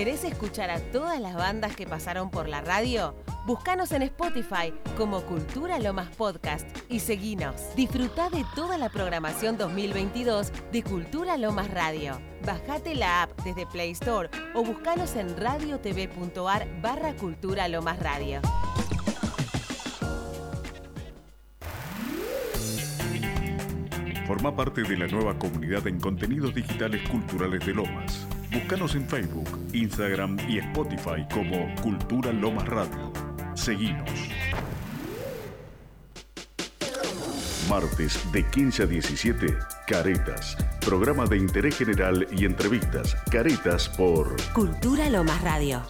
¿Querés escuchar a todas las bandas que pasaron por la radio? Búscanos en Spotify como Cultura Lomas Podcast y seguinos. Disfruta de toda la programación 2022 de Cultura Lomas Radio. Bajate la app desde Play Store o búscanos en radiotv.ar barra Cultura Lomas Radio. Forma parte de la nueva comunidad en contenidos digitales culturales de Lomas. Búscanos en Facebook, Instagram y Spotify como Cultura Lomas Radio. Seguinos. Martes de 15 a 17, Caretas. Programa de interés general y entrevistas. Caretas por Cultura Lomas Radio.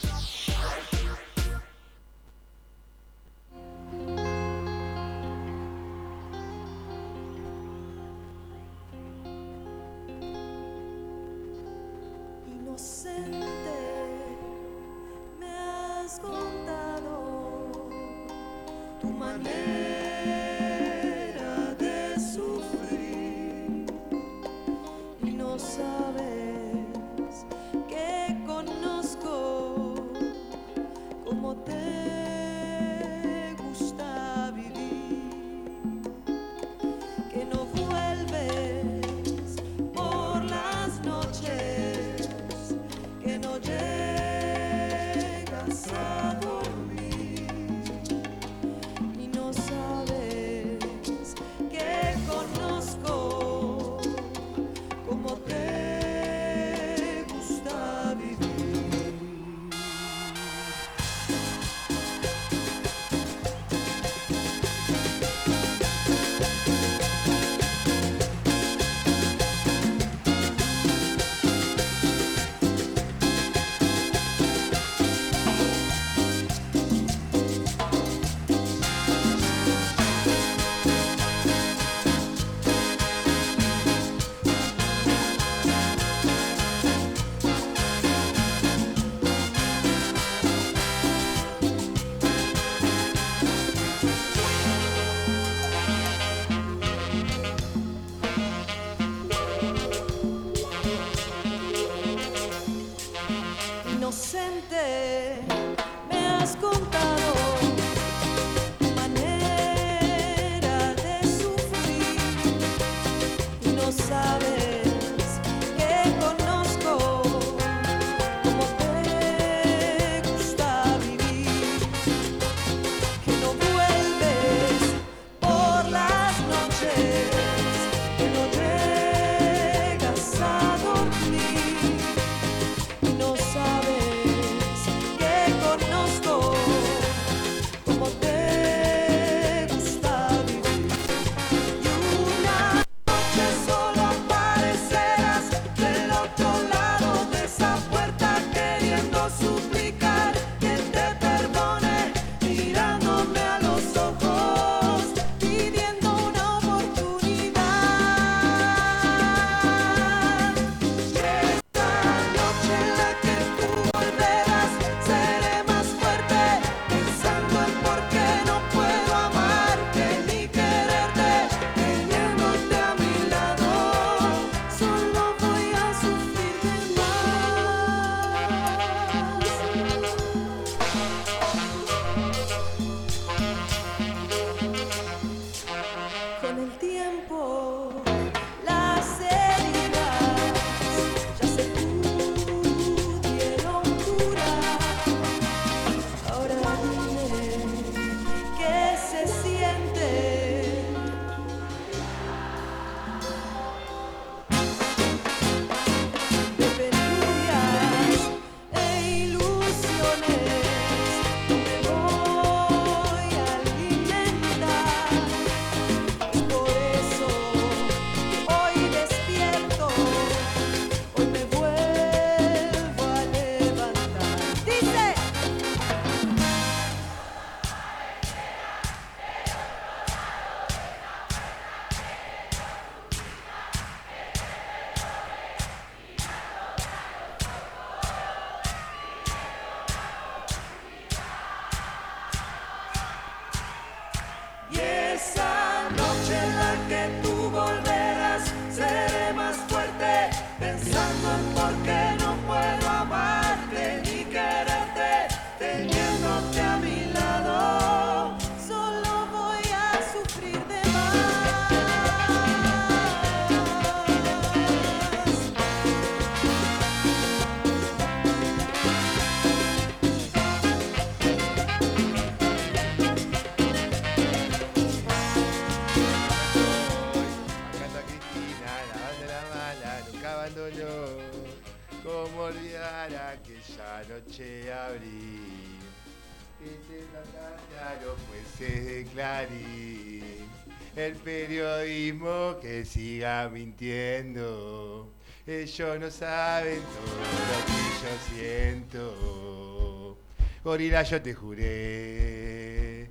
Mintiendo. Ellos no saben todo lo que yo siento. Gorila, yo te juré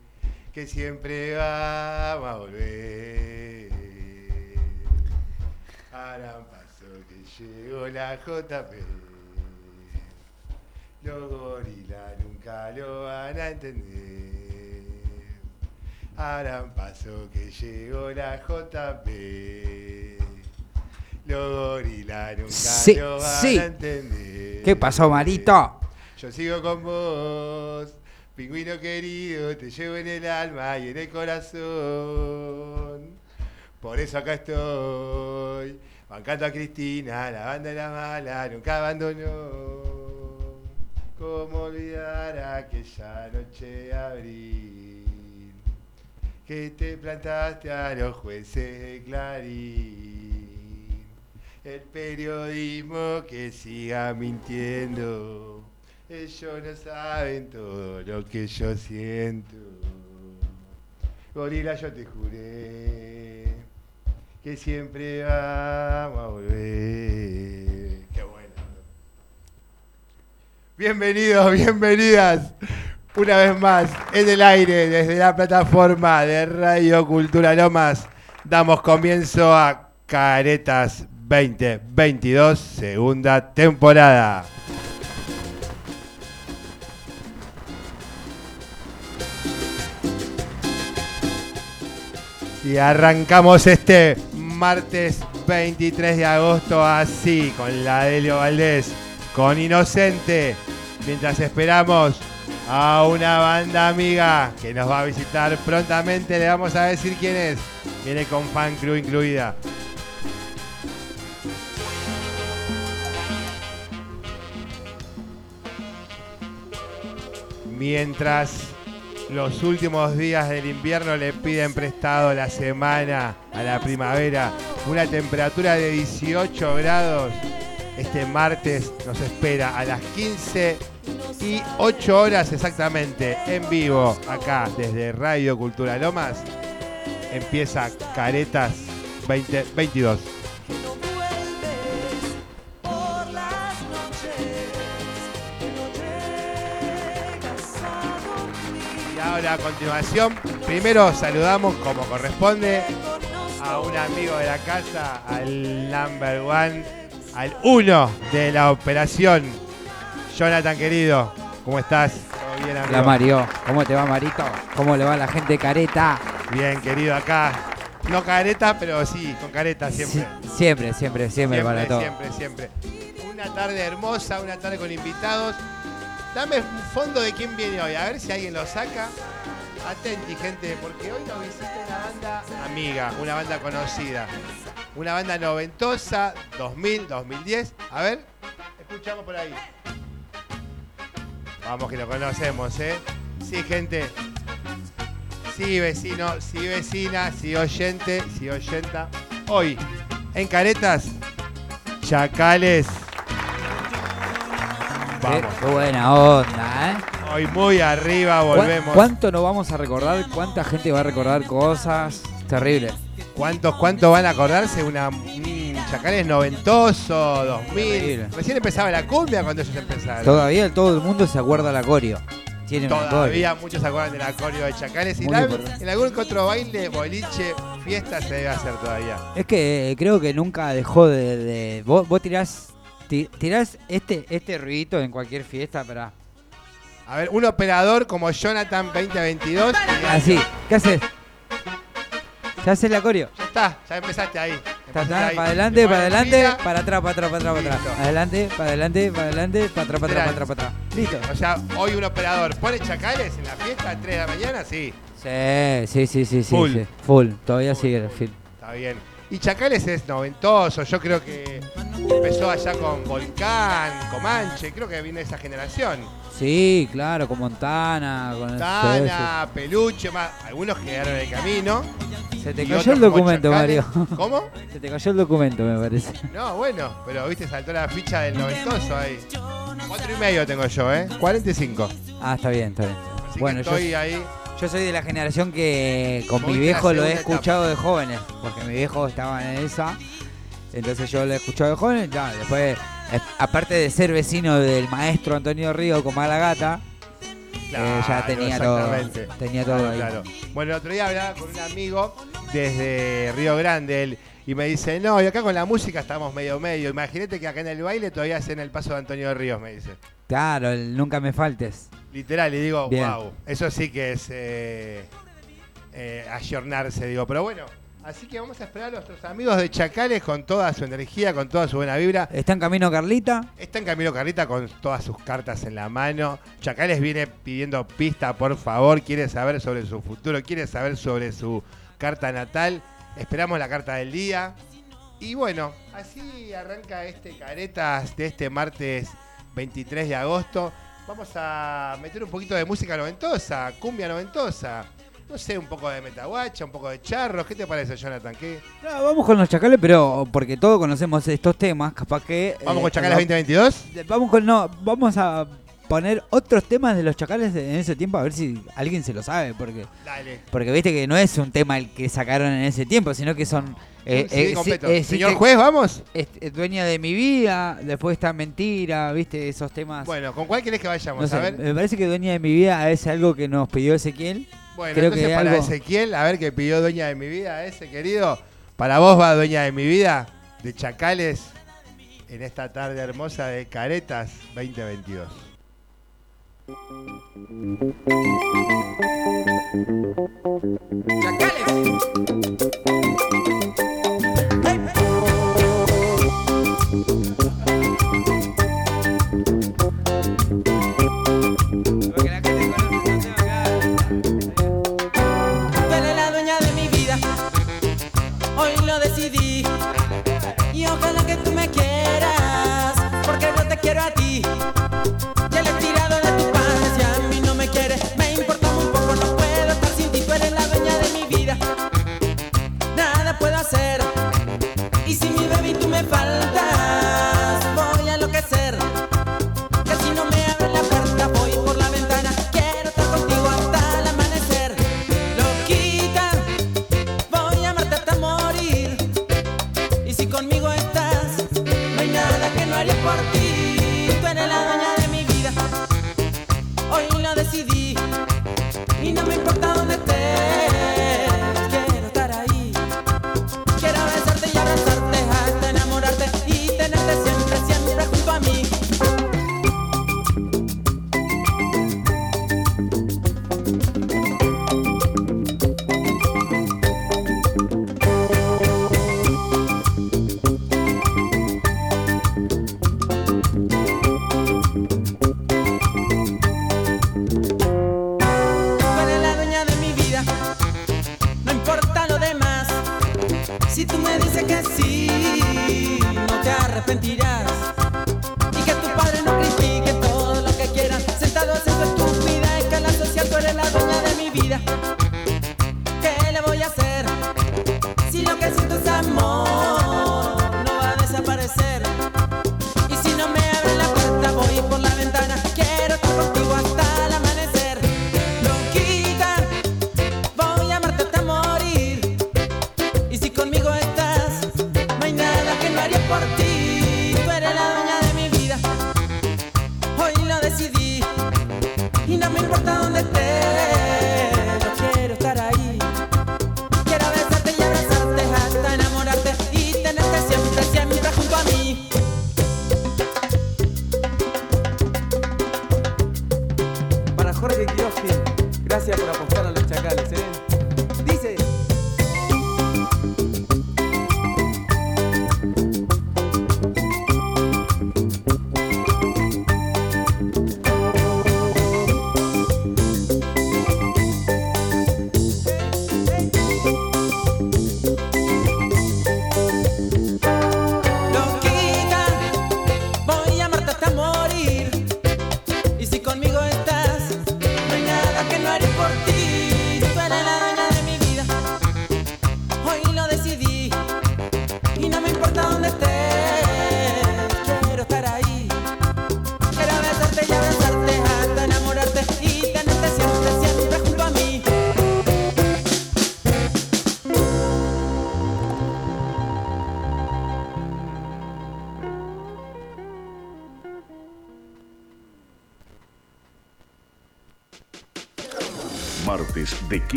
que siempre vamos a volver. Ahora pasó que llegó la JP. Los gorilas nunca lo van a entender. Ahora pasó que llegó la JP. Los gorilas nunca Sí, lo van sí. a entender. ¿Qué pasó, Marito? Yo sigo con vos, pingüino querido, te llevo en el alma y en el corazón. Por eso acá estoy, bancando a Cristina, la banda de la mala, nunca abandonó. ¿Cómo olvidar aquella noche de abril? Que te plantaste a los jueces de Clarín. El periodismo que siga mintiendo. Ellos no saben todo lo que yo siento. Gorila, yo te juré que siempre vamos a volver. Qué bueno. Bienvenidos, bienvenidas. Una vez más, en el aire, desde la plataforma de Radio Cultura Lomas, damos comienzo a Caretas 2022, segunda temporada. Y arrancamos este martes 23 de agosto así, con la Delio Valdés, con Inocente, mientras esperamos a una banda amiga que nos va a visitar prontamente, le vamos a decir quién es. Viene con fan crew incluida. Mientras los últimos días del invierno le piden prestado la semana a la primavera una temperatura de 18 grados. Este martes nos espera a las 15 y 8 horas exactamente en vivo acá desde Radio Cultura Lomas. Empieza Caretas 2022. Y ahora a continuación, primero saludamos como corresponde a un amigo de la casa, al number one, al uno de la operación. Jonathan querido, ¿cómo estás? ¿Todo bien, amigo? Hola, Mario. ¿Cómo te va, Marito? ¿Cómo le va a la gente careta? Bien, querido, acá. No careta, pero sí, con careta siempre. Sí, siempre, siempre, siempre, para todo. siempre, siempre. Una tarde hermosa, una tarde con invitados. Dame fondo de quién viene hoy, a ver si alguien lo saca. Atenti, gente, porque hoy nos visita una banda amiga, una banda conocida. Una banda noventosa, 2000, 2010. A ver, escuchamos por ahí. Vamos que lo conocemos, ¿eh? Sí, gente. Sí, vecino, sí, vecina, sí, oyente, sí, oyenta. Hoy, en Caretas, Chacales. Qué, Vamos. qué buena onda, ¿eh? Hoy muy arriba, ¿Cuán- volvemos. ¿Cuánto nos vamos a recordar? ¿Cuánta gente va a recordar cosas? Terrible. ¿Cuántos, ¿Cuántos van a acordarse? Una, un Chacales noventoso, 2000. Terrible. Recién empezaba la cumbia cuando ellos empezaron. Todavía todo el mundo se acuerda la coreo. Tiene. Todavía muchos se acuerdan del acorio de Chacales. Y la- en algún otro baile, boliche, fiesta se debe hacer todavía. Es que eh, creo que nunca dejó de. de- vos, vos tirás, ti- tirás este, este ruidito en cualquier fiesta para. A ver, un operador como Jonathan 2022. y ya Así, ¿qué haces? ¿Ya haces la coreo? está, ya empezaste ahí. Empezaste para adelante, Te para adelante, para atrás, para atrás, para atrás, para atrás. Adelante, para adelante, para adelante, para atrás, para atrás, para atrás, para atrás. Listo. O sea, hoy un operador pone Chacales en la fiesta a 3 de la mañana, sí, Sí, sí, sí, sí, sí. Full. sí. Full. Todavía Full. sigue el film. está bien. Y Chacales es noventoso, yo creo que empezó allá con Volcán, Comanche, creo que viene de esa generación. Sí, claro, con Montana, con el- Tana, Peluche, más, algunos quedaron en el camino. Se te cayó el documento. Mario. ¿Cómo? Se te cayó el documento, me parece. No, bueno, pero viste, saltó la ficha del noventoso ahí. Cuatro y medio tengo yo, ¿eh? 45. Ah, está bien, está bien. Así Bueno, que yo, estoy ahí. Yo soy de la generación que con Voy mi viejo lo he escuchado de jóvenes, porque mi viejo estaba en esa. Entonces yo lo he escuchado de jóvenes, ya, después, eh, aparte de ser vecino del maestro Antonio Río con mala gata, eh, ya Claro, tenía todo, exactamente. tenía todo Claro, ahí. claro. Bueno, el otro día hablaba con un amigo desde Río Grande él, y me dice, no, y acá con la música estamos medio medio. Imagínate que acá en el baile todavía hacen el paso de Antonio Ríos, me dice. Claro, el nunca me faltes. Literal, y digo, Bien. wow, eso sí que es eh, eh, ayornarse, digo. Pero bueno, así que vamos a esperar a nuestros amigos de Chacales con toda su energía, con toda su buena vibra. ¿Está en camino Carlita? Está en Camilo Carrita con todas sus cartas en la mano. Chacales viene pidiendo pista, por favor. Quiere saber sobre su futuro, quiere saber sobre su carta natal. Esperamos la carta del día. Y bueno, así arranca este Caretas de este martes 23 de agosto. Vamos a meter un poquito de música noventosa, cumbia noventosa. No sé, un poco de metaguacha, un poco de charros. ¿Qué te parece, Jonathan? ¿Qué? No, vamos con los chacales, pero porque todos conocemos estos temas, capaz que. ¿Vamos eh, con Chacales no- 2022? Vamos con. No, vamos a poner otros temas de los chacales en ese tiempo, a ver si alguien se lo sabe, porque. Dale. Porque viste que no es un tema el que sacaron en ese tiempo, sino que son. eh, eh, sí, eh, Señor juez, ¿vamos? es- dueña de mi vida, después está mentira, viste, esos temas. Bueno, ¿con cuál querés que vayamos? no sé, a ver. me parece que dueña de mi vida es algo que nos pidió Ezequiel. Bueno, creo entonces que para algo- Ezequiel, a ver qué pidió Dueña de mi vida, ese querido. Para vos va Dueña de mi vida, de Chacales, en esta tarde hermosa de Caretas 2022. Mm-hmm.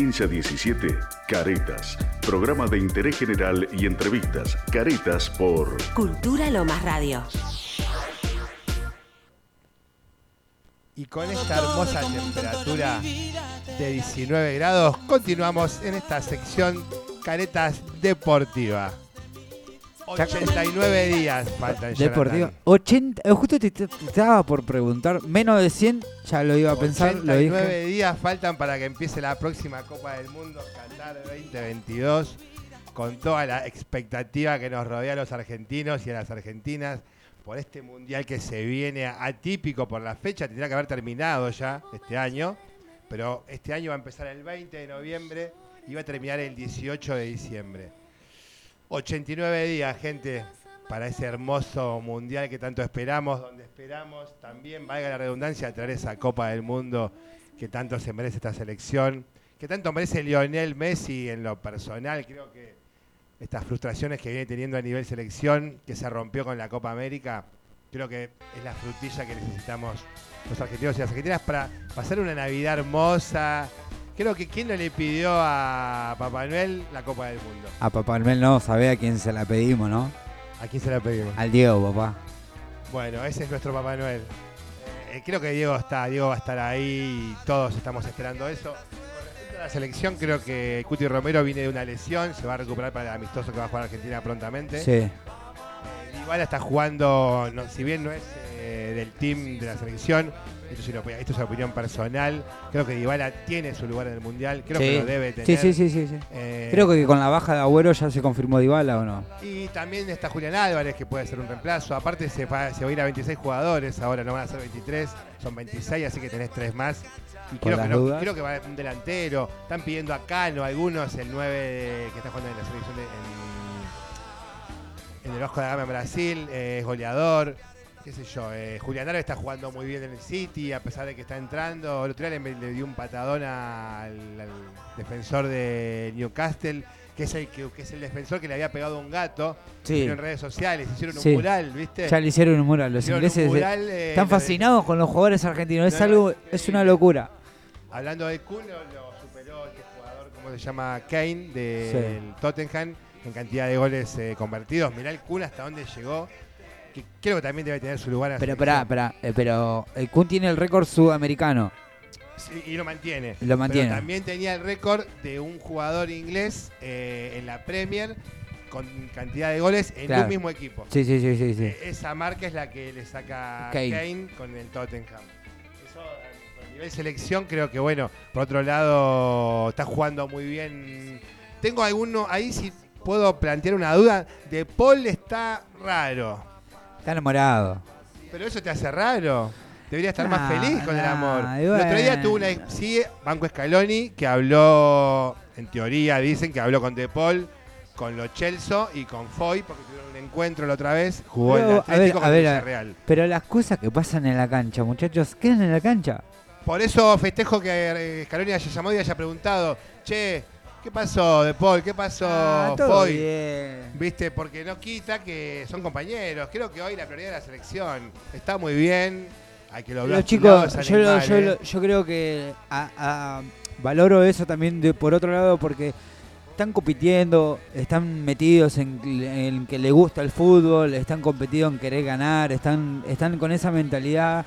15 a 17, Caretas, programa de interés general y entrevistas. Caretas por Cultura Lomas Radio. Y con esta hermosa temperatura de 19 grados, continuamos en esta sección Caretas Deportiva. 89 días faltan. Deportivo. Jonathan. 80, eh, justo te, te- te estaba por preguntar, menos de 100, ya lo iba a pensar, lo 89 dije. días faltan para que empiece la próxima Copa del Mundo Qatar 2022 con toda la expectativa que nos rodea a los argentinos y a las argentinas por este mundial que se viene atípico por la fecha, tendría que haber terminado ya este año, pero este año va a empezar el 20 de noviembre y va a terminar el 18 de diciembre. 89 días, gente, para ese hermoso mundial que tanto esperamos, donde esperamos también, valga la redundancia, traer esa Copa del Mundo que tanto se merece esta selección, que tanto merece Lionel Messi en lo personal. Creo que estas frustraciones que viene teniendo a nivel selección, que se rompió con la Copa América, creo que es la frutilla que necesitamos los argentinos y las argentinas para pasar una Navidad hermosa. Creo que ¿quién no le pidió a Papá Noel la Copa del Mundo? A Papá Noel no, sabe a quién se la pedimos, ¿no? ¿A quién se la pedimos? Al Diego, papá. Bueno, ese es nuestro Papá Noel. Eh, creo que Diego está, Diego va a estar ahí y todos estamos esperando eso. Con respecto a la selección, creo que Cuti Romero viene de una lesión, se va a recuperar para el amistoso que va a jugar Argentina prontamente. Sí. Eh, Dybala está jugando, no- si bien no es eh, del team de la selección, esto es, una, opi- esto es una opinión personal, creo que Dybala tiene su lugar en el Mundial, creo sí. que lo debe tener. sí, sí, sí, sí, sí. Eh, Creo que con la baja de Agüero ya se confirmó Dybala o no. Y también está Julián Álvarez, que puede ser un reemplazo. Aparte se va, se va a ir a 26 jugadores, ahora no van a ser 23, son 26, así que tenés tres más. Y creo que, no- creo que va un delantero. Están pidiendo a Cano, algunos, el 9 de- que está jugando en la selección de- en, en el Vasco de Gama en Brasil, eh, es goleador. Qué sé yo, eh, Julián Álvarez está jugando muy bien en el City, a pesar de que está entrando. El otro día le, le dio un patadón al, al defensor de Newcastle, que es, el, que, que es el defensor que le había pegado un gato. Sí. En redes sociales, hicieron Sí. un mural, ¿viste? Ya le hicieron un mural. Los Hicieron ingleses eh, mural, eh, están de- fascinados con los jugadores argentinos. Es No, algo, es es una locura. Hablando de Kun, lo, superó este jugador, ¿cómo se llama? Kane, del Tottenham, en cantidad de goles eh, convertidos. Mirá el Kun hasta dónde llegó. Que creo que también debe tener su lugar en la Pero, esperá, esperá, eh, pero el Kun tiene el récord sudamericano. Sí, y lo mantiene. Lo mantiene. Pero también tenía el récord de un jugador inglés eh, en la Premier con cantidad de goles en Claro. un mismo equipo. Sí, sí, sí, sí. sí. Eh, esa marca es la que le saca Kane. Kane, con el Tottenham. Eso a nivel selección creo que bueno, por otro lado está jugando muy bien. Tengo alguno ahí si puedo plantear una duda, de Paul está raro, Está enamorado. pero eso te hace raro. Debería estar más feliz con el amor. y El otro día bueno. tuvo una sí, Banco Scaloni que habló en teoría dicen que habló con De Paul, con Lo Celso y con Foy porque tuvieron un encuentro la otra vez, jugó Pero, el a Atlético ver, a ver, el a- Villarreal. Pero las cosas que pasan en la cancha, muchachos, quedan en la cancha. Por eso festejo que eh, Scaloni haya llamado y haya preguntado, che, ¿qué pasó De Paul? ¿Qué pasó Ah, todo bien. Viste, porque no quita que son compañeros. Creo que hoy la prioridad de la selección está muy bien. Hay que lograr Los chicos, yo, lo- yo, lo- yo creo que a- a- valoro eso también de, por otro lado porque están compitiendo, están metidos en, en que le gusta el fútbol, están competidos en querer ganar, están, están con esa mentalidad.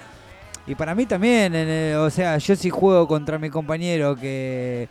Y para mí también, en el- o sea, yo si juego contra mi compañero que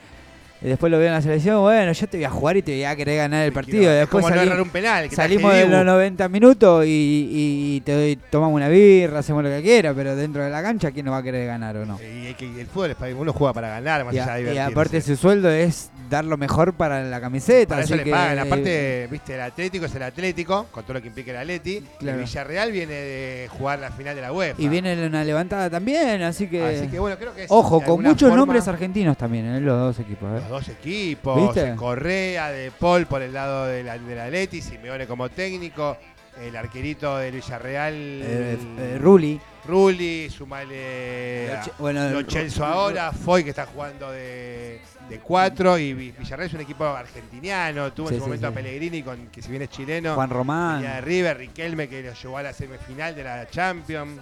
después lo veo en la selección, bueno, yo te voy a jugar y te voy a querer ganar el partido. es Después como salí- un penal. que Salimos de los Dibu. 90 minutos y, y te doy- tomamos una birra, hacemos lo que quiera, pero dentro de la cancha, ¿quién nos va a querer ganar o no? Y que- el fútbol es para uno juega para ganar, más Y, allá de y aparte su sueldo es dar lo mejor para la camiseta. Para eso así le que, pagan. eh, Aparte, viste, el Atlético es el Atlético, con todo lo que implica el Atleti. Claro. El Villarreal viene de jugar la final de la UEFA. y viene una levantada también, así que... Así que bueno, creo que es Ojo, con muchos forma, nombres argentinos también, en los dos equipos. ¿eh? Los dos equipos, ¿Viste? Correa, De Paul por el lado de la, de la Atleti, Simeone como técnico, el arquerito del Villarreal, Eh, eh, Rulli. Rulli, sumale Lo bueno, Lo el- Celso ahora, Foy que está jugando de, de cuatro y Vi- Villarreal es un equipo argentiniano, tuvo Sí, en su sí, momento sí. a Pellegrini, con, que si bien es chileno, Juan venía de Román. River, Riquelme que lo llevó a la semifinal de la Champions.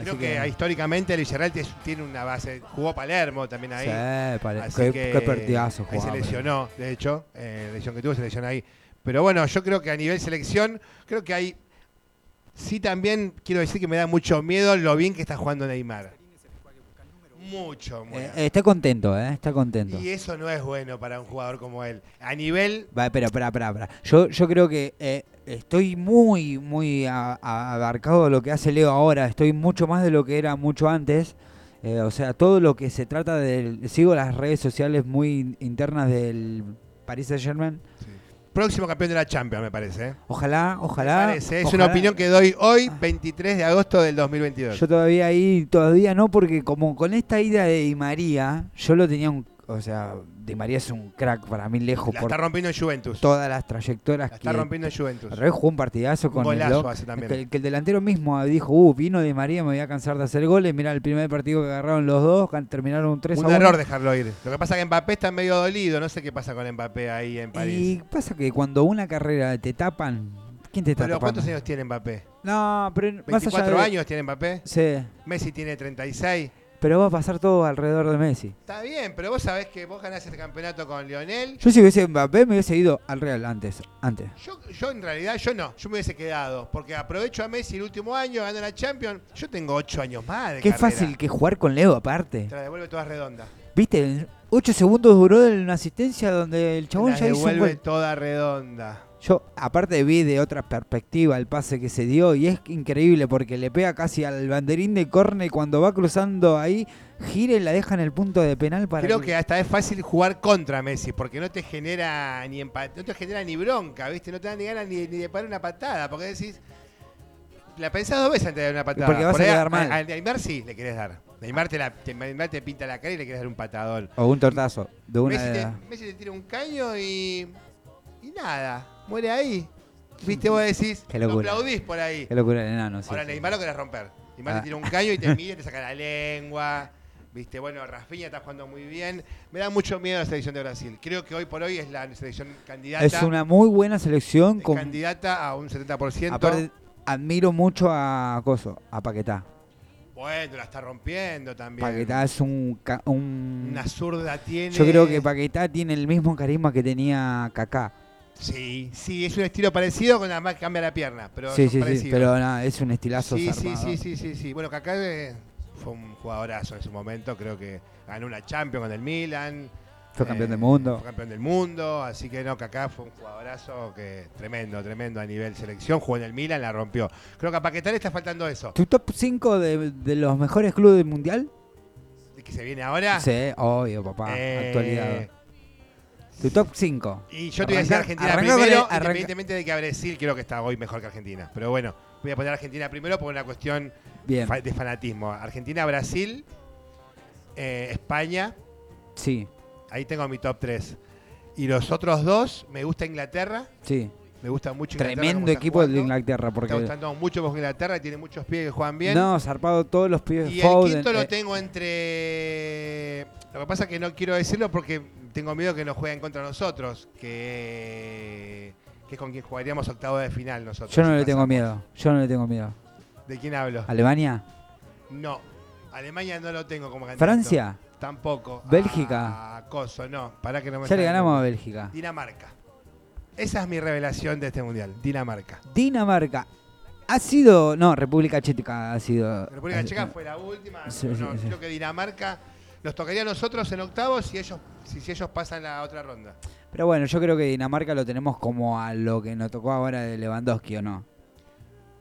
Creo que, históricamente el Villarreal tiene una base. Jugó Palermo también ahí. Sí, qué, que qué partidazo ahí se lesionó, de hecho. eh, la lesión que tuvo se lesionó ahí. Pero bueno, yo creo que a nivel selección, creo que hay. Sí, también quiero decir que me da mucho miedo lo bien que está jugando Neymar. Mucho, Eh, eh, está contento, ¿eh? Está contento. Y eso no es bueno para un jugador como él. A nivel. Va, espera, espera, espera, espera. Yo, yo creo que eh, estoy muy, muy a- a- abarcado de lo que hace Leo ahora. Estoy mucho más de lo que era mucho antes. Eh, o sea, todo lo que se trata del... Sigo las redes sociales muy in- internas del Paris Saint Germain. Próximo campeón de la Champions, me parece. ¿eh? Ojalá, Me ojalá. parece, Es ojalá. una opinión que doy hoy, 23 de agosto del 2022. Yo todavía ahí, todavía no, porque como con esta ida de Di María, yo lo tenía un... O sea, Di María es un crack para mí lejos la por está rompiendo en Juventus. todas las trayectorias La está que rompiendo en Juventus. Al revés, jugó un partidazo Un con el golazo Lo- hace también. Que, que el delantero mismo dijo, uh, vino de María, me voy a cansar de hacer goles. Mira, el primer partido que agarraron los dos, terminaron un 3 Un a 1. error dejarlo ir. Lo que pasa es que Mbappé está medio dolido. No sé qué pasa con Mbappé ahí en París. Y pasa que cuando una carrera te tapan, ¿quién te está Pero tapando? ¿cuántos años tiene Mbappé? No, pero más allá 24 de- años tiene Mbappé. Sí, Messi tiene 36. Pero va a pasar todo alrededor de Messi. Está bien, pero vos sabés que vos ganás el campeonato con Lionel. Yo si hubiese Mbappé me hubiese ido al Real antes. antes. Yo, yo en realidad, yo no. Yo me hubiese quedado. Porque aprovecho a Messi el último año, gana la Champions. Yo tengo 8 años más de Qué carrera. fácil que jugar con Leo aparte. Te la devuelve toda redonda. Viste, 8 segundos duró en una asistencia donde el chabón ya hizo un devuelve gol. toda redonda. Yo, aparte, vi de otra perspectiva el pase que se dio y es increíble porque le pega casi al banderín de córner y cuando va cruzando ahí, gira y la deja en el punto de penal para Creo que hasta es fácil jugar contra Messi, porque no te genera ni empate, no te genera ni bronca, ¿viste? No te dan ni ganas ni, ni de parar una patada, porque decís, la pensás dos veces antes de dar una patada. Porque vas Por a quedar mal. A, a Neymar sí le querés dar. Neymar te, la, te- Neymar te pinta la cara y le querés dar un patadón. O un tortazo de una Messi, de te, Messi te tira un caño y, y nada, muere ahí. ¿Viste? Vos decís, Qué lo locura. aplaudís por ahí. Qué locura el enano, sí. Ahora Neymar lo querés romper. Neymar Ah. te tira un caño y te mira y te saca la lengua. Viste, bueno, Rafinha está jugando muy bien. Me da mucho miedo la selección de Brasil. Creo que hoy por hoy es la selección candidata, Es una muy buena selección. es Con, candidata a un 70%. aparte, admiro mucho a Coso, a Paquetá. bueno, la está rompiendo también. Paquetá es un, ca- un- Una zurda tiene. Yo creo que Paquetá tiene el mismo carisma que tenía Kaká. Sí, sí, es un estilo parecido con nada más que cambia la pierna. Pero Sí, sí, sí, pero es un estilazo sí, sí, sí, sí, sí, sí. Bueno, Kaká eh, fue un jugadorazo en su momento. Creo que ganó una Champions con el Milan. Fue campeón Eh, del mundo. Fue campeón del mundo, así que no, Kaká fue un jugadorazo que tremendo, tremendo a nivel selección. Jugó en el Milan, la rompió. Creo que a Paquetá le está faltando eso. ¿Tu top 5 de, de los mejores clubes del mundial? ¿De que se viene ahora? Sí, obvio, papá. Eh, Actualidad. Tu top 5. Y yo te voy a decir Argentina arranca primero, el- arranca- independientemente de que a Brasil creo que está hoy mejor que Argentina. Pero bueno, voy a poner Argentina primero por una cuestión Bien. fa- de fanatismo. Argentina, Brasil, eh, España, Sí, ahí tengo mi top 3. Y los otros dos, me gusta Inglaterra, sí. Me gusta mucho Inglaterra. Tremendo equipo de jugando. Inglaterra. Me está Porque gustando mucho con Inglaterra, tiene muchos pies que juegan bien. No, zarpado todos los pibes. y el Foden, quinto lo eh, tengo entre. Lo que pasa es que no quiero decirlo porque tengo miedo que nos jueguen contra nosotros, que, que es con quien jugaríamos octavo de final nosotros. Yo no le tengo miedo. Yo no le tengo miedo. ¿De quién hablo? ¿Alemania? No. Alemania no lo tengo como candidato. ¿Francia? Tampoco. ¿Bélgica? Ah, Coso, no. Para que no me Ya le ganamos a Bélgica. Dinamarca. Esa es mi revelación de este mundial. Dinamarca. Dinamarca. Ha sido. No, República Checa ha sido. República Checa fue la última. Sí, no, sí, sí. creo que Dinamarca nos tocaría a nosotros en octavos si ellos, si, si ellos pasan la otra ronda. Pero bueno, yo creo que Dinamarca lo tenemos como a lo que nos tocó ahora de Lewandowski, ¿o no?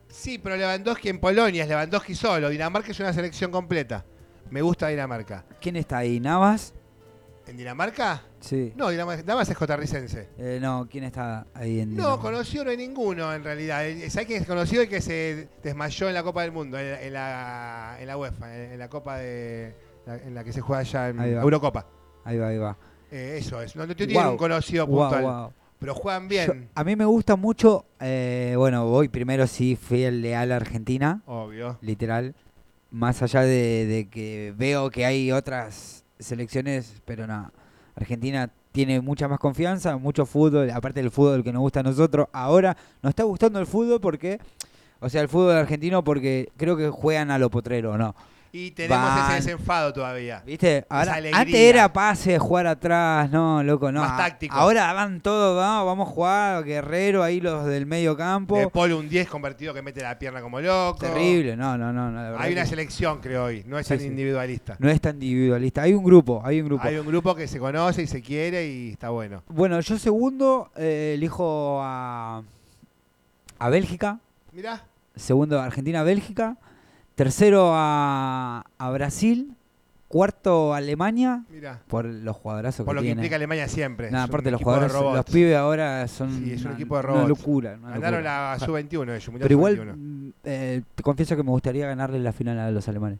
Sí, pero Lewandowski en Polonia es Lewandowski solo. Dinamarca es una selección completa. Me gusta Dinamarca. ¿Quién está ahí? ¿Navas? ¿En Dinamarca? Sí. No, Dinamarca Navas es costarricense. Eh, no, ¿quién está ahí en No, Dinamarca? conocido no hay ninguno en realidad. Eh, ¿Sabes quién es conocido? El que se desmayó en la Copa del Mundo, en, en la, en la UEFA, en, en la Copa de. la- en la que se juega allá en Ahí. Eurocopa. Ahí va, ahí va. Eh, eso es. No, no tiene un conocido puntual. Pero juegan Yo- bien. a mí me gusta mucho, eh, bueno, voy primero sí fiel leal a Argentina, Obvio. literal, más allá de, de que veo que hay otras selecciones, pero no, Argentina tiene mucha más confianza, mucho fútbol, aparte del fútbol que nos gusta a nosotros, ahora nos está gustando el fútbol porque, O sea, el fútbol argentino porque creo que juegan a lo potrero, ¿no? Y tenemos Van. ese desenfado todavía. ¿Viste? Ahora, antes era pase, jugar atrás, no, loco, no. Más táctico. Ahora van todos, no, vamos a jugar, Guerrero, ahí los del medio campo. De Paul un 10 convertido que mete la pierna como loco. Terrible, no, no, no. no, la verdad Hay una que selección, creo hoy. No es Sí, tan sí. individualista. No es tan individualista. Hay un grupo, hay un grupo. Hay un grupo que se conoce y se quiere y está bueno. Bueno, yo segundo eh, elijo a, a Bélgica. Mirá, Segundo Argentina-Bélgica. Tercero a, a Brasil. Cuarto a Alemania. mirá. Por los jugadorazos Por que lo que tiene. implica Alemania siempre. Nada, aparte los jugadores, los pibes ahora son Sí, es un una, equipo de una robots. locura. una Ganaron locura. la sub-21 ellos, Mundial Pero igual, sub-21. mm, eh, te confieso que me gustaría ganarle la final a los alemanes.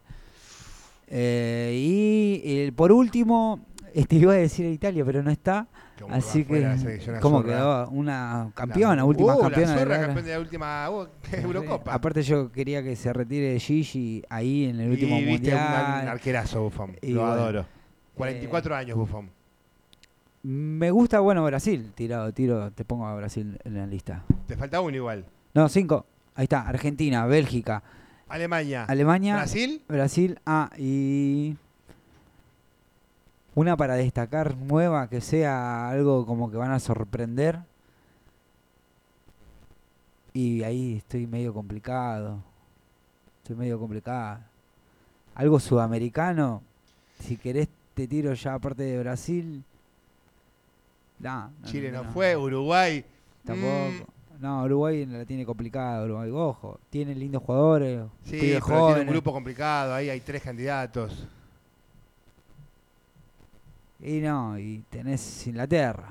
Eh, y eh, por último, este, iba a decir a Italia, pero no está. Como Así la que, ¿cómo azurra. quedó? Una campeona, La- última Uh, campeona. La de la- campeón de la última uh, Eurocopa. Aparte yo quería que se retire Gigi ahí en el último y viste un, mundial. un arquerazo Buffon. Y Lo bueno, adoro. 44 años Buffon. Me gusta, bueno, Brasil. Tirado, tiro, te pongo a Brasil en la lista. Te falta uno igual. No, cinco. Ahí está, Argentina, Bélgica, Alemania. Alemania, Brasil. Brasil, ah, y una para destacar nueva que sea algo como que van a sorprender. Y ahí estoy medio complicado. Estoy medio complicado. Algo sudamericano. Si querés te tiro ya aparte de Brasil. No, Chile no, no. fue. Uruguay. Tampoco. Mm, No, Uruguay la tiene complicada. Uruguay, ojo. Tiene lindos jugadores. sí, tiene un grupo complicado. Ahí hay tres candidatos. Y no, y tenés Inglaterra.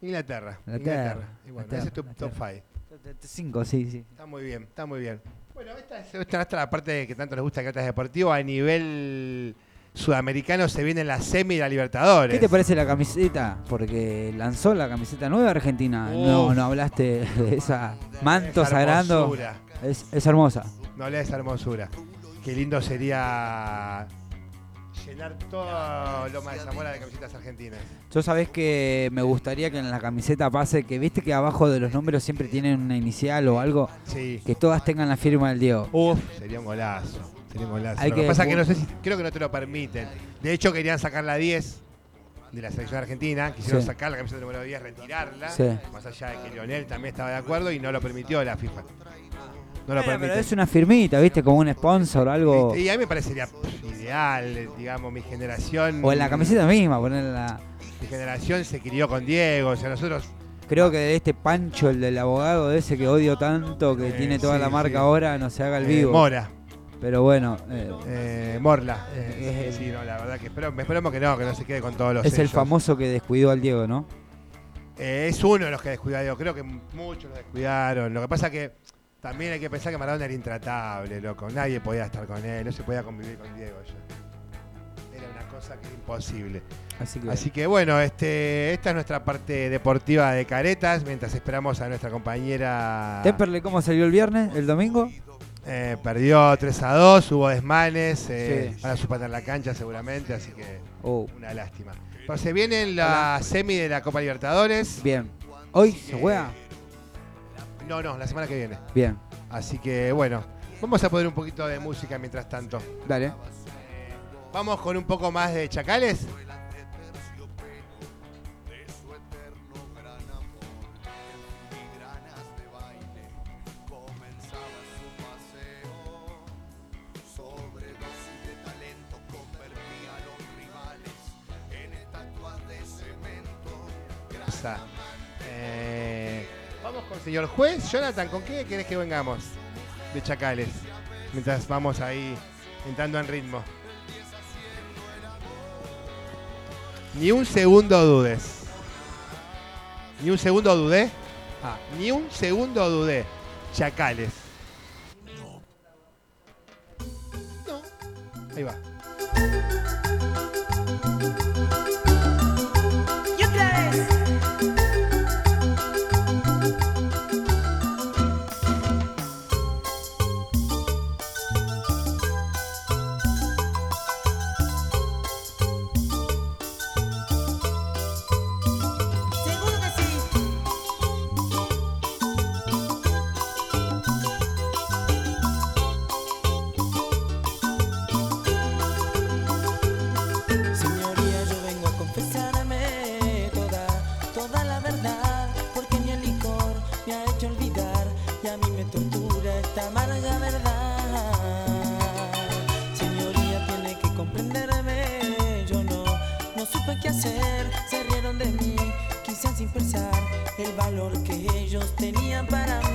Inglaterra. Inglaterra, Y bueno, Inglaterra, ese es tu top Inglaterra. 5. Cinco, sí, sí. Está muy bien, está muy bien. Bueno, esta es, esta es la parte que tanto nos gusta de Catas Deportivo. A nivel sudamericano se viene la semi de la Libertadores. ¿Qué te parece la camiseta? Porque lanzó la camiseta nueva Argentina. No, Uf. no hablaste de esa manto Esa sagrando. hermosura. Es, es hermosa. No le esa hermosura. Qué lindo sería llenar todo Loma de Zamora de camisetas argentinas. Yo sabés que me gustaría que en la camiseta pase que viste que abajo de los números siempre tienen una inicial o algo, Sí. que todas tengan la firma del Diego. Uf, sería un golazo. Sería un golazo. Hay Lo que, que pasa es que no sé si, creo que no te lo permiten. De hecho, querían sacar la 10 de la selección argentina. Quisieron Sí. sacar la camiseta número 10, retirarla. Sí. Más allá de que Lionel también estaba de acuerdo y no lo permitió la FIFA. No lo pero es una firmita, viste, como un sponsor o algo. Y a mí me parecería ideal, digamos, mi generación. O en la camiseta misma, ponerla. Mi generación se crió con Diego, o sea, nosotros. Creo que de este Pancho, el del abogado ese que odio tanto, que Eh, tiene toda sí, la marca sí. ahora, no se haga el eh, vivo. Mora, Pero bueno, eh, eh, Morla. Sí, no, la verdad que espero, esperemos que no, que no se quede con todos los es el famoso que descuidó al Diego, ¿no? Es uno de los que descuidó a Diego. Creo que muchos lo descuidaron. Lo que pasa que también hay que pensar que Maradona era intratable, loco. Nadie podía estar con él, no se podía convivir con Diego ya. Era una cosa que era imposible. Así que. Así que bueno, este, esta es nuestra parte deportiva de caretas, mientras esperamos a nuestra compañera. Temperley, ¿cómo salió el viernes? ¿El domingo? Eh, perdió 3 a 2, hubo desmanes, eh, Sí. van a la cancha seguramente, así que Oh, una lástima. Pero se viene la semi de la Copa Libertadores. bien. ¿Hoy se juega? No, no, la semana que viene. Bien, Así que bueno, vamos a poner un poquito de música mientras tanto. dale. Vamos con un poco más de chacales. Esa. Señor juez. Jonathan, ¿con qué querés que vengamos? De chacales. Mientras vamos ahí entrando en ritmo. Ni un segundo dudes. Ni un segundo dudé. Ah, ni un segundo dudé. Chacales. No. Ahí va. valor que ellos tenían para mí.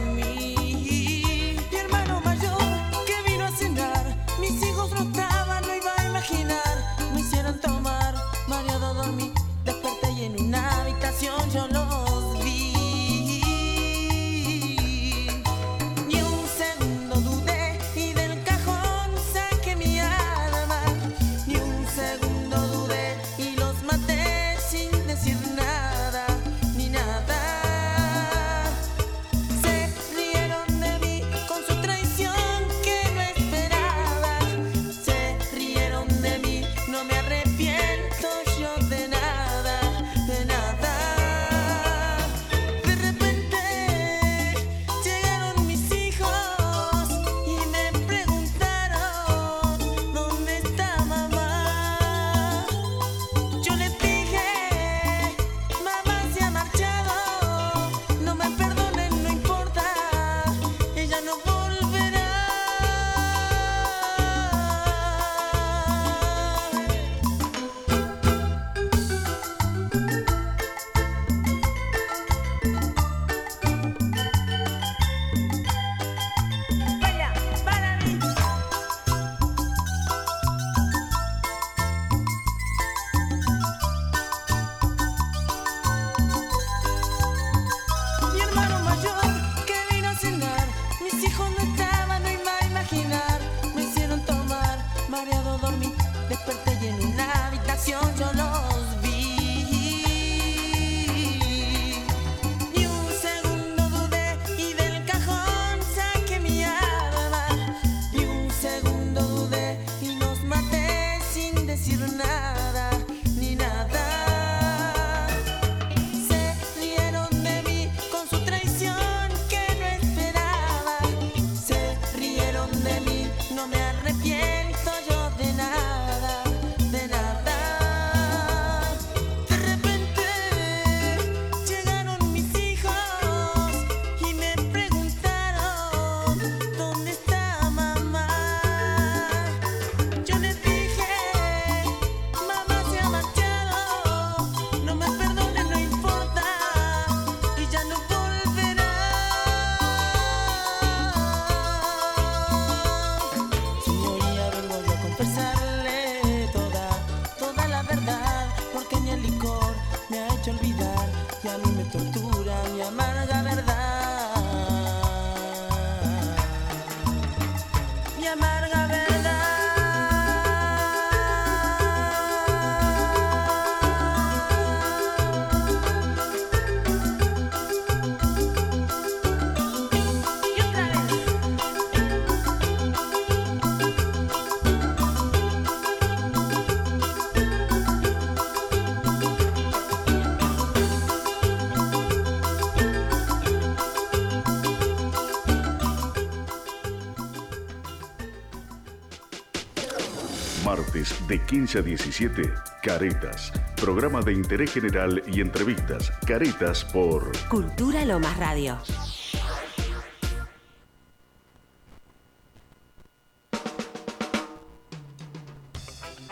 Martes de 15 a 17, Caretas. Programa de interés general y entrevistas. Caretas por Cultura Lomas Radio.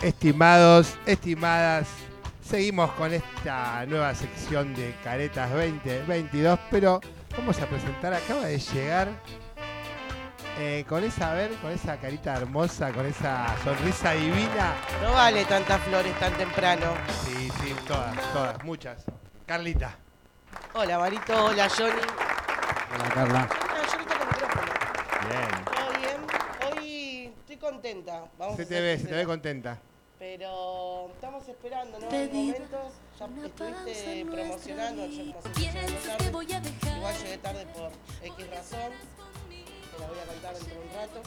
Estimados, estimadas, seguimos con esta nueva sección de Caretas 2022, pero vamos a presentar, acaba de llegar eh, con esa, a ver, con esa carita hermosa, con esa sonrisa divina. No vale tantas flores tan temprano. Sí, sí, todas, todas, muchas. Carlita. Hola Marito, hola Johnny. Hola, Carla. Hola Johnny con micrófono. Bien. ¿Todo bien? Hoy estoy contenta. Vamos Se te ve, se te ve contenta. Pero estamos esperando, ¿no? En momentos ya estuviste promocionando, yo tarde. Igual llegué tarde por X razón. Te la voy a contar dentro de un rato.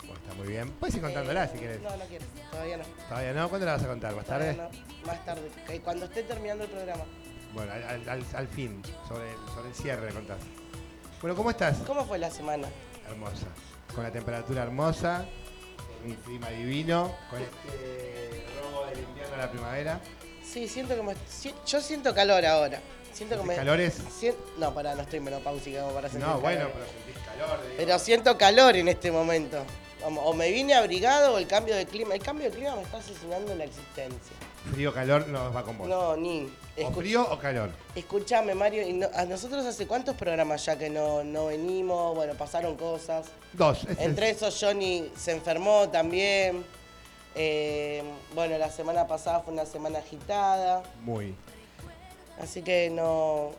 Bueno, está muy bien. Puedes ir contándola Eh, si quieres. No, no quiero, todavía no. Todavía no, ¿cuándo la vas a contar? ¿Más tarde? No, Más tarde, que cuando esté terminando el programa. Bueno, al, al- al- fin, sobre, el- sobre el cierre le contás. Bueno, ¿cómo estás? ¿Cómo fue la semana? Hermosa. Con la temperatura hermosa, un clima divino, con este robo del invierno a la primavera. Sí, siento que me, yo siento calor ahora. Siento que me, ¿Calores? no, pará, no estoy menopáusica como para sentir No, bueno, pero sentís. Pero siento calor en este momento. O me vine abrigado o el cambio de clima. El cambio de clima me está asesinando la existencia. Frío, calor, no va con vos. No, ni. ¿O frío o calor? Escúchame, Mario, a nosotros hace cuántos programas ya que no, no venimos, bueno, pasaron cosas. Dos. Entre esos Johnny se enfermó también. Eh, bueno, la semana pasada fue una semana agitada. Muy. Así que no.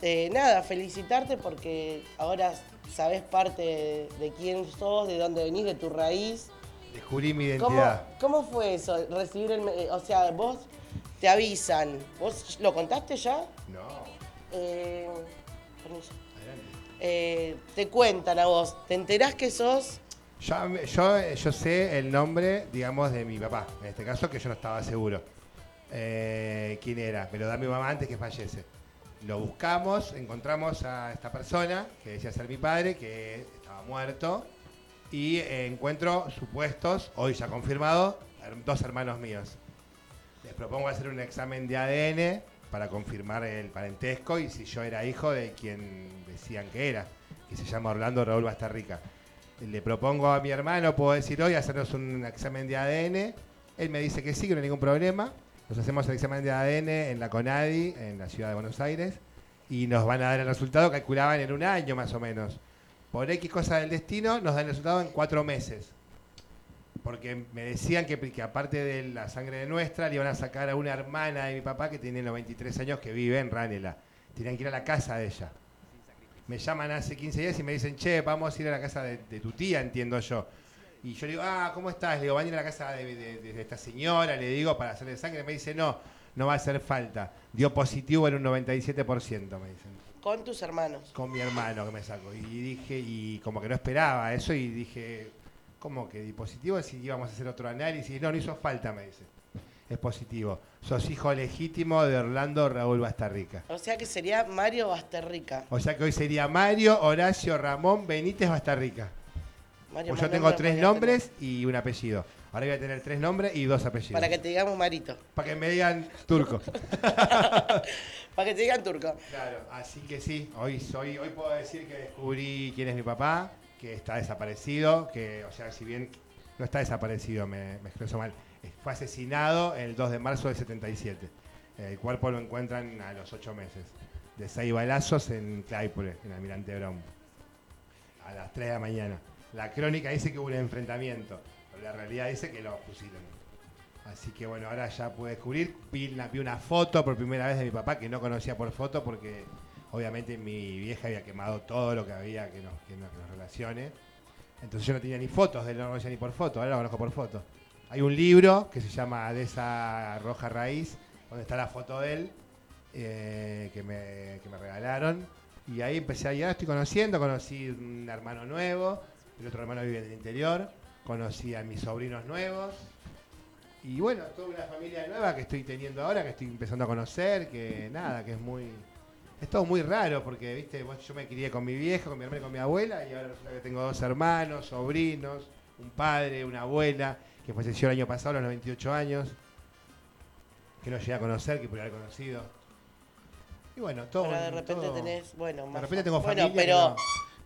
Eh, nada, felicitarte porque ahora sabes parte de, quién sos, de dónde venís, de tu raíz. Descubrí mi identidad. ¿Cómo, fue eso? Recibir el. Eh, o sea, vos te avisan. ¿Vos lo contaste ya? No. Eh, eh, te cuentan a vos. ¿Te enterás que sos.? Yo, yo, yo, sé el nombre, digamos, de mi papá. En este caso, que yo no estaba seguro. quién era, pero da mi mamá antes que fallece. Lo buscamos, encontramos a esta persona, que decía ser mi padre, que estaba muerto, y encuentro supuestos, hoy ya confirmado, dos hermanos míos. Les propongo hacer un examen de ADN para confirmar el parentesco y si yo era hijo de quien decían que era, que se llama Orlando Raúl Bastarrica. Le propongo a mi hermano, puedo decir hoy, hacernos un examen de ADN. Él me dice que sí, que no hay ningún problema. Nos hacemos el examen de ADN en la CONADI, en la ciudad de Buenos Aires, y nos van a dar el resultado, calculaban en un año más o menos. Por X cosa del destino, nos dan el resultado en cuatro meses. Porque me decían que, que aparte de la sangre de nuestra, le iban a sacar a una hermana de mi papá que tiene 93 años que vive en Ranela. Tenían que ir a la casa de ella. Me llaman hace 15 días y me dicen, che, vamos a ir a la casa de tu tía, entiendo yo. Y yo le digo, ah, ¿cómo estás? Le digo, van a ir a la casa de, esta señora, le digo, para hacerle sangre. Me dice, no, no va a hacer falta. Dio positivo en un 97%, me dicen. ¿Con tus hermanos? Con mi hermano que me sacó. Y dije, y como que no esperaba eso, y dije, ¿cómo que di positivo? Si íbamos a hacer otro análisis. No, no hizo falta, me dice. Es positivo. Sos hijo legítimo de Orlando Raúl Bastarrica. O sea que sería Mario Bastarrica. O sea que hoy sería Mario Horacio Ramón Benítez Bastarrica pues yo tengo tres nombres y un apellido. Ahora voy a tener tres nombres y dos apellidos. Para que te digamos Marito. Para que me digan turco. Para que te digan turco. Claro, así que sí, hoy soy, hoy puedo decir que descubrí quién es mi papá, que está desaparecido, que, o sea, si bien no está desaparecido, me, me expreso mal, fue asesinado el 2 de marzo del 77. El cuerpo lo encuentran a los ocho meses. De seis balazos en Claypole, en Almirante Brown. A las 3 de la mañana. La crónica dice que hubo un enfrentamiento, pero la realidad dice que lo pusieron. Así que bueno, ahora ya pude descubrir. Vi, una foto por primera vez de mi papá que no conocía por foto porque obviamente mi vieja había quemado todo lo que había que nos, que relacione. Entonces yo no tenía ni fotos de él, no lo conocía ni por foto, ahora lo conozco por foto. Hay un libro que se llama De esa roja raíz, donde está la foto de él, eh, que, me, que me regalaron. Y ahí empecé a ir, estoy conociendo, conocí un hermano nuevo, el otro hermano vive en el interior, conocí a mis sobrinos nuevos. Y bueno, toda una familia nueva que estoy teniendo ahora, que estoy empezando a conocer, que nada, que es muy... Es todo muy raro porque, viste, yo me crié con mi viejo, con mi hermana y con mi abuela, y ahora resulta que tengo dos hermanos, sobrinos, un padre, una abuela, que falleció el año pasado a los 98 años, que no llegué a conocer, que por haber conocido. Y bueno, todo. Ahora de repente tenés, bueno, más. De repente tengo familia. pero.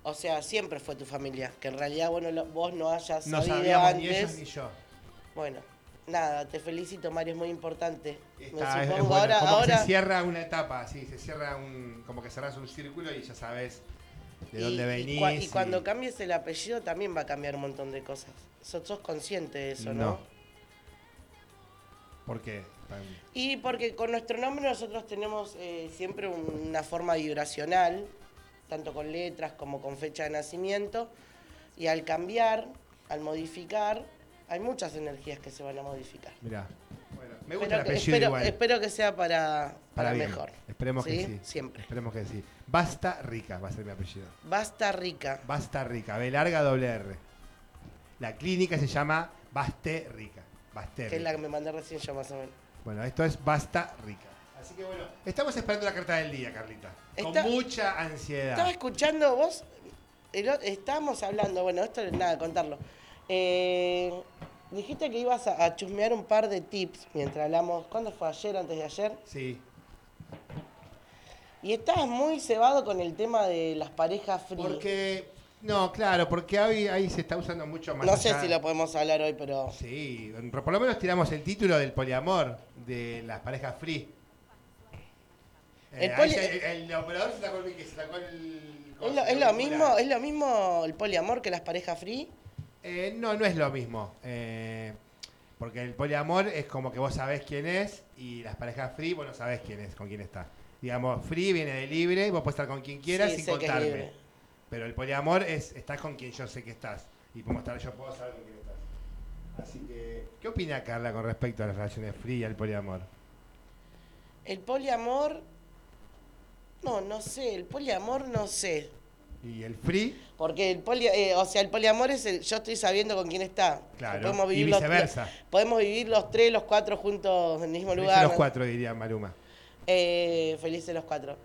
O sea, siempre fue tu familia. Que en realidad bueno, vos no hayas no sabido antes. Ni ellos ni yo. Bueno, nada, te felicito, Mario, es muy importante. Está, Me supongo, ahora, como ahora... se cierra una etapa, sí, se cierra un. como que cerras un círculo y ya sabes de dónde venís. Y, cuando cambies el apellido también va a cambiar un montón de cosas. Sos, sos consciente de eso, ¿no? No. ¿Por qué? Y porque con nuestro nombre nosotros tenemos eh, siempre una forma vibracional tanto con letras como con fecha de nacimiento, y al cambiar, al modificar, hay muchas energías que se van a modificar. Mirá, bueno, me gusta espero el apellido que, espero, espero, que sea para, para, mejor. Esperemos que sí. Siempre. Esperemos que sí. Basta Rica va a ser mi apellido. Basta Rica. Basta Rica, B larga doble R. La clínica se llama Baste Rica. Baste que es la que me mandé recién yo más o menos. Bueno, esto es Basta Rica. Así que bueno, estamos esperando la carta del día, Carlita. con mucha ansiedad. Estaba escuchando vos, estábamos hablando, bueno, esto es nada, contarlo. Eh, dijiste que ibas a, chusmear un par de tips mientras hablamos. ¿Cuándo fue? ¿Ayer, antes de ayer? Sí. Y estabas muy cebado con el tema de las parejas frías. Porque No, claro, porque hoy ahí se está usando mucho más. No sé allá- si lo podemos hablar hoy, pero Sí, por lo menos tiramos el título del poliamor, de las parejas free. Eh, El ahí poli- se- el, el operador se sacó el, se sacó el ¿es lo, es mismo, es lo mismo el poliamor que las parejas free. Eh, no, no es lo mismo. eh, porque el poliamor es como que vos sabés quién es y las parejas free vos no sabés quién es, con quién está. Digamos, free viene de libre, vos puedes estar con quien quieras Sí, sin contarme. Pero el poliamor es estás con quien yo sé que estás. Y estar, yo puedo saber con quién estás. Así que, ¿qué opina Carla con respecto a las relaciones free y al poliamor? El poliamor, no, no sé, el poliamor no sé. Y el free, Porque el poli, eh, o sea, el poliamor es el yo estoy sabiendo con quién está. Claro, Podemos y vivir los- viceversa. podemos vivir los tres, los cuatro juntos en el mismo felices lugar. los ¿no? cuatro, diría Maruma. Eh, felices los cuatro.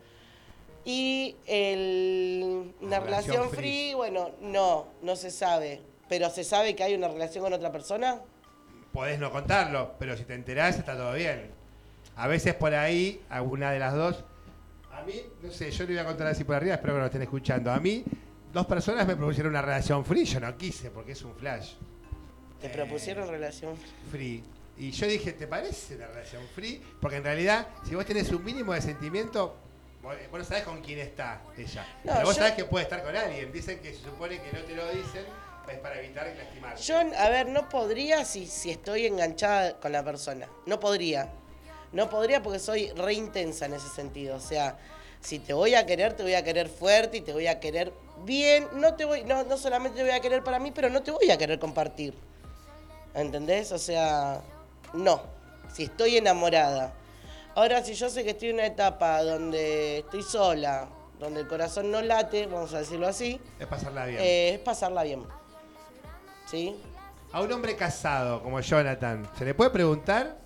Y el, una La relación relación free. free. bueno, no, no se sabe. Pero se sabe que hay una relación con otra persona. Podés no contarlo, pero si te enterás está todo bien. A veces por ahí, alguna de las dos. A mí, no sé, yo le voy a contar así por arriba, espero que lo estén escuchando. A mí, dos personas me propusieron una relación free, yo no quise porque es un flash. Te Eh, propusieron relación. Free. Y yo dije, ¿te parece una relación free? Porque en realidad, si vos tenés un mínimo de sentimiento, vos, vos no sabés con quién está ella. No, pero vos yo- sabés que puede estar con alguien. Dicen que se supone que no te lo dicen, es para evitar lastimarte. Yo, a ver, no podría si, si estoy enganchada con la persona. No podría. No podría porque soy re intensa en ese sentido. O sea, si te voy a querer, te voy a querer fuerte y te voy a querer bien. No te voy, no, no solamente te voy a querer para mí, pero no te voy a querer compartir. ¿Entendés? O sea, no. Si estoy enamorada. Ahora, si yo sé que estoy en una etapa donde estoy sola, donde el corazón no late, vamos a decirlo así, Es pasarla bien. eh, es pasarla bien. ¿Sí? A un hombre casado como Jonathan, ¿se le puede preguntar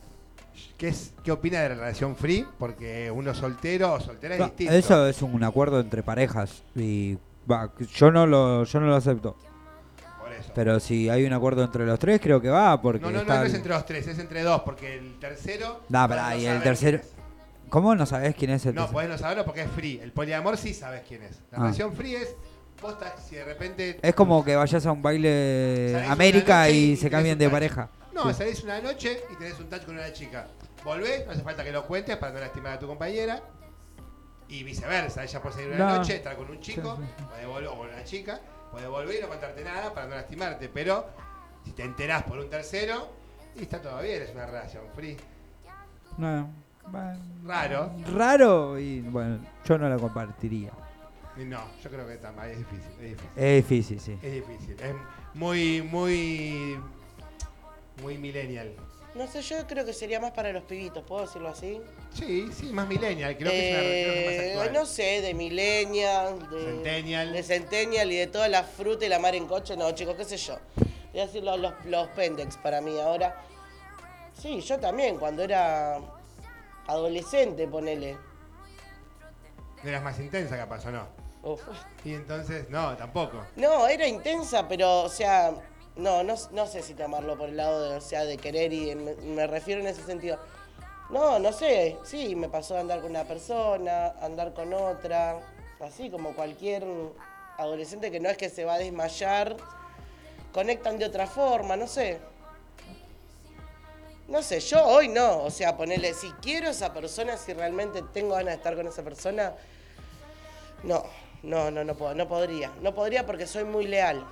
qué, es, qué opina de la relación free? Porque uno soltero o soltera es distinto. Eso es un acuerdo entre parejas y va, yo no lo yo no lo acepto. Por eso. Pero si hay un acuerdo entre los tres creo que va porque no, no, no, está no es entre los tres, es entre dos, porque el tercero. No, pará, y el tercero. ¿Cómo no sabés quién es el No, tercero? podés no saberlo porque es free. El poliamor sí sabes quién es. La Ah. relación free es. Posta, si de repente. Es como que vayas a un baile América y y se un de pareja. No, Sí. salís una noche y tenés un touch con una chica. Volvés, no hace falta que lo cuentes para no lastimar a tu compañera. Y viceversa, ella puede salir una No. noche, estar con un chico, Sí, sí, puede vol- o con una chica, puede volver y no contarte nada para no lastimarte. Pero si te enterás por un tercero, y está todo bien, es una relación free. No, bueno, Raro. Raro y bueno, yo no la compartiría. No, yo creo que está mal, es difícil, es difícil. Es difícil, sí. Es difícil, es muy, muy, muy millennial. No sé, yo creo que sería más para los pibitos, ¿puedo decirlo así? Sí, sí, más millennial, creo que es una creo que Eh, más actual. no sé, de millennial, de Centennial. de centennial y de toda la fruta y la mar en coche, no, chicos, qué sé yo. Voy a decir los, los, los pendex para mí ahora. Sí, yo también, cuando era adolescente, ponele. Eras más intensa capaz, ¿o no? Uf. Y entonces, no, tampoco. No, era intensa, pero, o sea, no, no, no sé si tomarlo por el lado de, o sea, de querer y me, refiero en ese sentido. No, no sé, sí, me pasó a andar con una persona, andar con otra, así como cualquier adolescente que no es que se va a desmayar, conectan de otra forma, no sé. No sé, yo hoy no, o sea, ponerle, si quiero a esa persona, si realmente tengo ganas de estar con esa persona, no, no, no, no puedo, no podría. No podría porque soy muy leal.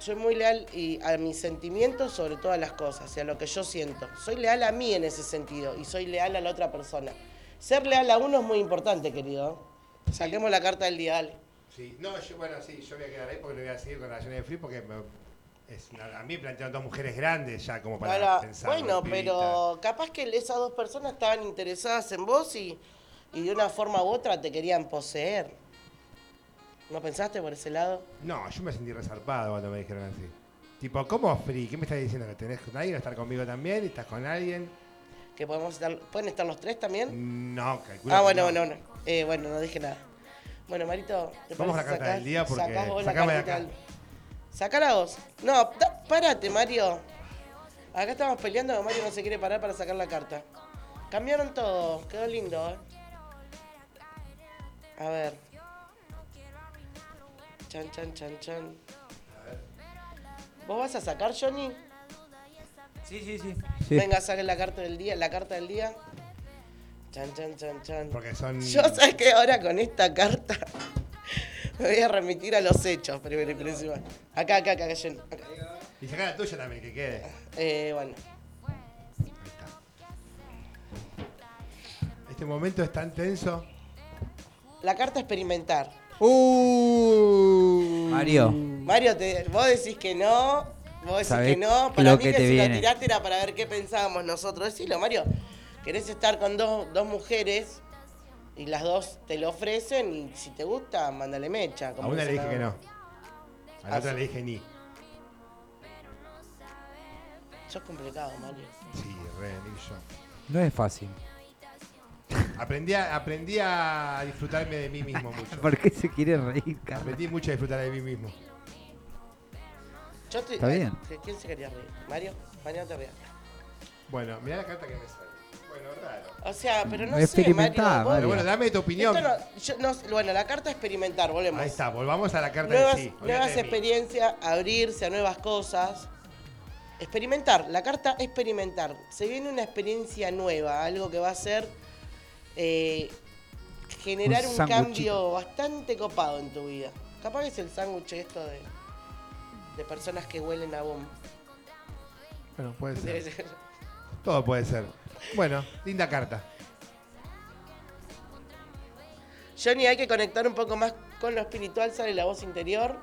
Soy muy leal y a mis sentimientos sobre todas las cosas y a lo que yo siento. Soy leal a mí en ese sentido y soy leal a la otra persona. Ser leal a uno es muy importante, querido. Saquemos la carta del día, dale. Sí, no, yo, bueno, sí, yo voy a quedar ahí porque no voy a seguir con relaciones de free porque me- es a mí me plantearon dos mujeres grandes ya como para Ahora, pensar. bueno, pero capaz que esas dos personas estaban interesadas en vos y, y de una forma u otra te querían poseer. ¿No pensaste por ese lado? No, yo me sentí resarpado cuando me dijeron así. Tipo, ¿cómo free? ¿Qué me estás diciendo? ¿Que tenés con alguien? ¿Estar conmigo también? ¿Y ¿Estás con alguien? ¿Que podemos estar, ¿Pueden estar los tres también? No, calculo Ah, que bueno, no. bueno, bueno. Eh, bueno, no dije nada. Bueno, Marito, ¿te Vamos a la carta del día porque- sacame de acá. del- Sacala vos. No, da- párate, Mario. Acá estamos peleando, Mario no se quiere parar para sacar la carta. Cambiaron todo, quedó lindo, ¿eh? A ver. Chan, chan, chan, chan. ¿Vos vas a sacar, Johnny? Sí, sí, sí. Venga, saquen la carta del día, la carta del día. Chan, chan, chan, chan. Porque son. Yo sabes que ahora con esta carta me voy a remitir a los hechos primero y principal. Acá, acá, acá, Johnny. acá. Y saca la tuya también, que quede. Eh, bueno. Ahí está. Este momento es tan tenso. La carta experimentar. Uh. Mario. Mario, te- vos decís que no, vos decís Sabés que no, para lo mí que que, te si viene. lo tiraste era para ver qué pensábamos nosotros. Decilo, Mario, querés estar con dos, dos mujeres y las dos te lo ofrecen y si te gusta, mándale mecha. A como una le dije que no. A la Ah, otra sí. le dije ni. Sos complicado, Mario. Sí, re, ni yo. No es fácil. Aprendí a, aprendí a disfrutarme de mí mismo mucho. ¿Por qué se quiere reír, Carla? Aprendí mucho a disfrutar de mí mismo. Yo te- Está bien. ¿Quién se quería reír? Mario, Mario no te rías. Bueno, mirá la carta que me sale. Bueno, raro. O sea, pero no sé, Mario. vos- Pero bueno, dame tu opinión. Esto no- yo no- bueno, la carta experimentar, volvemos. Ahí está, volvamos a la carta nuevas, en sí. Olvídate nuevas de mí. experiencias, abrirse a nuevas cosas. Experimentar, la carta experimentar. Se viene una experiencia nueva, algo que va a ser eh, generar Un cambio bastante copado en tu vida. Capaz que es el sándwich esto de, de personas que huelen a bomba. Bueno, puede ser. Todo puede ser. Bueno, linda carta. Johnny, hay que conectar un poco más con lo espiritual, sale la voz interior.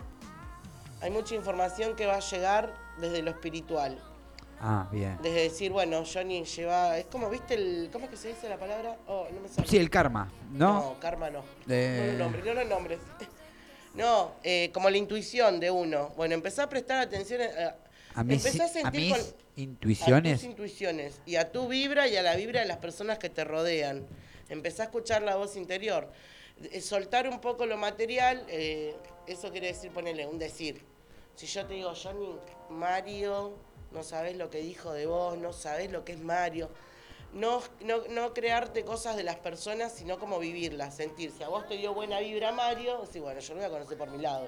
Hay mucha información que va a llegar desde lo espiritual. Ah, bien. Desde decir, bueno, Johnny lleva. Es como, ¿viste el. ¿Cómo es que se dice la palabra? Oh, no me sale. Sí, el karma, ¿no? No, karma no. Eh. No los nombres, no los nombres. No, eh, como la intuición de uno. Bueno, empezá a prestar atención. A, A mis, a a sentir mis con- intuiciones. a tus intuiciones y a tu vibra y a la vibra de las personas que te rodean. Empezá a escuchar la voz interior. Eh, Soltar un poco lo material, eh, eso quiere decir ponerle un decir. Si yo te digo, Johnny, Mario, no sabes lo que dijo de vos, no sabes lo que es Mario. No, no, no crearte cosas de las personas, sino como vivirlas, sentir. Si a vos te dio buena vibra Mario, sí, bueno, yo lo voy a conocer por mi lado.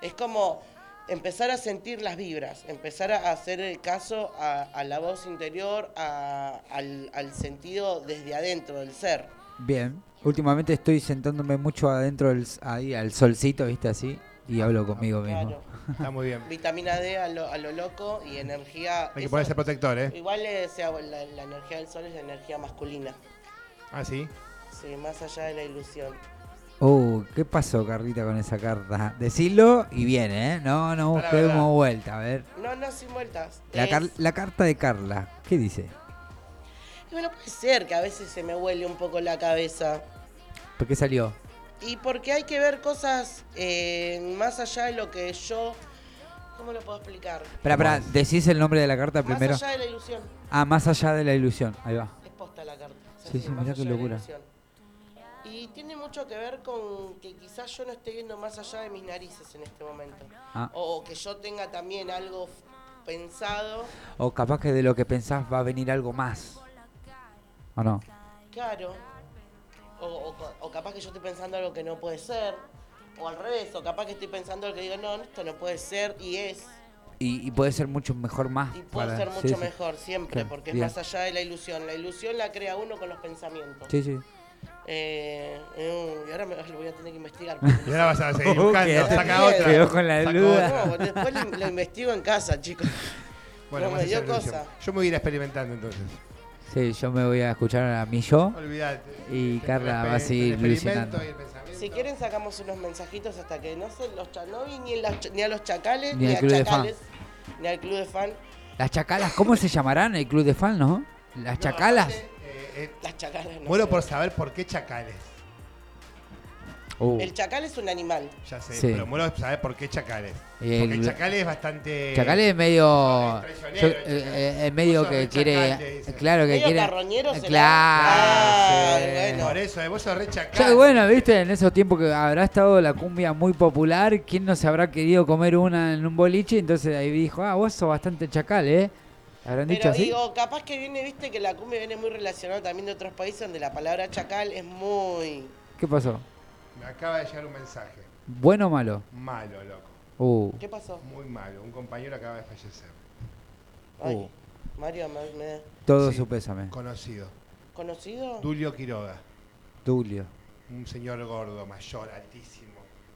Es como empezar a sentir las vibras, empezar a hacer el caso a, la voz interior, al, al sentido desde adentro del ser. Bien. Últimamente estoy sentándome mucho adentro del, ahí al solcito, ¿viste? Así. Y hablo conmigo mismo. Claro. Está muy bien. Vitamina D a lo, a lo loco y energía. Hay que ponerse protector, ¿eh? Igual eh, sea, la, la energía del sol es la energía masculina. Ah, sí. Sí, más allá de la ilusión. Uh, ¿qué pasó, Carlita, con esa carta? Decilo y viene, ¿eh? No, no busquemos vuelta, a ver. No, no, sin vueltas. La, Es- car- la carta de Carla, ¿qué dice? y bueno, puede ser que a veces se me huele un poco la cabeza. ¿Por qué salió? Y porque hay que ver cosas eh, más allá de lo que yo. ¿Cómo lo puedo explicar? Espera, espera, ¿decís el nombre de la carta primero? Más allá de la ilusión. Ah, más allá de la ilusión, ahí va. Es posta la carta. Sí, así, sí, más mirá qué locura. Y tiene mucho que ver con que quizás yo no esté viendo más allá de mis narices en este momento. Ah. O que yo tenga también algo pensado. O capaz que de lo que pensás va a venir algo más. ¿O no? Claro. O, o o capaz que yo estoy pensando algo que no puede ser. O al revés. O capaz que estoy pensando algo que digo, no, esto no puede ser y es. Y, y puede ser mucho mejor más. Y puede para- ser sí, mucho sí. mejor siempre, Claro, porque bien. es más allá de la ilusión. La ilusión la crea uno con los pensamientos. Sí, sí. Eh, eh, y ahora me, lo voy a tener que investigar. Y ahora vas a seguir buscando. Saca otra. quedó con la duda. No, después lo, lo investigo en casa, chicos. Bueno, No, me dio cosa. Yo me voy a ir experimentando entonces. Sí, yo me voy a escuchar a mí yo. Olvídate. Y Carla va a seguir pensamiento. Si quieren sacamos unos mensajitos hasta que no sé, los cha- no vi ni, en las ch- ni a los chacales, Ni ni, al a club de fan. chacales, ni al club de fan. Las chacalas, ¿cómo se llamarán el club de fan, no? Las No, chacalas. eh, eh, Las chacalas no. muero sé. por saber por qué chacales. Uh, El chacal es un animal. Ya sé, Sí. pero muero por saber por qué chacales. Y Porque el- el chacal es bastante. Chacales es medio. es traicionero, yo- el eh, chacal. eh, es medio Vos sos que re quiere. chacal, te dice. Claro que Medio quiere. carroñero será. Claro. Ah, sí. bueno. Por eso, eh, vos sos re chacal. Ya, bueno, viste, en esos tiempos que habrá estado la cumbia muy popular, ¿quién no se habrá querido comer una en un boliche? Entonces ahí dijo, ah, vos sos bastante chacal, ¿eh? ¿Habrán dicho Pero así? digo, capaz que viene, viste, que la cumbia viene muy relacionada también de otros países donde la palabra chacal es muy... ¿Qué pasó? Me acaba de llegar un mensaje. ¿Bueno o malo? Malo, loco. Uh, ¿Qué pasó? Muy malo. Un compañero acaba de fallecer. Ay, Uh. Mario, me, me- todo Sí. su pésame. Conocido. ¿conocido? Dulio Quiroga. Dulio. Un señor gordo, mayor, altísimo.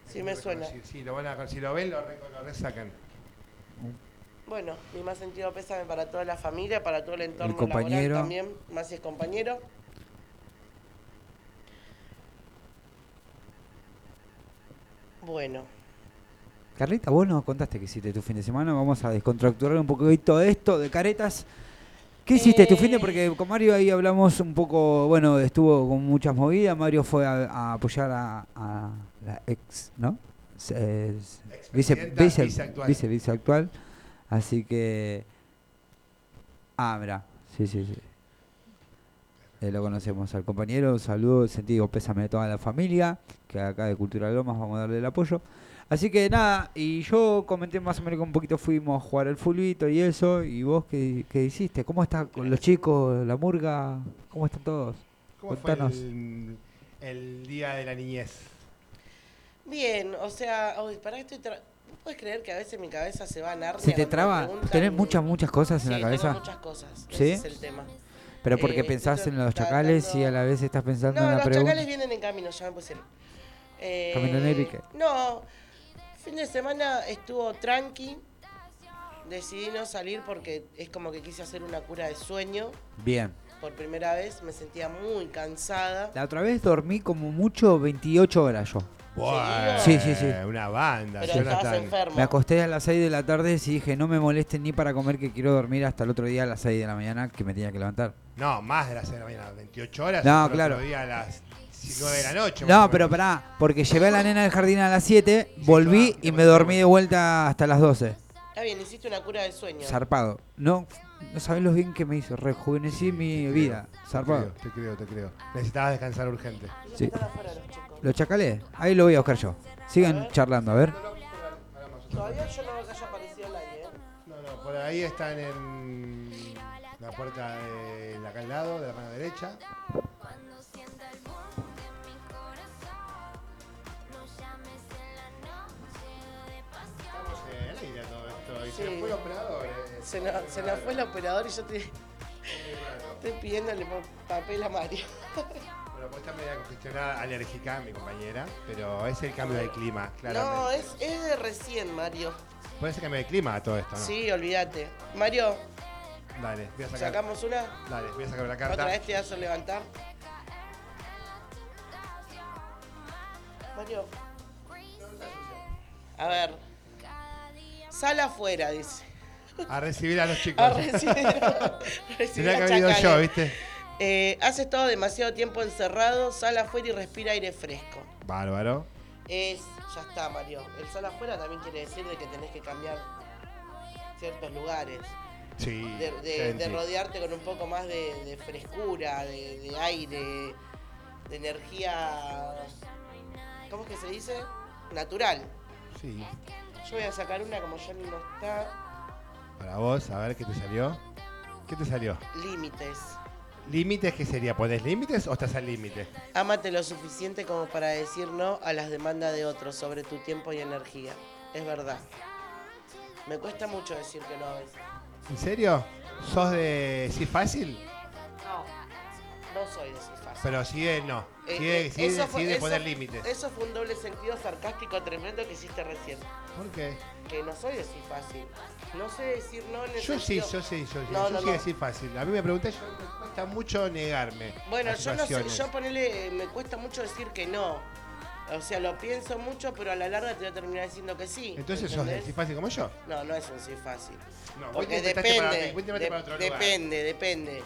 Sí, me suena. Sí, lo van a, si lo ven, lo, re- lo resacan. Bueno, mi más sentido pésame para toda la familia, para todo el entorno compañero. laboral también, más si es compañero. Bueno, Carlita, vos nos contaste que hiciste tu fin de semana. Vamos a descontracturar un poquito esto de caretas. ¿Qué hiciste tu fin de? Eh. Porque con Mario ahí hablamos un poco, bueno, estuvo con muchas movidas. Mario fue a, a apoyar a, a la ex, ¿no? Se- es- vice, vice, viceactual. vice, viceactual. Así que... Ah, mira, sí, sí, sí. Eh, lo conocemos al compañero, un saludo, sentido pésame de toda la familia, que acá de Cultura Lomas vamos a darle el apoyo. Así que nada, y yo comenté más o menos que un poquito fuimos a jugar al fulbito y eso, y vos qué, qué hiciste, ¿cómo está con los chicos, la murga? ¿Cómo están todos? ¿Cómo Contanos. fue el, el día de la niñez? bien, o sea, uy, para que estoy... tra- ¿No puedes creer que a veces mi cabeza se va a Narnia? ¿Se te traba? ¿Tenés muchas, muchas cosas en Sí, la cabeza? tengo muchas cosas, ¿Sí? ese es el tema. Pero porque Eh, pensás en los tratando- chacales y a la vez estás pensando No, en la los pregunta. chacales vienen en camino, ya me pusieron. Eh? No, fin de semana estuvo tranqui. Decidí no salir porque es como que quise hacer una cura de sueño. Bien. Por primera vez me sentía muy cansada. La otra vez dormí como mucho 28 horas yo. Buah, Sí, sí, sí. Una banda, Pero estabas enfermo. Me acosté a las 6 de la tarde y dije, no me molesten ni para comer que quiero dormir hasta el otro día a las 6 de la mañana que me tenía que levantar. No, más de las 6 de la mañana, 28 horas. No, otro claro. día a las 9 de la noche. No, pero pará, porque llevé a la nena al jardín a las 7, volví y te me dormí de vuelta hasta las 12. Está bien, hiciste una cura de sueño. Zarpado. No, no sabés lo bien que me hizo. Rejuvenecí mi vida. Te Zarpado. creo, te creo, te creo. Necesitabas descansar urgente. Sí. los chicos. ¿Los chacales? Ahí lo voy a buscar yo. Sigan charlando, a ver. Todavía yo no veo que haya aparecido el aire, ¿eh? No, no, por ahí están en la puerta de la acá al lado, de la mano derecha. Se Sí. fue el operador. eh. Se nos, se nos fue el operador y yo estoy, estoy pidiéndole pa- papel a Mario. Bueno, pues está media congestionada, alérgica, mi compañera, pero es el cambio de clima, claramente. No, es, es de recién, Mario. Puede ser cambio de clima a todo esto, ¿no? Sí, olvídate. Mario, Dale, voy a sacar. sacamos una. Dale, voy a sacar la carta. Otra vez te vas a levantar. Mario. A ver. Sal afuera, dice. A recibir a los chicos. A recibir, recibir que a haber ido yo. ¿viste? Eh, has estado demasiado tiempo encerrado, sal afuera y respira aire fresco. Bárbaro. Es, ya está, Mario. El sal afuera también quiere decir de que tenés que cambiar ciertos lugares. Sí. De, de- de rodearte con un poco más de, de frescura, de, de aire, de energía. ¿Cómo es que se dice? Natural. Sí. Yo voy a sacar una como Johnny no está. Para vos, a ver qué te salió. ¿Qué te salió? Límites. ¿Límites qué sería? ¿Pones límites o estás al límite? Ámate lo suficiente como para decir no a las demandas de otros sobre tu tiempo y energía. Es verdad. Me cuesta mucho decir que no a veces. ¿En serio? ¿Sos de sí fácil? No, no soy de decir fácil. Pero sí de no. Eh, Sí de, eh, sí de- eso fue- sí de eso- poner límites. Eso fue un doble sentido sarcástico tremendo que hiciste recién. ¿Por qué? Que no soy de decir fácil. No sé decir no en el Yo sí, sentido- yo sí, yo sí. No, yo no, sí no. de sí fácil. A mí me pregunté, yo me cuesta mucho negarme. Bueno, yo no sé, yo ponele, me cuesta mucho decir que no. O sea, lo pienso mucho, pero a la larga te voy a terminar diciendo que sí. Entonces sos de sí fácil como yo. No, no es un sí fácil. No, vos Porque te intentaste para- depende. vos te intentaste para otro de- lugar. depende, depende.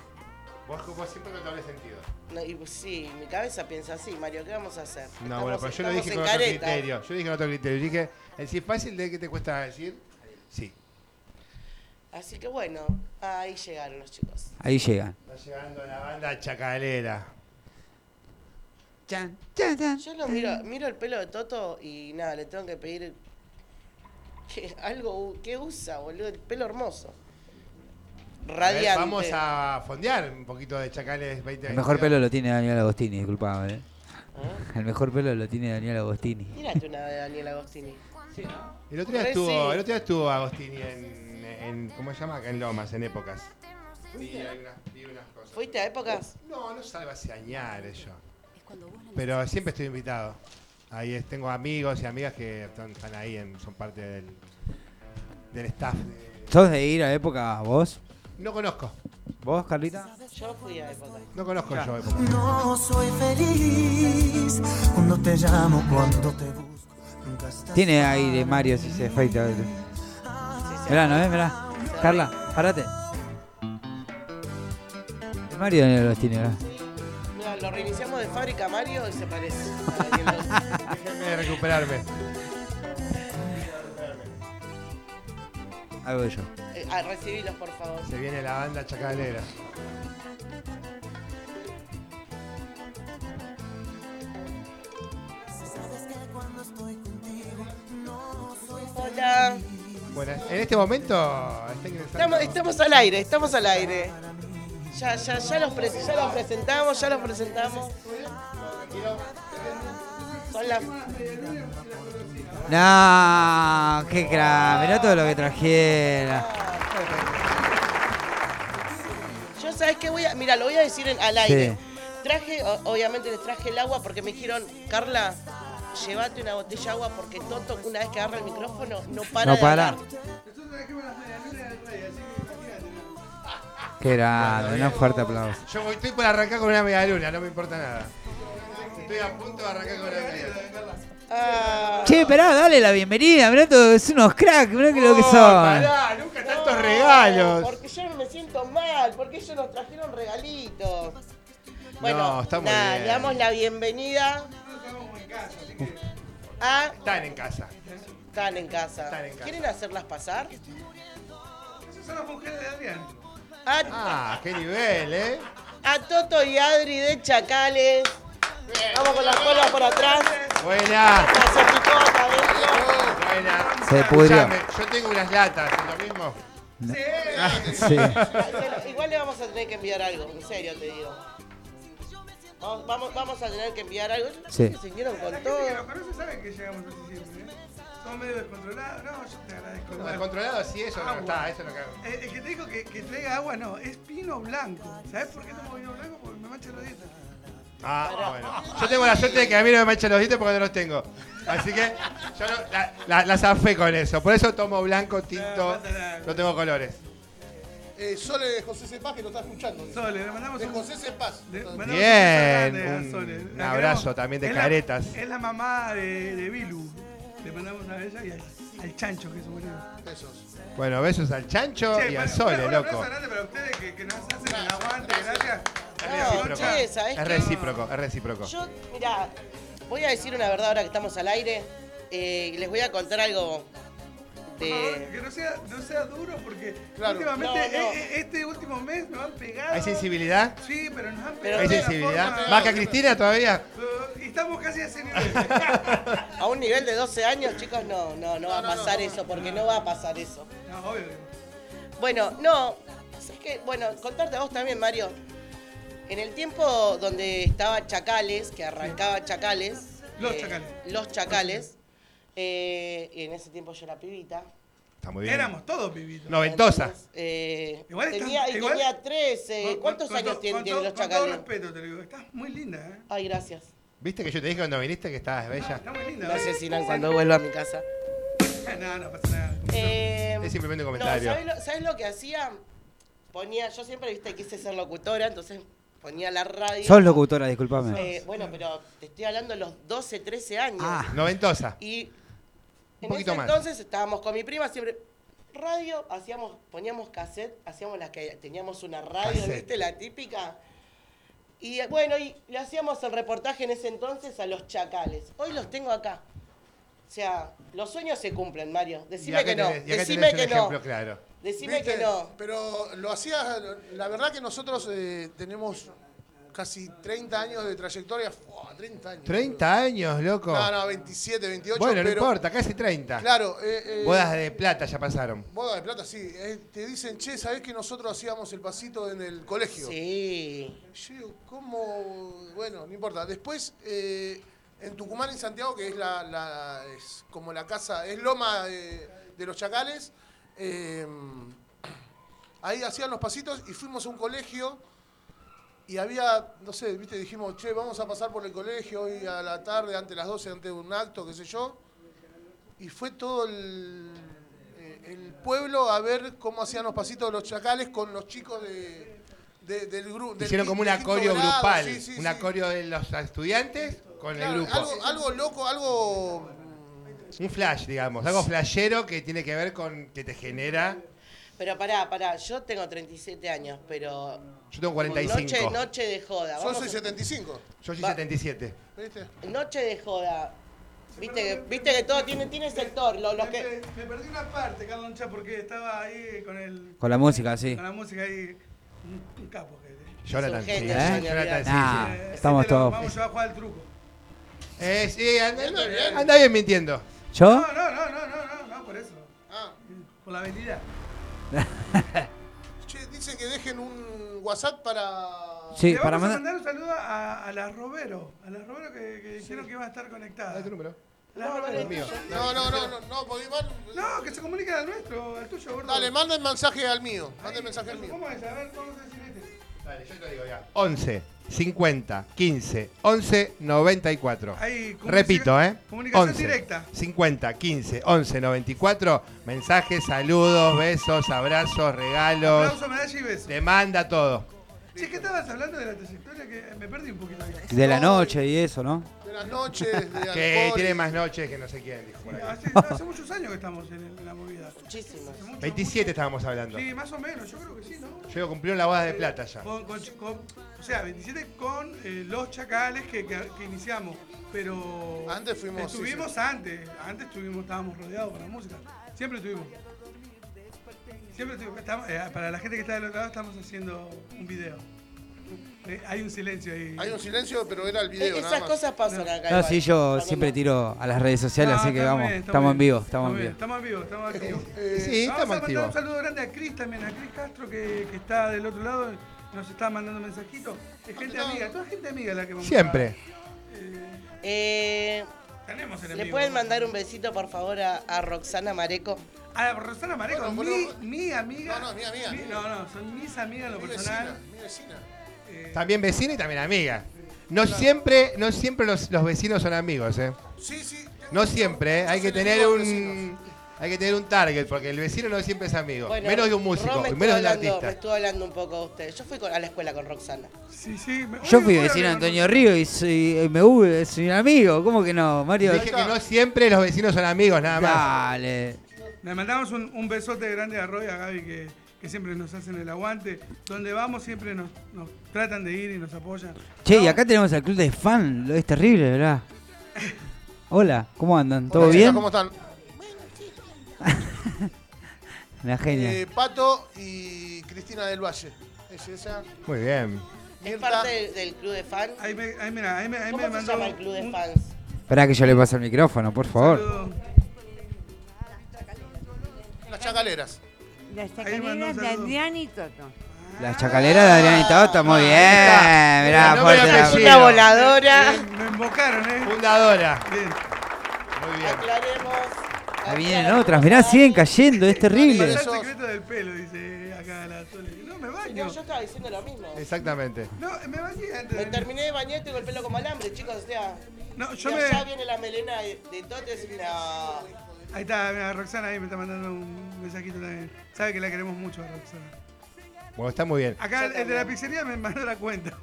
Vos como siempre con doble sentido. No, y pues sí, mi cabeza piensa así, Mario, ¿qué vamos a hacer? No, Estamos- bueno, pero yo lo dije con otro criterio. Yo dije con otro criterio. Dije, el sí fácil de qué te cuesta decir. Sí. Así que bueno, ahí llegaron los chicos. Ahí llegan. Está llegando la banda chacalera. Chan, chan, chan. Yo lo miro, miro el pelo de Toto y nada, le tengo que pedir que algo que usa, boludo, el pelo hermoso. A ver, Radiante. vamos a fondear un poquito de chacales 20 El mejor pelo lo tiene Daniel Agostini, disculpame. ¿eh? El mejor pelo lo tiene Daniel Agostini. Mírate una de Daniel Agostini. El otro día estuvo, sí. el otro día estuvo Agostini en, en ¿cómo se llama? Acá en Lomas, en épocas. Vi, hay unas, vi unas cosas. ¿Fuiste a épocas? No, no salgo hace añares yo. Pero siempre estoy invitado. Ahí es- tengo amigos y amigas que están, están ahí, en- son parte del, del staff. de- ¿Sos de ir a época vos? No conozco, ¿Vos, Carlita? Yo fui a épocas. no conozco yo épocas. No soy feliz cuando te llamo, cuando te busco. Nunca estás Tiene aire Mario si se afeita. Mirá, ¿no ves? Mirá. Carla, parate. Mario Daniel Agostini, mirá. Mira, lo reiniciamos de fábrica Mario y se parece. Déjenme recuperarme. Hago yo. Eh, ah, recibilos, por favor. Se viene la banda chacalera. Hola. Bueno, en este momento está ingresando. Estamos, estamos al aire, estamos al aire. Ya, ya, ya, los, pre- ya los presentamos, ya los presentamos. Son las. No, qué crack. Mirá todo lo que trajera. Yo sabes que voy a. Mira, lo voy a decir en- al aire. Sí. Traje, o- obviamente les traje el agua porque me dijeron, Carla, llévate una botella de agua porque Toto, una vez que agarra el micrófono, no para No de para. hablar. Qué grande. Un fuerte aplauso. Yo voy- estoy por arrancar con una media luna, no me importa nada. Estoy a punto de arrancar con media luna. Ah, Che, pará, dale la bienvenida. Mirá todos unos cracks. Mirá que lo que Oh, son. pará, nunca tantos regalos. Porque yo no me siento mal, porque ellos nos trajeron regalitos. Bueno, No, nada, bien. le damos la bienvenida a Están en casa. Están en casa. Están en casa. ¿Quieren hacerlas pasar? Esas son las mujeres de Adrián. A, Ah, qué nivel, ¿eh? a Toto y Adri de Chacales. Vamos con las colas por atrás. Buena, Se buena. Se pudrió. Yo tengo unas latas, ¿es lo mismo? Sí. Se lo- Igual le vamos a tener que enviar algo, en serio te digo. Vamos, vamos, vamos a tener que enviar algo. Sí. Se vinieron con La todo. nos conoce sabe que llegamos así siempre. ¿eh? Somos medio descontrolados. No, yo te agradezco. No, descontrolado sí, eso no Agua. está, eso no cabe. Eh, el que te dijo que, que traiga agua no, es vino blanco. ¿Sabes por qué tomo vino blanco? Porque me mancha los dientes. Ah, bueno. Yo tengo la suerte de que a mí no me manchan los dientes porque no los tengo. Así que yo no- la, la, la zafé con eso. Por eso tomo blanco, tinto, no tengo colores. Eh, Sole de José Cepaz que lo está escuchando. Sole, le mandamos De un, José Cepaz. le mandamos Bien, un beso grande a un- Sole. un La abrazo queremos. también de Es la- caretas. es la mamá de, de Bilu. Le mandamos a ella y al, al chancho que es su marido. Besos. Bueno, besos al chancho Che, y al bueno, sole, un- un loco. abrazo grande para ustedes que, que nos hacen el aguante, gracias. No, recíproco. che, ¿sabés Es qué? recíproco, es recíproco. Yo, mira, voy a decir una verdad ahora que estamos al aire. Eh, les voy a contar algo favor, de. que no sea, no sea duro porque Claro. últimamente, No, no. eh, eh, este último mes nos han pegado. ¿Hay sensibilidad? Sí, pero nos han Pero pegado. ¿Hay de sensibilidad? forma- ¿Más que a Cristina todavía? Y estamos casi a ese nivel. A un nivel de 12 años, chicos, no, no, no va a pasar eso, porque no va a pasar eso. No, obvio. que no. Bueno, no. Es que, bueno, contarte a vos también, Mario. En el tiempo donde estaba Chacales, que arrancaba Chacales. Los Chacales. Los Chacales. eh, y en ese tiempo yo era pibita. Está muy bien. Éramos todos pibitos. Noventosa. Eh, Igual estás- tenía, y igual- tenía 13. Con- Eh, ¿Cuántos con- años con tienen los Con todo Chacales? respeto te lo digo. Estás muy linda, ¿eh? Ay, gracias. ¿Viste que yo te dije cuando viniste que estabas bella? Está muy linda. Me ¿eh? asesinan cuando vuelva a mi casa. No, no pasa nada. Eh, Es simplemente un no, comentario. ¿sabes lo que hacía? Ponía, yo siempre, viste, quise ser locutora, entonces ponía la radio. Sos locutora, disculpame. Eh, bueno, pero te estoy hablando de los 12, 13 años. Ah. Noventosa. Y Un en poquito ese más. entonces estábamos con mi prima siempre. Radio, hacíamos, poníamos cassette, hacíamos las que teníamos una radio, Cassette. ¿viste? La típica. Y eh, bueno, y le hacíamos el reportaje en ese entonces a los chacales. Hoy los tengo acá. O sea, los sueños se cumplen, Mario. Decime que no. tenés- Decime que no. ejemplo claro. Decime ¿Viste? que no. Pero lo hacías, la verdad que nosotros eh, tenemos casi 30 años de trayectoria. Fua, 30 años. 30 años, loco. No, no, 27, 28. bueno, no importa, casi 30. Claro. Eh, eh, Bodas de plata ya pasaron. Boda de plata, sí. Eh, te dicen, che, ¿sabés que nosotros hacíamos el pasito en el colegio? Sí. Yo digo, ¿cómo? Bueno, no importa. Después, eh, en Tucumán, en Santiago, que es la, la- es como la casa, es Loma de, de los Chacales, eh, ahí hacían los pasitos y fuimos a un colegio y había, no sé, viste, dijimos, che, vamos a pasar por el colegio hoy a la tarde, antes de las 12, antes de un acto, qué sé yo. Y fue todo el, eh, el pueblo a ver cómo hacían los pasitos de los chacales con los chicos de, de- del grupo. Hicieron como una coreo grupal, una coreo de los estudiantes con el grupo. Algo, algo loco, algo... Un flash, digamos, algo flashero que tiene que ver con que te genera. Pero pará, pará, yo tengo 37 años, pero... Yo tengo 45. Noche, noche de joda. Yo soy a- 75. Yo soy Va. 77. ¿Viste? Noche de joda. Viste que, viste que todo tiene, tiene sector. Lo, lo que... Me, me perdí una parte, Carloncha, porque estaba ahí con el. Con la música, sí. Con la música ahí. Un, un capo que Jonathan, sí, ¿eh? Jonathan, sí, Nah. sí. Eh, estamos este todos- Vamos a jugar al truco. Eh, sí, anda, anda- anda bien mintiendo. ¿Yo? No, no, no, no, no, no, no, por eso. Ah, Por la habilidad. che, dice que dejen un WhatsApp para... Sí, Le para vamos a mandar. mandar un saludo a, a las Robero. A las Robero que, que dijeron que iba a estar conectada. Tu número. Las No, Robero. dale, No, no, no, no, no, porque van- No, que se comuniquen al nuestro, al tuyo, gordo. Dale, manden mensaje al mío. Manden mensaje al mío. ¿Cómo es? A ver, vamos a decir este. Dale, yo te lo digo ya. 11 50 15 11 94. Ahí, comunicación- Repito, ¿eh? comunicación 11 directa. 50 15 11 94. Mensajes, saludos, besos, abrazos, regalos. Aplauso, medalla y beso. Te manda todo. Che, ¿qué estabas hablando de la trayectoria? Que me perdí un poquito. De la noche y eso, ¿no? De las noches, de Que alcohol. tiene más noches que no sé quién, dijo por ahí. Hace, no, hace muchos años que estamos en, en la movida. Muchísimo. Hace mucho, 27 estábamos hablando. mucho. Sí, más o menos, yo creo que sí, ¿no? Yo cumplieron la boda de plata ya. Con, con- con- o sea, 27 con eh, los chacales que, que- que iniciamos. Pero. Antes fuimos, sí, Estuvimos antes. Antes estuvimos, estábamos rodeados por la música. Siempre estuvimos. Siempre estuvimos. estamos- eh, para la gente que está del otro lado, estamos haciendo un video. Eh, hay un silencio ahí. Hay un silencio, pero era el video, Eh, nada Esas más. cosas pasan acá. No, igual. sí, yo siempre tiro a las redes sociales, No, así que vamos. bien, Estamos en vivo, estamos en vivo. Estamos en vivo, estamos en vivo. Eh, Sí, Vamos estamos a mandar un saludo grande a Cris también, a Cris Castro que, que está del otro lado, nos está mandando mensajitos. Es gente no. amiga, toda gente amiga la que vamos Siempre. a- Eh, Eh, tenemos ¿Le enemigos. pueden mandar un besito, por favor, a, a Roxana Mareco? A Rosana Mareco, Bueno, mi, bueno, mi amiga. No, no, mi amiga. mi- no, no, son mis amigas en lo Mi personal. vecina, mi vecina. Eh, También vecina y también amiga. No siempre, no siempre los, los vecinos son amigos, ¿eh? Sí, sí. No siempre, ¿eh? Hay que tener un. Hay que tener un target, porque el vecino no siempre es amigo. Bueno, menos de un músico, me menos de un hablando- Me artista. estuvo hablando un poco de usted. Yo fui con- a la escuela con Roxana. sí, sí. me- Yo fui ¿puedo vecino de Antonio? Río y soy MV, soy un amigo. ¿Cómo que no, Mario? Dije que no siempre los vecinos son amigos, nada más. Dale. Le mandamos un, un besote grande a Roy a Gaby que, que siempre nos hacen el aguante. Donde vamos siempre nos, nos tratan de ir y nos apoyan. Che, y acá tenemos al club de fan, lo es terrible, ¿verdad? Hola, ¿cómo andan? ¿Todo Hola, chicas, bien? ¿Cómo están? La genia. Eh, Pato y Cristina del Valle. Es esa. Muy bien. ¿Es Mirta. parte del, del club de fan? Ahí me, ahí, mira, ahí me, ahí ¿Cómo me se llama el club de un fans? Esperá que yo le pase el micrófono, por favor. saludo. Las chacaleras. Un chacaleras de. Adrián y Toto. La chacalera de Adrián y Toto, muy bien. Mirá, y fuerte la-. Una voladora. Me invocaron, ¿eh? Fundadora. Bien. Muy bien. Aclaremos. Ahí vienen otras, mirá, siguen cayendo, es terrible. El secreto del pelo, dice acá la Sole. No, me baño. No, yo estaba diciendo lo mismo. Exactamente. No, me bañé antes. Me terminé de bañar y tengo el pelo como alambre, chicos. O sea, No, yo y me. allá viene la melena de, de Totes. No. Ahí está, mira, Roxana ahí me está mandando un mensajito también. Sabe que la queremos mucho a Roxana. Bueno, está muy bien. Acá el de la pizzería me mandó la cuenta.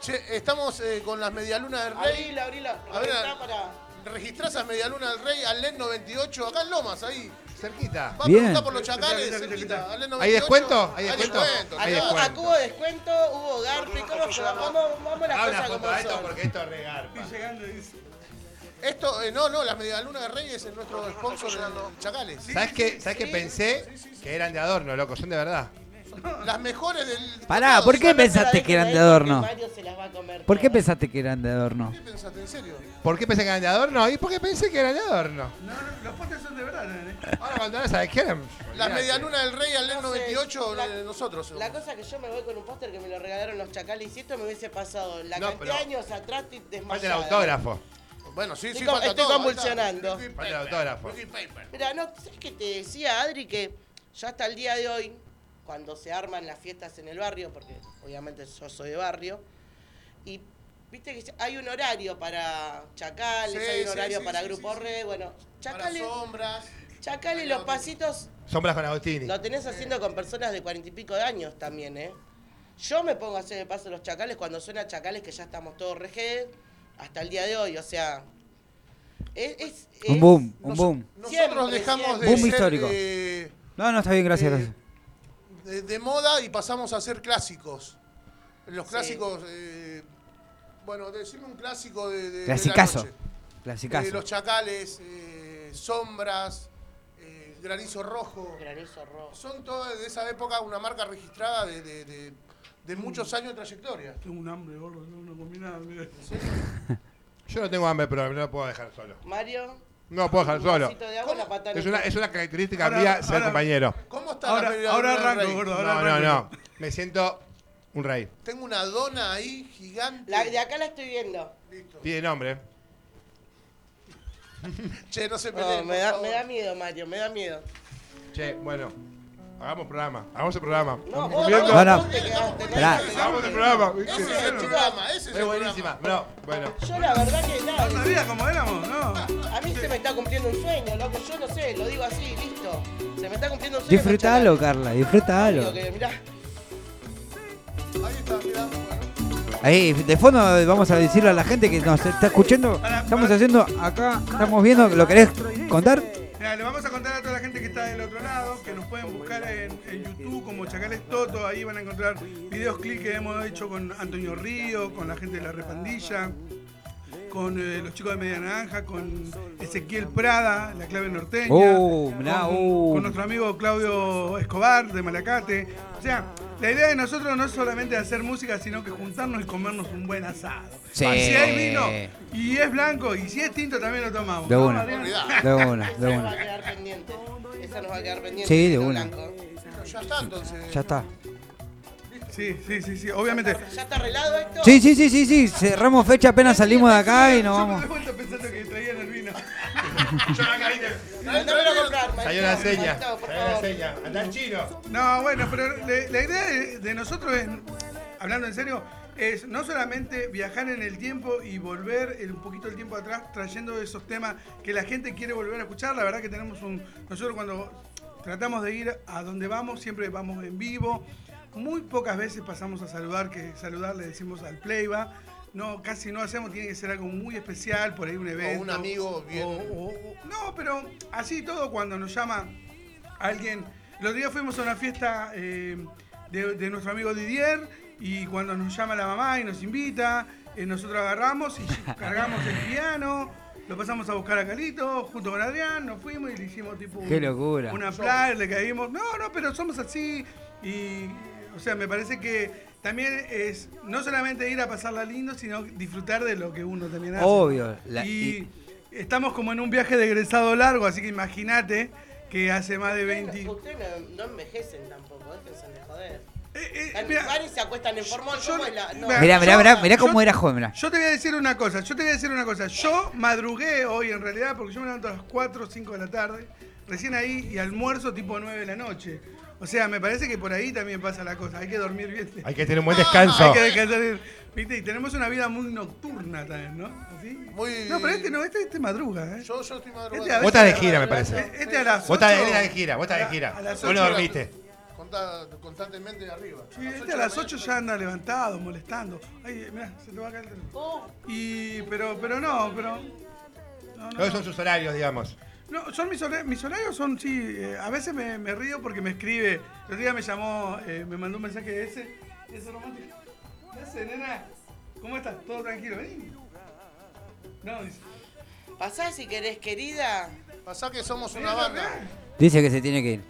Che, estamos eh, con las medialunas del Rey. Abrila, abrila. A ver, Está para. Registrás a Medialuna del Rey, al LEN 98, acá en Lomas, ahí. Cerquita. Va a Bien. preguntar por los chacales, cerquita. escuchá. al LEN 98. ¿Hay descuento? ¿Hay descuento? hay descuento. acá hubo descuento, hubo Garpi, ¿cómo? Vamos, vamos las cosas como a esto son. porque esto es regarpa. Estoy llegando y dice. Esto, eh, no, no, las medialunas del Rey es el nuestro sponsor de los chacales. ¿Sabes qué? ¿Sabes qué pensé? Que eran de adorno, loco, son de verdad. Las mejores del. Pará, ¿por qué pensaste que eran de adorno? Mario se las va a comer ¿Por qué pensaste que eran de adorno? ¿Qué pensaste? ¿En serio? ¿Por qué pensé que eran de adorno? ¿Y por qué pensé que eran de adorno? No, no, los postres son de verdad, ¿eh? Ahora cuando no sabes qué eran. La olvidate. medialuna del rey al No sé, 98, la- de nosotros. La cosa que yo me voy con un póster que me lo regalaron los chacales y si esto me hubiese pasado la No, cantidad de años atrás estoy Falta el desmayada. autógrafo. Bueno, sí, sí, falta estoy todo. convulsionando. Falta el autógrafo. Mira, no, ¿sabes qué te decía Adri? Que ya hasta el día de hoy, cuando se arman las fiestas en el barrio, porque obviamente yo soy de barrio, y viste que hay un horario para chacales, Sí, hay un sí, horario sí, para sí, grupo sí, sí. re, bueno, Para chacales, sombras. chacales los pasitos Sombras con Agostini. lo tenés haciendo con personas de cuarenta y pico de años también, ¿eh? Yo me pongo a hacer el paso de los chacales cuando suena chacales que ya estamos todos rejedes hasta el día de hoy, o sea... Es, es- Un boom, un Nos- boom. Nosotros Siempre, dejamos de. Boom ser histórico. eh, No, no, está bien, gracias, Eh, gracias. de, de moda y pasamos a ser clásicos. Los Sí. clásicos, eh, bueno, decime un clásico de, de- de Clasicazo. Clasicazo. Eh, los chacales, eh, sombras, granizo rojo. Granizo rojo. Son todas de esa época una marca registrada de, de- de muchos años de trayectoria. Tengo un hambre, gordo, no, no comí nada, mira. Yo no tengo hambre, pero no lo puedo dejar solo. Mario, No lo puedo dejar solo. Es una, es una característica Ahora- mía ser ahora- compañero. ¿Cómo está Ahora, la ahora arranco, rey? gordo, ahora No, no, arranco. no. Me siento un rey. Tengo una dona ahí gigante. La de acá la estoy viendo. Listo. Tiene nombre. Che, no se No, peleen, me, por da, me da miedo, Mario, me da miedo. Che, bueno. Hagamos programa. Hagamos el programa. No, vos, No, no. no Hagamos el programa. Ese es el programa, ese es el buenísima. programa. No, bueno. Yo la verdad que nada, ¿No sabía cómo éramos? No. a mí se me está cumpliendo un sueño, loco, yo no sé, lo digo así, listo. Se me está cumpliendo un sueño. Disfrutalo, con Carla, que, mirá, Ahí está, mirá. Ahí, de fondo vamos a decirle a la gente que nos está escuchando. Estamos haciendo acá, estamos viendo, ¿lo querés contar? Mira, le vamos a contar a toda la gente que está del otro lado que nos pueden buscar en, YouTube como Chacales Toto. Ahí van a encontrar videos clips que hemos hecho con Antonio Río, con la gente de la Repandilla, con eh, los chicos de Media Naranja, con Ezequiel Prada, la clave norteña. Oh, mirá, con, oh. con nuestro amigo Claudio Escobar de Malacate. O sea, la idea de nosotros no es solamente hacer música, sino que juntarnos y comernos un buen asado. Sí. Si hay vino y es blanco y si es tinto también lo tomamos. De ¿No, una. Adrián? De una, esa de nos va a una. quedar pendiente. Esa nos va a quedar pendiente. Sí, de una. blanco. Ya está, entonces. Ya está. Sí, sí, sí, sí, obviamente. ¿Ya está arreglado esto? Sí, sí, sí, sí, sí. Cerramos fecha apenas salimos de acá y nos Yo me vamos. vuelta pensando que traían el vino. Mándamelo a comprar, Salió la maestro, seña. maestro, por Salió la favor. seña. Anda chino. No, bueno, pero le- la idea de, de nosotros es, hablando en serio, es no solamente viajar en el tiempo y volver el- un poquito el tiempo atrás trayendo esos temas que la gente quiere volver a escuchar. La verdad que tenemos un... Nosotros cuando tratamos de ir a donde vamos, siempre vamos en vivo. Muy pocas veces pasamos a saludar, que saludar le decimos al playba. No, casi no hacemos, tiene que ser algo muy especial, por ahí un evento. un amigo bien- o- o- o- no, pero así todo cuando nos llama alguien. Los días fuimos a una fiesta eh, de, de nuestro amigo Didier y cuando nos llama la mamá y nos invita, eh, nosotros agarramos y cargamos el piano, lo pasamos a buscar a Calito junto con Adrián, nos fuimos y le hicimos tipo un- Qué locura. una playa, le caímos. No, no, pero somos así y, o sea, me parece que también es no solamente ir a pasarla lindo, sino disfrutar de lo que uno también hace. Obvio. La- y, y- estamos como en un viaje de egresado largo, así que imagínate que hace más de 20... Ustedes no, no envejecen tampoco, déjense de joder. Eh, eh, mira, se acuestan en formol, yo- ¿cómo es la...? No, Mirá, mirá, mirá, mirá cómo yo- era joven, mirá. Yo te voy a decir una cosa, yo te voy a decir una cosa. Yo madrugué hoy en realidad porque yo me levanto a las 4 o 5 de la tarde, recién ahí y almuerzo tipo 9 de la noche. O sea, me parece que por ahí también pasa la cosa. Hay que dormir bien. Hay que tener un buen descanso. Hay que descansar bien. ¿Viste? Y tenemos una vida muy nocturna también, ¿no? Muy- No, pero este no, este, este madruga, ¿eh? Yo, yo estoy madrugando. Este Vos estás de gira, me parece. Este a las Vos estás de gira, vos estás de gira. a las Vos no ocho- dormiste. Conta- constantemente arriba. Sí, A este a las 8 mañana ya anda levantado, molestando. Ay, mirá, se te va a caer el teléfono. Y, pero, pero no, pero. No, no, Todos son sus horarios, digamos. No, son mis horarios, mis horarios son, sí, eh, a veces me, me río porque me escribe. El otro día me llamó, eh, me mandó un mensaje de ese, ese romántico. Ese, nena, ¿cómo estás? ¿Todo tranquilo? Vení. No, dice. Pasá si querés, querida. Pasá que somos una banda. Dice que se tiene que ir.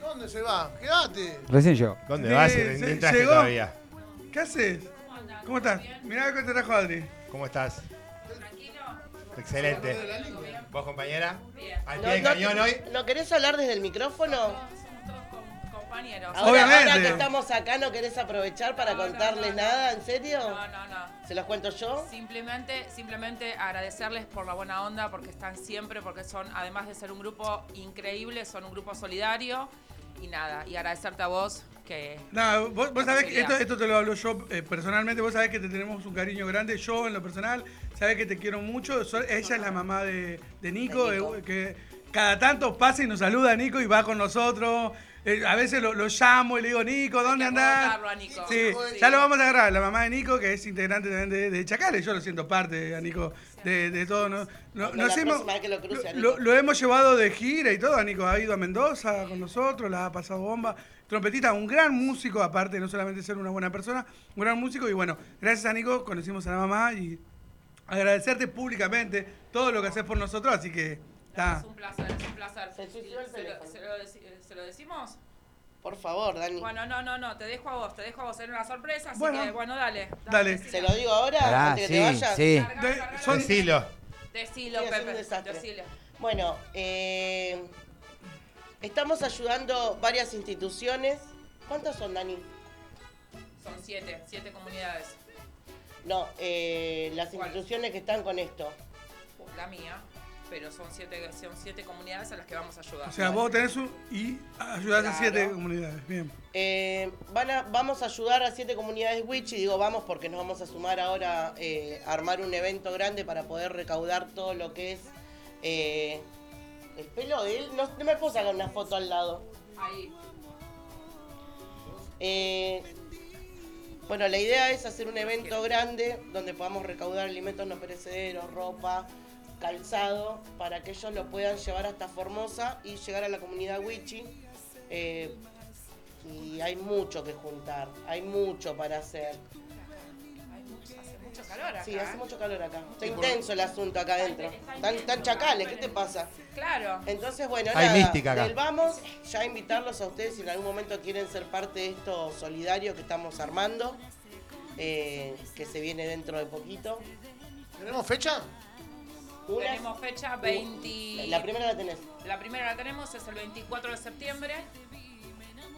¿Dónde se va? Quédate. Recién llegó. ¿Dónde Sí, vas? se- llegó. todavía. ¿Qué haces? ¿Cómo estás? Mirá que te trajo Adri. ¿Cómo estás? Excelente. ¿Vos, compañera? ¿Al ¿No, pie del cañón hoy? ¿No querés hablar desde el micrófono? compañeros. Ahora, Obviamente. ahora que estamos acá, ¿no querés aprovechar para no, contarles no, no. nada? ¿En serio? No, no, no. ¿Se los cuento yo? Simplemente, simplemente agradecerles por la buena onda, porque están siempre, porque son, además de ser un grupo increíble, son un grupo solidario. Y nada, y agradecerte a vos que... No, vos, vos sabés que esto, esto te lo hablo yo eh, personalmente, vos sabés que te tenemos un cariño grande, yo en lo personal, sabés que te quiero mucho, So- ella es la mamá de, de Nico, De Nico. eh, que cada tanto pasa y nos saluda a Nico y va con nosotros, Eh, a veces lo, lo llamo y le digo, Nico, ¿dónde andás? anotarlo a Nico. Sí, Sí. ya lo vamos a agarrar, la mamá de Nico, que es integrante también de, de Chacales, yo lo siento parte, a Nico, de, de todo. ¿no? No- nos hemos- que lo cruce lo hemos llevado de gira y todo, a Nico ha ido a Mendoza con nosotros, la ha pasado bomba. Trompetista, un gran músico, aparte de no solamente ser una buena persona, un gran músico. Y bueno, gracias a Nico conocimos a la mamá y agradecerte públicamente todo lo que haces por nosotros, así que... Está. Es un placer, es un placer. Se suicidó el ¿Se lo, teléfono. se lo deci- ¿se lo decimos? Por favor, Dani. Bueno, no, no, no, te dejo a vos, te dejo a vos, era una sorpresa, así Bueno. que, bueno, dale. Dale. ¿Se lo digo ahora? Pará, antes que sí, te vayas? sí. Decilo. Decilo, Sí, es un Pepe, desastre. decilo. Bueno, eh, estamos ayudando varias instituciones. ¿Cuántas son, Dani? Son siete, siete comunidades. No, eh, las ¿Cuál? instituciones que están con esto. La mía, pero son siete, son siete comunidades a las que vamos a ayudar. O sea, vos tenés un... y ayudás a siete comunidades. Bien. Eh, van a- vamos a ayudar a siete comunidades Witch y digo vamos porque nos vamos a sumar ahora eh, a armar un evento grande para poder recaudar todo lo que es eh, el pelo de él. No, no me puedo sacar una foto al lado. Ahí. Eh, bueno, la idea es hacer un evento grande donde podamos recaudar alimentos no perecederos, ropa, calzado, para que ellos lo puedan llevar hasta Formosa y llegar a la comunidad Wichi. Eh, y hay mucho que juntar, hay mucho para hacer. Mucho, calor acá. Sí, hace ¿eh? mucho calor acá. Está intenso el asunto acá adentro. Están, están chacales, ¿qué te pasa? Claro. Entonces, bueno, Hay nada, mística acá. del vamos ya a invitarlos a ustedes si en algún momento quieren ser parte de esto solidario que estamos armando, eh, que se viene dentro de poquito. ¿Tenemos fecha? Una- Tenemos fecha 20... La primera la tenés. La primera la tenemos, es el 24 de septiembre.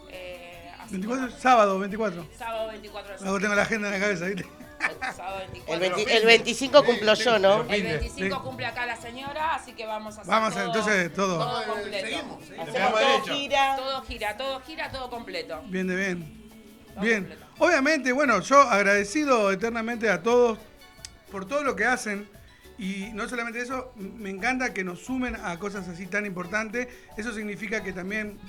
Eh, así 24, que- sábado 24. Sábado 24 de Luego septiembre. tengo la agenda en la cabeza, ¿viste? Sábado 24. El, 20 el 25 cumplo yo, ¿no? El 25 cumple acá la señora, así que vamos a hacer Vamos, todo, entonces, todo. todo completo. Seguimos. Hacemos todo derecho. gira. Todo gira, todo gira, todo completo. Bien de bien. Todo Bien. completo. Obviamente, bueno, yo agradecido eternamente a todos por todo lo que hacen. Y no solamente eso, me encanta que nos sumen a cosas así tan importantes. Eso significa que también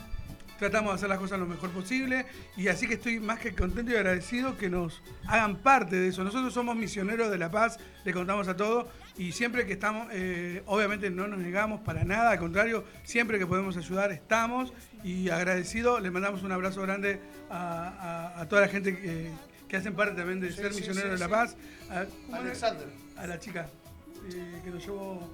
tratamos de hacer las cosas lo mejor posible. Y así que estoy más que contento y agradecido que nos hagan parte de eso. Nosotros somos misioneros de la paz, le contamos a todos. Y siempre que estamos, eh, obviamente no nos negamos para nada, al contrario, siempre que podemos ayudar estamos. Y agradecido, le mandamos un abrazo grande a, a- a toda la gente que, que hacen parte también de Sí, ser sí, misioneros sí, de la paz. A. Alexander. a la chica eh, que nos llevó.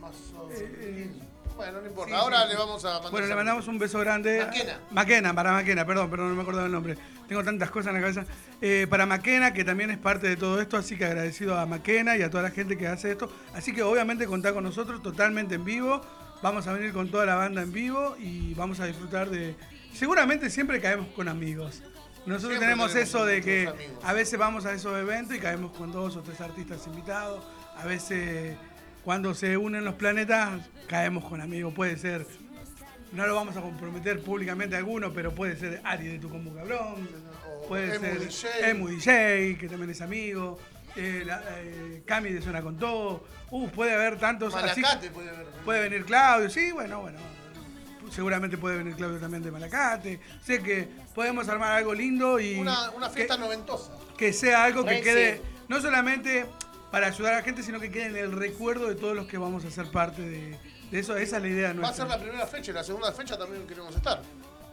Más o- eh, Bueno, no importa. Sí, Ahora sí. le vamos a mandar. Bueno, le mandamos un beso grande. Maquena. Maquena, para Maquena, perdón, perdón, no me acordaba el nombre. Tengo tantas cosas en la cabeza. Eh, para Maquena, que también es parte de todo esto, así que agradecido a Maquena y a toda la gente que hace esto. Así que obviamente contá con nosotros totalmente en vivo. Vamos a venir con toda la banda en vivo y vamos a disfrutar de. Seguramente siempre caemos con amigos. Nosotros tenemos tenemos eso de que amigos. a veces vamos a esos eventos y caemos con dos o tres artistas invitados. A veces cuando se unen los planetas caemos con amigos. Puede ser, no lo vamos a comprometer públicamente a alguno, pero puede ser Ari de tu Combo Cabrón. O Puede Emu ser DJ. Emu DJ, que también es amigo. eh, la- eh, Cami de Zona con Todo. Uh, puede haber tantos. así- Malacate puede haber. Puede venir Claudio, sí, bueno, bueno. Seguramente puede venir Claudio también de Malacate. Sé que podemos armar algo lindo y Una, una fiesta que, noventosa. que sea algo que quede sí. no solamente para ayudar a la gente, sino que quede en el recuerdo de todos los que vamos a ser parte de, de eso. Esa es la idea Va a nuestra. ser la primera fecha y la segunda fecha también queremos estar.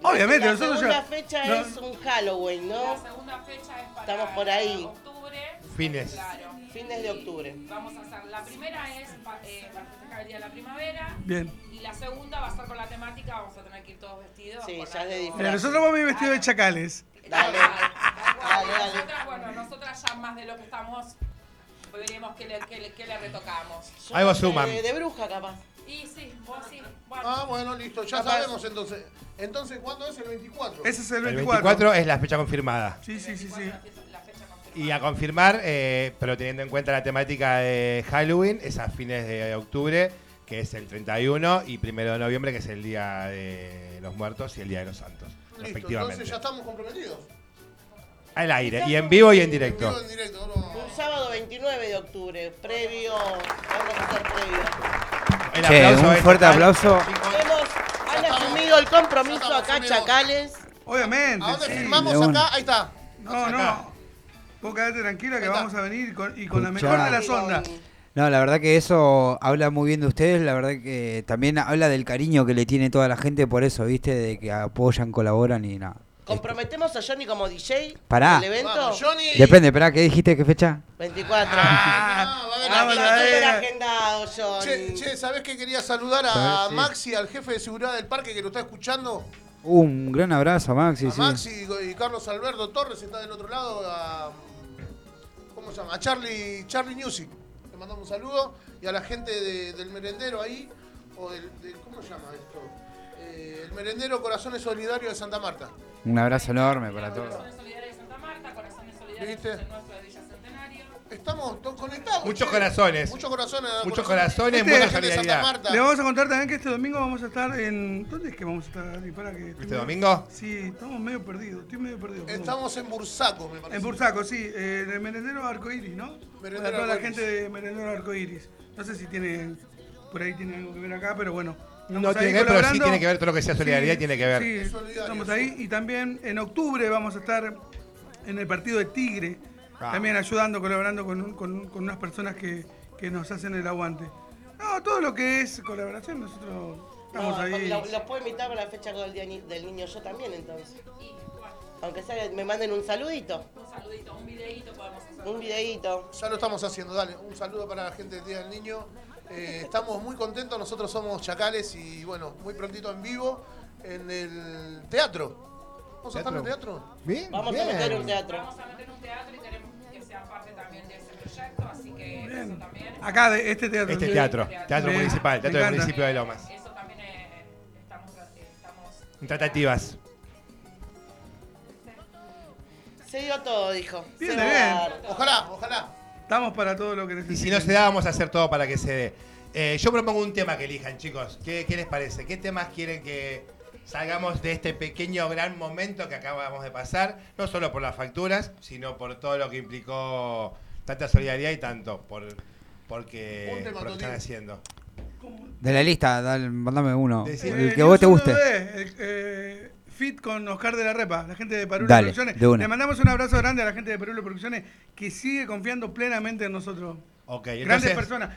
Obviamente, la nosotros segunda ya- fecha no- es un Halloween, La ¿no? segunda fecha es para Estamos por ahí. octubre. Fines. Claro. Fines de octubre. Vamos a hacer. La primera es pa- eh, para festejar el día de la primavera. Bien. Y la segunda va a ser con la temática. Vamos a tener que ir todos vestidos. Sí, ya es de. Mira, nosotros vamos a ir vestidos de chacales. Dale. Dale, dale. Nosotras, bueno, nosotras ya más de lo que estamos, veremos qué le, qué le, qué le retocamos. Yo Algo suman. De bruja, capaz. Y sí, vos sí. Bueno, Ah, bueno, listo, ya Capaz. sabemos entonces. Entonces, ¿cuándo es el 24? Ese es el El 24. 24 es la fecha confirmada. Sí, sí, sí, sí. la fecha confirmada. Y a confirmar, eh, pero teniendo en cuenta la temática de Halloween, es a fines de octubre, que es el 31, y primero de noviembre, que es el Día de los Muertos y el Día de los Santos, Listo, respectivamente. entonces ya estamos comprometidos. Al aire, y en vivo y en En vivo, directo. en directo, no. Un sábado 29 de octubre, previo. Vamos a hacer previo. El Che, aplauso un fuerte aplauso. Hemos, han estamos- asumido el compromiso acá. Chacales. Obviamente. ¿A dónde sí. firmamos acá? Ahí está. No, no. Vos quedate tranquila que vamos a venir con- y con la mejor de las ondas. No, la verdad que eso habla muy bien de ustedes, la verdad que también habla del cariño que le tiene toda la gente por eso, ¿viste? De que apoyan, colaboran y nada. Comprometemos a Johnny como DJ Pará. del evento. Vamos, Johnny. Depende, esperá, ¿qué dijiste? ¿Qué fecha? 24. Ah, va a haber Ah, agendado, Johnny. Che, che, ¿sabés que quería saludar a ¿Sabés? Sí. Maxi, al jefe de seguridad del parque que lo está escuchando? Un gran abrazo a Maxi, a sí. Maxi y Carlos Alberto Torres está del otro lado. A, ¿Cómo se llama? A Charlie, Charlie Music. Le mandamos un saludo. Y a la gente de- del merendero ahí. O del, del- ¿Cómo se llama esto? Eh, el merendero Corazones Solidarios de Santa Marta. Un abrazo enorme para todos. Corazones Solidarios de Santa Marta, Corazones Solidarios ¿Viste? de nuestro de Villa Centenario. Estamos todos conectados. Muchos che. corazones. Muchos corazones. Muchos corazones, Este, Santa solidaridad. Marta. Le vamos a contar también que este domingo vamos a estar en. ¿Dónde es que vamos a estar? Para que ¿Este medio- domingo? Sí, estamos medio perdidos. Estoy medio perdido. perdón. Estamos en Bursaco, me parece. En Bursaco, sí, eh, en el merendero Arcoiris, ¿no? Merendero Para toda la Arcoiris. gente de Merendero Arcoiris. No sé si tiene. Por ahí tiene algo que ver acá, pero bueno. No tiene que ver, pero sí tiene que ver todo lo que sea solidaridad, Sí, tiene que ver. Sí, estamos ahí. Y también en octubre vamos a estar en el partido de Tigre. Ah. También ayudando, colaborando con, con- con unas personas que, que nos hacen el aguante. No, todo lo que es colaboración, nosotros estamos No, ahí. lo- Los puedo invitar para la fecha del día del niño yo también, entonces. Aunque sea que me manden un saludito, Un saludito, un videíto podemos hacer. un videíto. Ya lo estamos haciendo, dale. Un saludo para la gente del Día del Niño. Eh, estamos muy contentos, nosotros somos Chacales y bueno, muy prontito en vivo en el teatro. ¿Vamos a estar en el teatro? Bien, Vamos bien. a meter un teatro. Vamos a meter un teatro y queremos que sea parte también de ese proyecto, así que eso Bien. también. Acá, de este teatro. Este Sí. teatro, teatro Bien, municipal, teatro del municipio de Lomas. Eso también eh, estamos, estamos En tratativas. Se dio todo, dijo. Bien, bien. Ojalá, ojalá. Estamos para todo lo que Y necesiten. si no se da, vamos a hacer todo para que se dé. Eh, yo propongo un tema que elijan, chicos. ¿Qué, qué les parece? ¿Qué temas quieren que salgamos de este pequeño gran momento que acabamos de pasar? No solo por las facturas, sino por todo lo que implicó tanta solidaridad y tanto por, porque, por lo que están haciendo. De la lista, dale, mandame uno. Decí- El que a vos te guste. 1D, el, eh, fit con Oscar de la Repa, la gente de Parulo Dale, Producciones. de una. Le mandamos un abrazo grande a la gente de Parulo Producciones que sigue confiando plenamente en nosotros. Ok, Grandes entonces, personas.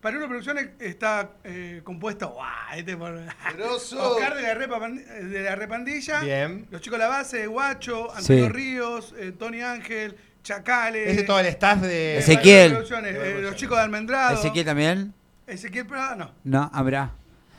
Parulo Producciones está eh, compuesto ¡guau! este por Grosso. Oscar de la, Repa, de la Repandilla, bien. los chicos de la base, Guacho, Antonio Sí. Ríos, eh, Tony Ángel, Chacales. Ese es todo el staff de... Ezequiel. Parulo Producciones, eh, los chicos de Almendrado. ¿Ezequiel también? Ezequiel Prada, no. No, habrá.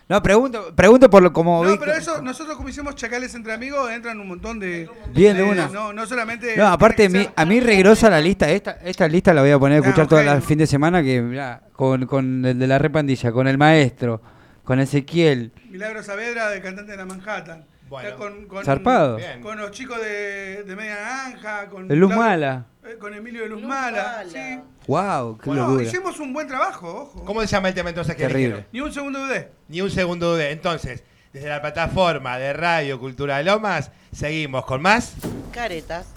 No, pregunto, pregunto por lo como No, pero eso, nosotros como hicimos Chacales entre amigos, entran un montón de... Bien, de una. No, no solamente... No, aparte, mi- a mí regrosa la lista. Esta, esta lista la voy a poner a Ah, escuchar ok. todo el fin de semana. que mirá, con, con el de la repandilla, con el maestro, con Ezequiel. Milagro Saavedra, del cantante de la Manhattan. Bueno. Con, con, Zarpado. Bien. Con los chicos de, de Media Naranja, con... De Luz Claudio- Mala. Eh, con Emilio de Luz, Luz Mala. Mala. Sí. Wow, qué Bueno, locura. hicimos un buen trabajo, ojo. ¿Cómo se llama el tema entonces que Terrible. Ni un segundo dudé. Ni un segundo de Entonces, desde la plataforma de Radio Cultura de Lomas, seguimos con más. Caretas.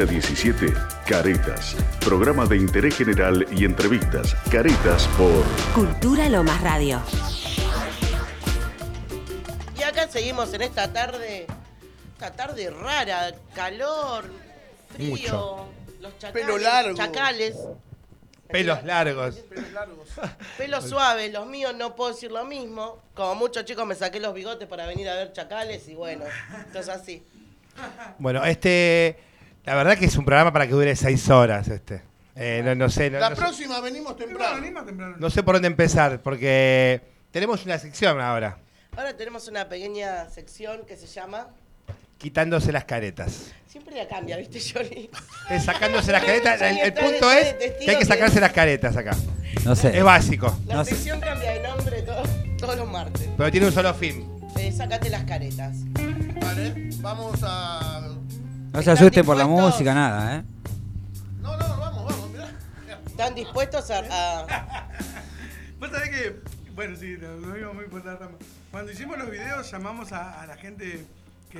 A 17, Caretas. Programa de interés general y entrevistas. Caretas por Cultura Lomas Radio. Y acá seguimos en esta tarde, esta tarde rara, calor, frío, Mucho. los chacales, Pelo largo. chacales, Pelos largos. pelo suave, los míos no puedo decir lo mismo. Como muchos chicos me saqué los bigotes para venir a ver chacales y bueno, esto es así. Bueno, este. La verdad que es un programa para que dure seis horas. Este. Eh, no, no sé. No, La no sé- próxima venimos temprano. no sé por dónde empezar, porque tenemos una sección ahora. Ahora tenemos una pequeña sección que se llama. Quitándose las caretas. Siempre la cambia, ¿viste, Johnny? Es sacándose las caretas. El, punto de- es que hay que que- sacarse las caretas acá. No sé. Es básico. La No sé. sección cambia de nombre todo- todos los martes. Pero tiene un solo fin. Eh, sácate las caretas. Vale, vamos a. No se asuste por la música, nada, ¿eh? No, no, vamos, vamos, mirá. ¿Están dispuestos a, a- Vos sabés que, bueno, sí, nos íbamos muy por la rama. Cuando hicimos los videos llamamos a, a la gente.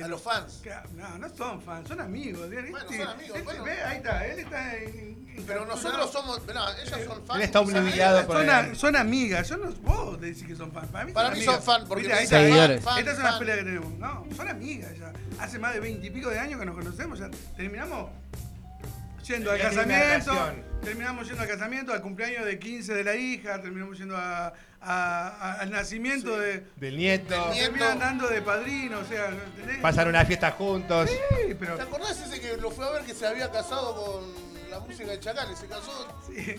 A los fans. que- no, no son fans, son amigos. Bueno, Este- son amigos, este- bueno. ve, ahí está, él está en... en Pero nosotros somos. Mirá, ellas son fans. Él está obnubilado por Son, a- son amigas, yo no vos decís que son fans. Para mí, Para son mí son amigas. fan, porque dicen está. Seguidores. fan, Esta es una fan. pelea que tenemos. No, son amigas ya. Hace más de veintipico de años que nos conocemos. Ya terminamos yendo al casamiento. Terminamos yendo al casamiento, al cumpleaños de 15 de la hija. Terminamos yendo a- a- a- al nacimiento de. Del nieto. Del nieto. Terminan dando de padrino, o sea. ¿entendés? Pasan una fiesta juntos. Sí, pero. ¿Te acordás ese que lo fue a ver que se había casado con la música de Chacales, se casó. Sí.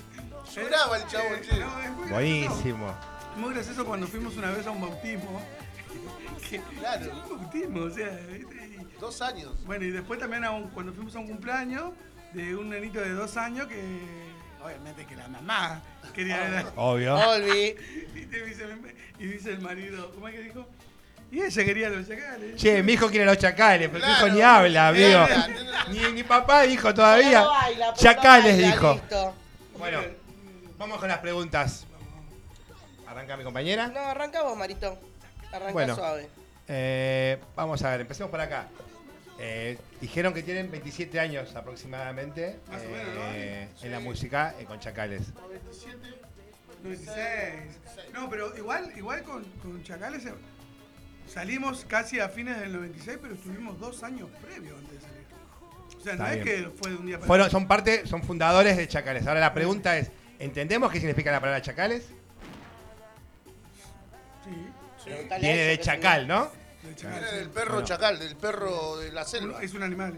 Lloraba el chabón, Eh, che. no, es muy Buenísimo. gracioso. Muy gracioso cuando fuimos una vez a un bautismo. Que- Claro. Un bautismo, o sea, Dos años. Bueno, y después también a un- cuando fuimos a un cumpleaños de un nenito de dos años que obviamente que la mamá quería ver a- Obvio. Olvi. y, dice, y dice el marido, ¿cómo es que dijo? Y ella quería los chacales. Che, mi hijo quiere los chacales, pero tu hijo Claro. ni habla, amigo. Claro. Ni, ni papá dijo todavía. Baila, pero Chacales baila, dijo. listo. Bueno, vamos con las preguntas. Arranca mi compañera. No, arranca vos, Marito. Arranca Bueno. suave. Eh, vamos a ver, empecemos por acá. Eh, dijeron que tienen 27 años aproximadamente Más o menos, ¿no? eh, en la música eh, con Chacales. 96. No, pero igual, igual con, con Chacales eh, salimos casi a fines del 96, pero estuvimos dos años previos antes de salir. O sea, no Está es bien. que fue de un día para Fueron, otro. son parte, son fundadores de Chacales. Ahora la pregunta es, ¿entendemos qué significa la palabra Chacales? Sí, Preguntale a Viene de que chacal, ¿no? De Chacal, Viene sí. del perro Bueno. chacal, del perro de la selva. Es un animal.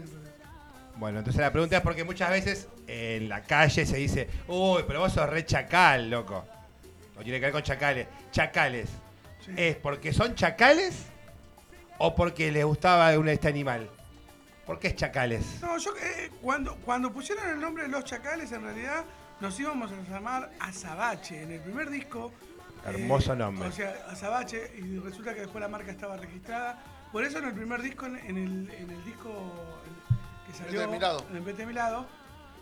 Bueno, entonces la pregunta es porque muchas veces en la calle se dice, uy, pero vos sos re chacal, loco. No tiene que ver con chacales. Chacales. Sí. ¿Es porque son chacales o porque les gustaba un- este animal? ¿Por qué es chacales? No, yo eh, cuando, cuando pusieron el nombre de Los Chacales, en realidad nos íbamos a llamar Azabache. En el primer disco. Hermoso nombre. O sea, Azabache, y resulta que después la marca estaba registrada. Por eso en el primer disco, en, en el, en el disco que salió. Vete de mi lado. En el Vete de mi lado,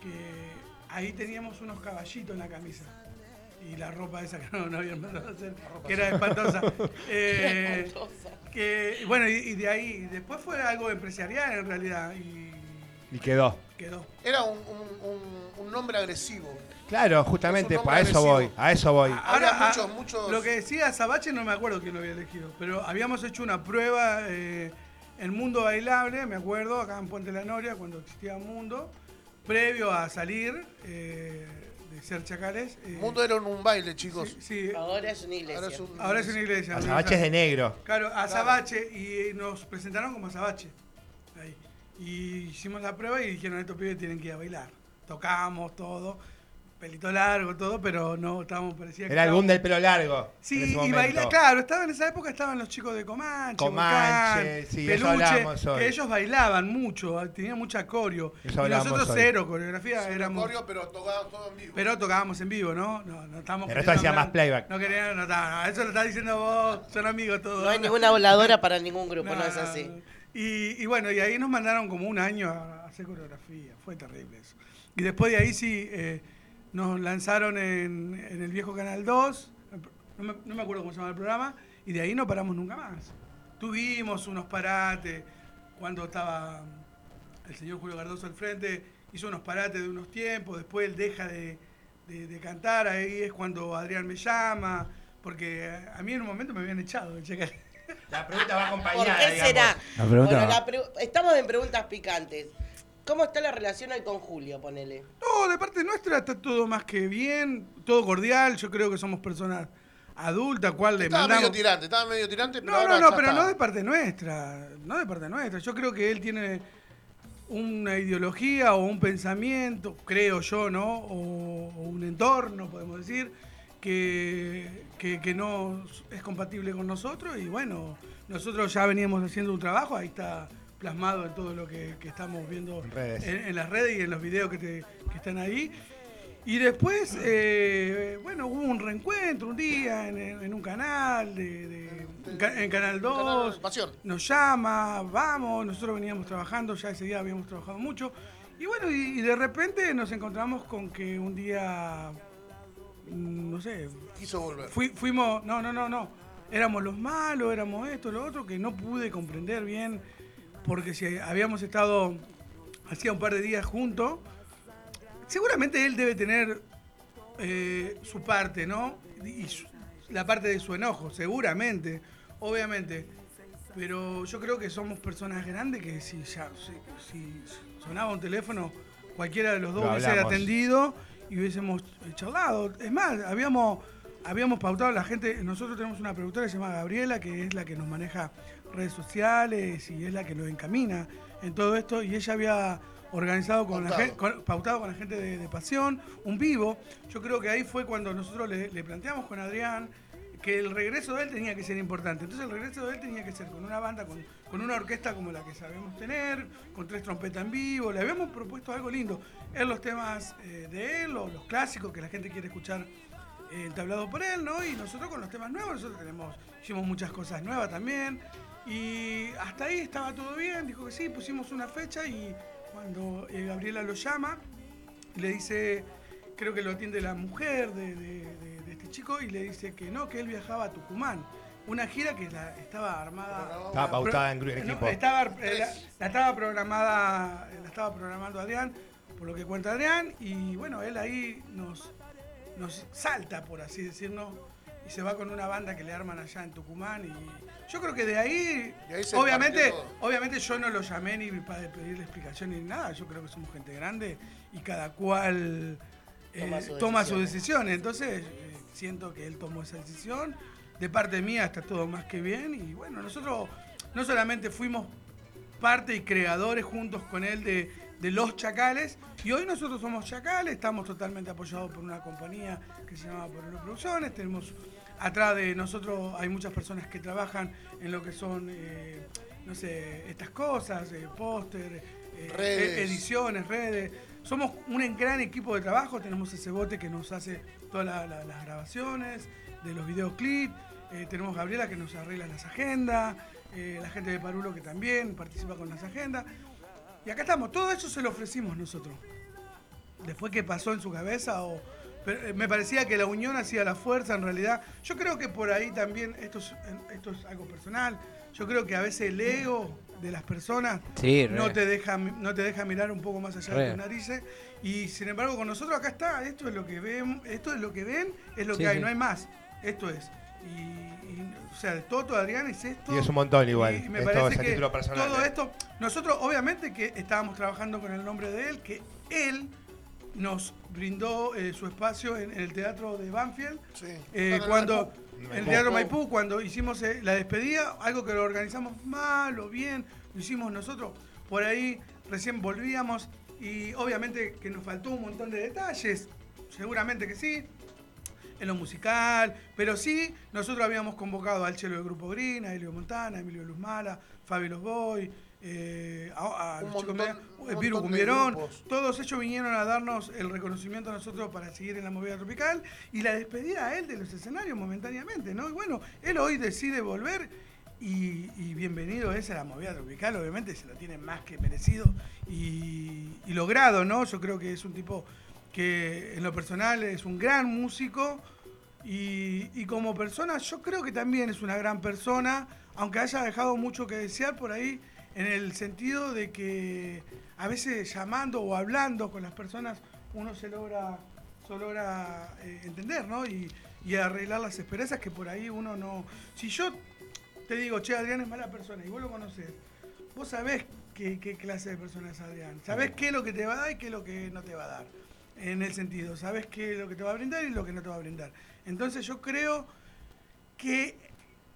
que ahí teníamos unos caballitos en la camisa. Y la ropa esa que no, no habían mandado a hacer, que era espantosa. Eh, Espantosa. que, bueno, y, y de ahí, después fue algo empresarial en realidad. Y Y quedó. quedó. Era un, un- un- un nombre agresivo. Claro, justamente, para eso agresivo. voy, a eso voy. Ah, muchos, muchos- Lo que decía Sabache no me acuerdo quién lo había elegido, pero habíamos hecho una prueba eh, en Mundo Bailable, me acuerdo, acá en Puente La Noria, cuando existía Mundo, previo a salir eh, de ser chacales. eh, Mundo era un, baile, chicos. sí, sí, Ahora es una iglesia. Ahora es un- ahora es una iglesia. Azabache es de negro. Claro, a Sabache y nos presentaron como Azabache. Ahí. Y hicimos la prueba y dijeron, estos pibes tienen que ir a bailar. Tocamos todo, pelito largo, todo, pero no estábamos, parecía que Era el boom del pelo largo. Sí, y bailar, claro, estaba en esa época estaban los chicos de Comanche, Comanche, Volcán, sí, eso Peluche, hoy. que ellos bailaban mucho, tenían mucha coreo. Eso Y nosotros hoy. cero, coreografía éramos. Coreo, pero tocaba todo en vivo. Pero tocábamos en vivo, ¿no? No, no estábamos El resto queriendo hacía más playback. No querían, no, no, eso lo estás diciendo vos, son amigos todos. No hay ninguna voladora para ningún grupo, no, es así. Y, y bueno, y ahí nos mandaron como un año a hacer coreografía. Fue terrible eso. Y después de ahí sí eh, nos lanzaron en, en el viejo Canal 2. No me, no me acuerdo cómo se llama el programa. Y de ahí no paramos nunca más. Tuvimos unos parates cuando estaba el señor Julio Cardoso al frente. Hizo unos parates de unos tiempos. Después él deja de, de- de cantar. Ahí es cuando Adrián me llama. Porque a mí en un momento me habían echado. de Chacales. La pregunta va ¿Por acompañada, qué digamos. será? La pregunta Bueno, la pre- estamos en preguntas picantes. ¿Cómo está la relación hoy con Julio, ponele? No, de parte nuestra está todo más que bien, todo cordial. Yo creo que somos personas adultas, cual le Estaba mandamos. medio tirante, estaba medio tirante, pero No, ahora no, no, ya pero está. no de parte nuestra. No de parte nuestra. Yo creo que él tiene una ideología o un pensamiento, creo yo, ¿no? O, o un entorno, podemos decir, que, que, que no es compatible con nosotros. Y bueno, nosotros ya veníamos haciendo un trabajo, ahí está plasmado en todo lo que, que estamos viendo En redes. en, en las redes y en los videos que, te- que están ahí. Y después, eh, bueno, hubo un reencuentro un día en, en un canal, de, de- en ca- en Canal 2. Pasión. Nos llama, vamos, nosotros veníamos trabajando, ya ese día habíamos trabajado mucho. Y bueno, y, y de repente nos encontramos con que un día, mm, no sé, Quiso volver. fui- fuimos, no, no, no, no, éramos los malos, éramos esto, lo otro, que no pude comprender bien, porque si habíamos estado hacía un par de días juntos, seguramente él debe tener eh, su parte, ¿no? Y su- la parte de su enojo, seguramente, obviamente. Pero yo creo que somos personas grandes que si ya si, si sonaba un teléfono, cualquiera de los dos Lo hubiese hablamos. atendido y hubiésemos charlado. Es más, habíamos, habíamos pautado a la gente, nosotros tenemos una productora que se llama Gabriela, que es la que nos maneja redes sociales y es la que nos encamina en todo esto, y ella había organizado con la Pautado. gente, con- pautado con la gente de, de Pasión, un vivo. Yo creo que ahí fue cuando nosotros le, le planteamos con Adrián que el regreso de él tenía que ser importante. Entonces el regreso de él tenía que ser con una banda, con, con una orquesta como la que sabemos tener, con tres trompetas en vivo. Le habíamos propuesto algo lindo. En los temas eh, de él, o los clásicos que la gente quiere escuchar eh, entablado por él, ¿no? Y nosotros con los temas nuevos, nosotros tenemos, hicimos muchas cosas nuevas también. Y hasta ahí estaba todo bien, dijo que sí, pusimos una fecha y cuando eh, Gabriela lo llama, le dice, creo que lo atiende la mujer de, de- de- de este chico y le dice que no, que él viajaba a Tucumán. Una gira que la- estaba armada. Estaba pautada en No, equipo. estaba, eh, la, la estaba programada, la estaba programando Adrián, por lo que cuenta Adrián, y bueno, él ahí nos, nos salta, por así decirlo, y se va con una banda que le arman allá en Tucumán y yo creo que de ahí, De ahí se obviamente, obviamente yo no lo llamé ni para pedirle explicación ni nada, yo creo que somos gente grande y cada cual eh, Toma sus decisiones. decisiones, entonces eh, siento que él tomó esa decisión, de parte mía está todo más que bien y bueno, nosotros no solamente fuimos parte y creadores juntos con él de, de Los Chacales. Y hoy nosotros somos Chacales, estamos totalmente apoyados por una compañía que se llama Porelo Producciones. Tenemos atrás de nosotros hay muchas personas que trabajan en lo que son, eh, no sé, estas cosas, eh, póster, eh, ediciones, redes. Somos un gran equipo de trabajo, tenemos ese bote que nos hace todas la- la- las grabaciones de los videoclips, tenemos Gabriela que nos arregla las agendas, la gente de Parulo que también participa con las agendas. Y acá estamos, todo eso se lo ofrecimos nosotros. Después que pasó en su cabeza o... pero, eh, me parecía que la unión hacía la fuerza en realidad. Yo creo que por ahí también, esto es, esto es algo personal, yo creo que a veces el ego de las personas Sí, no, te deja, no te deja mirar un poco más allá Re. de tus narices. Y sin embargo con nosotros acá está, esto es lo que ven, esto es lo que ven, es lo Sí, que hay, sí. no hay más. Esto es. Y, y, o sea, de Toto, Adrián es esto. Y es un montón igual, Y me es parece que título personal, todo eh. esto, nosotros obviamente que estábamos trabajando con el nombre de él, que él nos brindó eh, su espacio en, en el teatro de Banfield. Eh, Claro, cuando Maipú. el teatro Maipú. Maipú, cuando hicimos eh, la despedida, algo que lo organizamos mal o bien, lo hicimos nosotros. Por ahí recién volvíamos y obviamente que nos faltó un montón de detalles, seguramente que sí, en lo musical, pero sí, nosotros habíamos convocado al chelo del Grupo Green, a Elio Montana, a Emilio Luzmala, Fabio Los Boy, eh, a, a los chicos montón- eh, Viru grupos. todos ellos vinieron a darnos el reconocimiento a nosotros para seguir en la movida tropical y la despedida a él de los escenarios momentáneamente, ¿no? Y bueno, él hoy decide volver y, y bienvenido es a la movida tropical, obviamente se lo tiene más que merecido y, y logrado, ¿no? Yo creo que es un tipo que en lo personal es un gran músico y, y como persona yo creo que también es una gran persona, aunque haya dejado mucho que desear por ahí, en el sentido de que a veces llamando o hablando con las personas uno se logra, se logra eh, entender, ¿no? Y, y arreglar las esperanzas que por ahí uno no... Si yo te digo, che, Adrián es mala persona y vos lo conocés, vos sabés qué, qué clase de persona es Adrián, sabés qué es lo que te va a dar y qué es lo que no te va a dar. En el sentido, sabés qué es lo que te va a brindar y lo que no te va a brindar. Entonces yo creo que,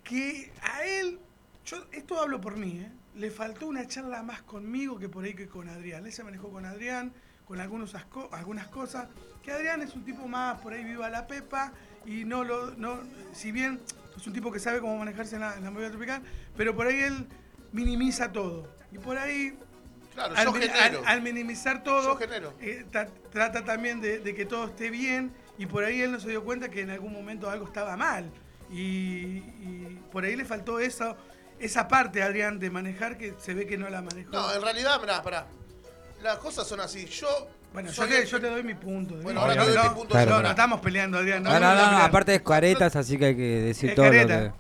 que a él, yo esto hablo por mí, ¿eh? Le faltó una charla más conmigo que por ahí que con Adrián. Él se manejó con Adrián, con algunos asco- algunas cosas, que Adrián es un tipo más por ahí viva la pepa y no lo, no, si bien es un tipo que sabe cómo manejarse en la, en la movida tropical, pero por ahí él minimiza todo. Y por ahí, Claro, al, minimizar todo, eh, ta- trata también de, de que todo esté bien y por ahí él no se dio cuenta que en algún momento algo estaba mal. Y, y por ahí le faltó eso, esa parte, Adrián, de manejar que se ve que no la manejó. No, en realidad, mirá, pará. Las cosas son así. Yo. bueno, yo te, el- yo te doy mi punto. Bueno, ahora te doy no, mi punto de no, no estamos peleando, Adrián. No, no, no, pelear. aparte es caretas, así que hay que decir Es todo careta. lo que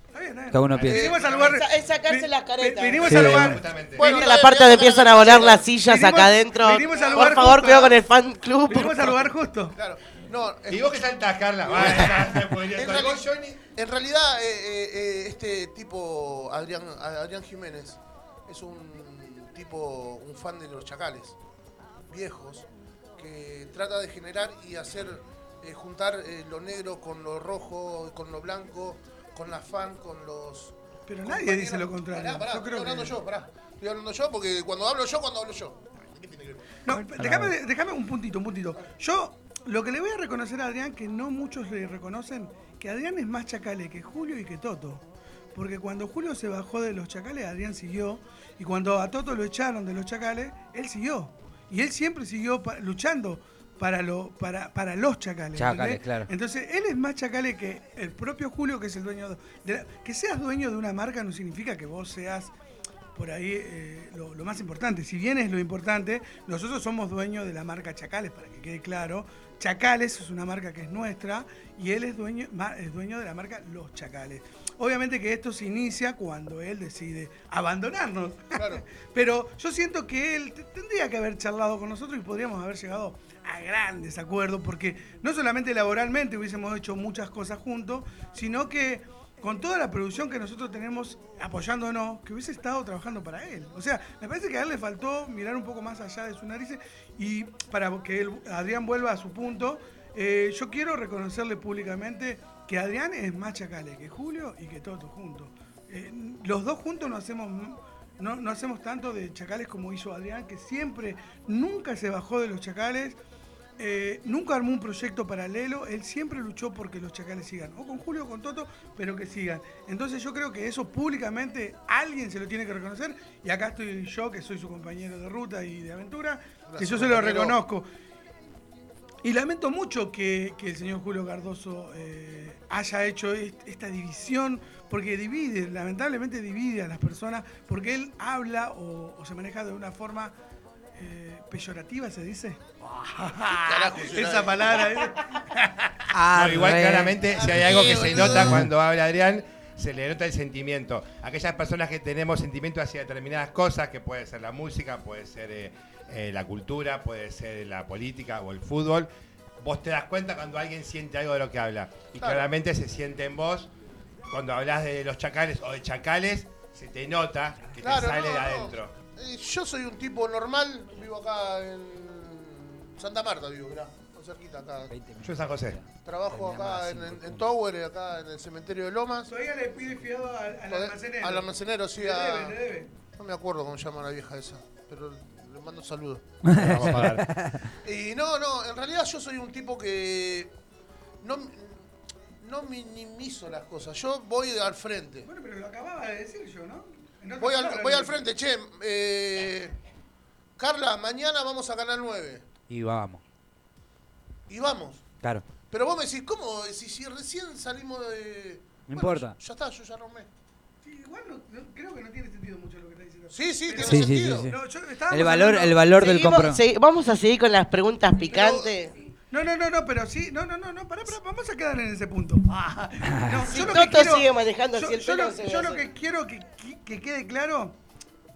cada uno piensa. Vinimos al lugar. Es, sacarse las caretas. Vinimos Sí, al lugar. Justamente. Bueno, la parte donde empiezan a volar las sillas Vinimos- acá adentro. vinimos al lugar Por favor, justo. cuidado con el fan club. Vinimos al lugar justo. Claro. No, Y vos que saltás, Carla. Vale, En, reali- en realidad, eh, eh, eh, este tipo, Adrián, Adrián Jiménez, es un tipo, un fan de los chacales, viejos, que trata de generar y hacer, eh, juntar eh, lo negro con lo rojo, con lo blanco, con la fan, con los... Pero nadie dice lo contrario. Pará, pará, Yo estoy creo hablando que- yo, pará. Estoy hablando yo porque cuando hablo yo, cuando hablo yo. No, déjame, déjame un puntito, un puntito. Yo lo que le voy a reconocer a Adrián, que no muchos le reconocen, que Adrián es más chacale que Julio y que Toto. Porque cuando Julio se bajó de los chacales, Adrián siguió. Y cuando a Toto lo echaron de los chacales, él siguió. Y él siempre siguió pa- luchando para, lo, para, para los chacales. Chacales, ¿entendés? claro. Entonces, él es más chacale que el propio Julio, que es el dueño de, la- Que seas dueño de una marca no significa que vos seas por ahí eh, lo, lo más importante. Si bien es lo importante, nosotros somos dueños de la marca Chacales, para que quede claro. Chacales es una marca que es nuestra y él es dueño, es dueño de la marca Los Chacales. Obviamente que esto se inicia cuando él decide abandonarnos. Pero yo siento que él tendría que haber charlado con nosotros y podríamos haber llegado a grandes acuerdos, porque no solamente laboralmente hubiésemos hecho muchas cosas juntos, sino que con toda la producción que nosotros tenemos apoyándonos, que hubiese estado trabajando para él. O sea, me parece que a él le faltó mirar un poco más allá de su narices y para que él- Adrián vuelva a su punto, eh, yo quiero reconocerle públicamente que Adrián es más chacale que Julio y que Toto juntos. Eh, los dos juntos no hacemos, no, no hacemos tanto de chacales como hizo Adrián, que siempre, nunca se bajó de los chacales. Eh, nunca armó un proyecto paralelo, él siempre luchó porque los chacales sigan, o con Julio o con Toto, pero que sigan. Entonces yo creo que eso públicamente alguien se lo tiene que reconocer, y acá estoy yo, que soy su compañero de ruta y de aventura, que Gracias, yo se lo reconozco. Y lamento mucho que, que el señor Julio Cardoso eh, haya hecho est- esta división, porque divide, lamentablemente divide a las personas, porque él habla o, o se maneja de una forma eh, peyorativa, ¿se dice? Carajo, Esa eso? palabra. ¿eh? No, igual claramente, si hay algo que se nota cuando habla Adrián, se le nota el sentimiento. Aquellas personas que tenemos sentimiento hacia determinadas cosas, que puede ser la música, puede ser eh, eh, la cultura, puede ser la política o el fútbol, vos te das cuenta cuando alguien siente algo de lo que habla. Y Claro. claramente se siente en vos, cuando hablas de los chacales o de chacales, se te nota que Claro, te sale no, de adentro. Eh, yo soy un tipo normal, vivo acá en Santa Marta, vivo, mirá, cerquita acá. Yo en San José. Trabajo acá en, en, en Tower, acá en el cementerio de Lomas. Todavía le pide fiado al, al almacenero. Al almacenero, sí, Le a- debe, le debe. No me acuerdo cómo se llama la vieja esa, pero le mando un saludo. Vamos a pagar. Y no, no, en realidad yo soy un tipo que no, no minimizo las cosas, yo voy al frente. Bueno, pero lo acababa de decir yo, ¿no? Voy al, voy al frente, che. eh, Carla, mañana vamos a Canal 9. Y vamos, Y vamos. claro. Pero vos me decís, ¿cómo? Si, si recién salimos de. No Bueno, importa. Ya, ya está, yo ya armé. Sí, igual no- no- creo que no tiene sentido mucho lo que está diciendo. Sí, sí, Pero- tiene Sí, sentido. sí, sí. No, yo- El valor, el valor del compromiso. vamos a seguir con las preguntas picantes. No, no, no, no, pero sí, no, no, no, no, pará, pará, vamos a quedar en ese punto. Ah, no, Si yo lo Toto que quiero- sigue manejando yo, así el yo pelo, lo, yo lo que quiero que, que- que quede claro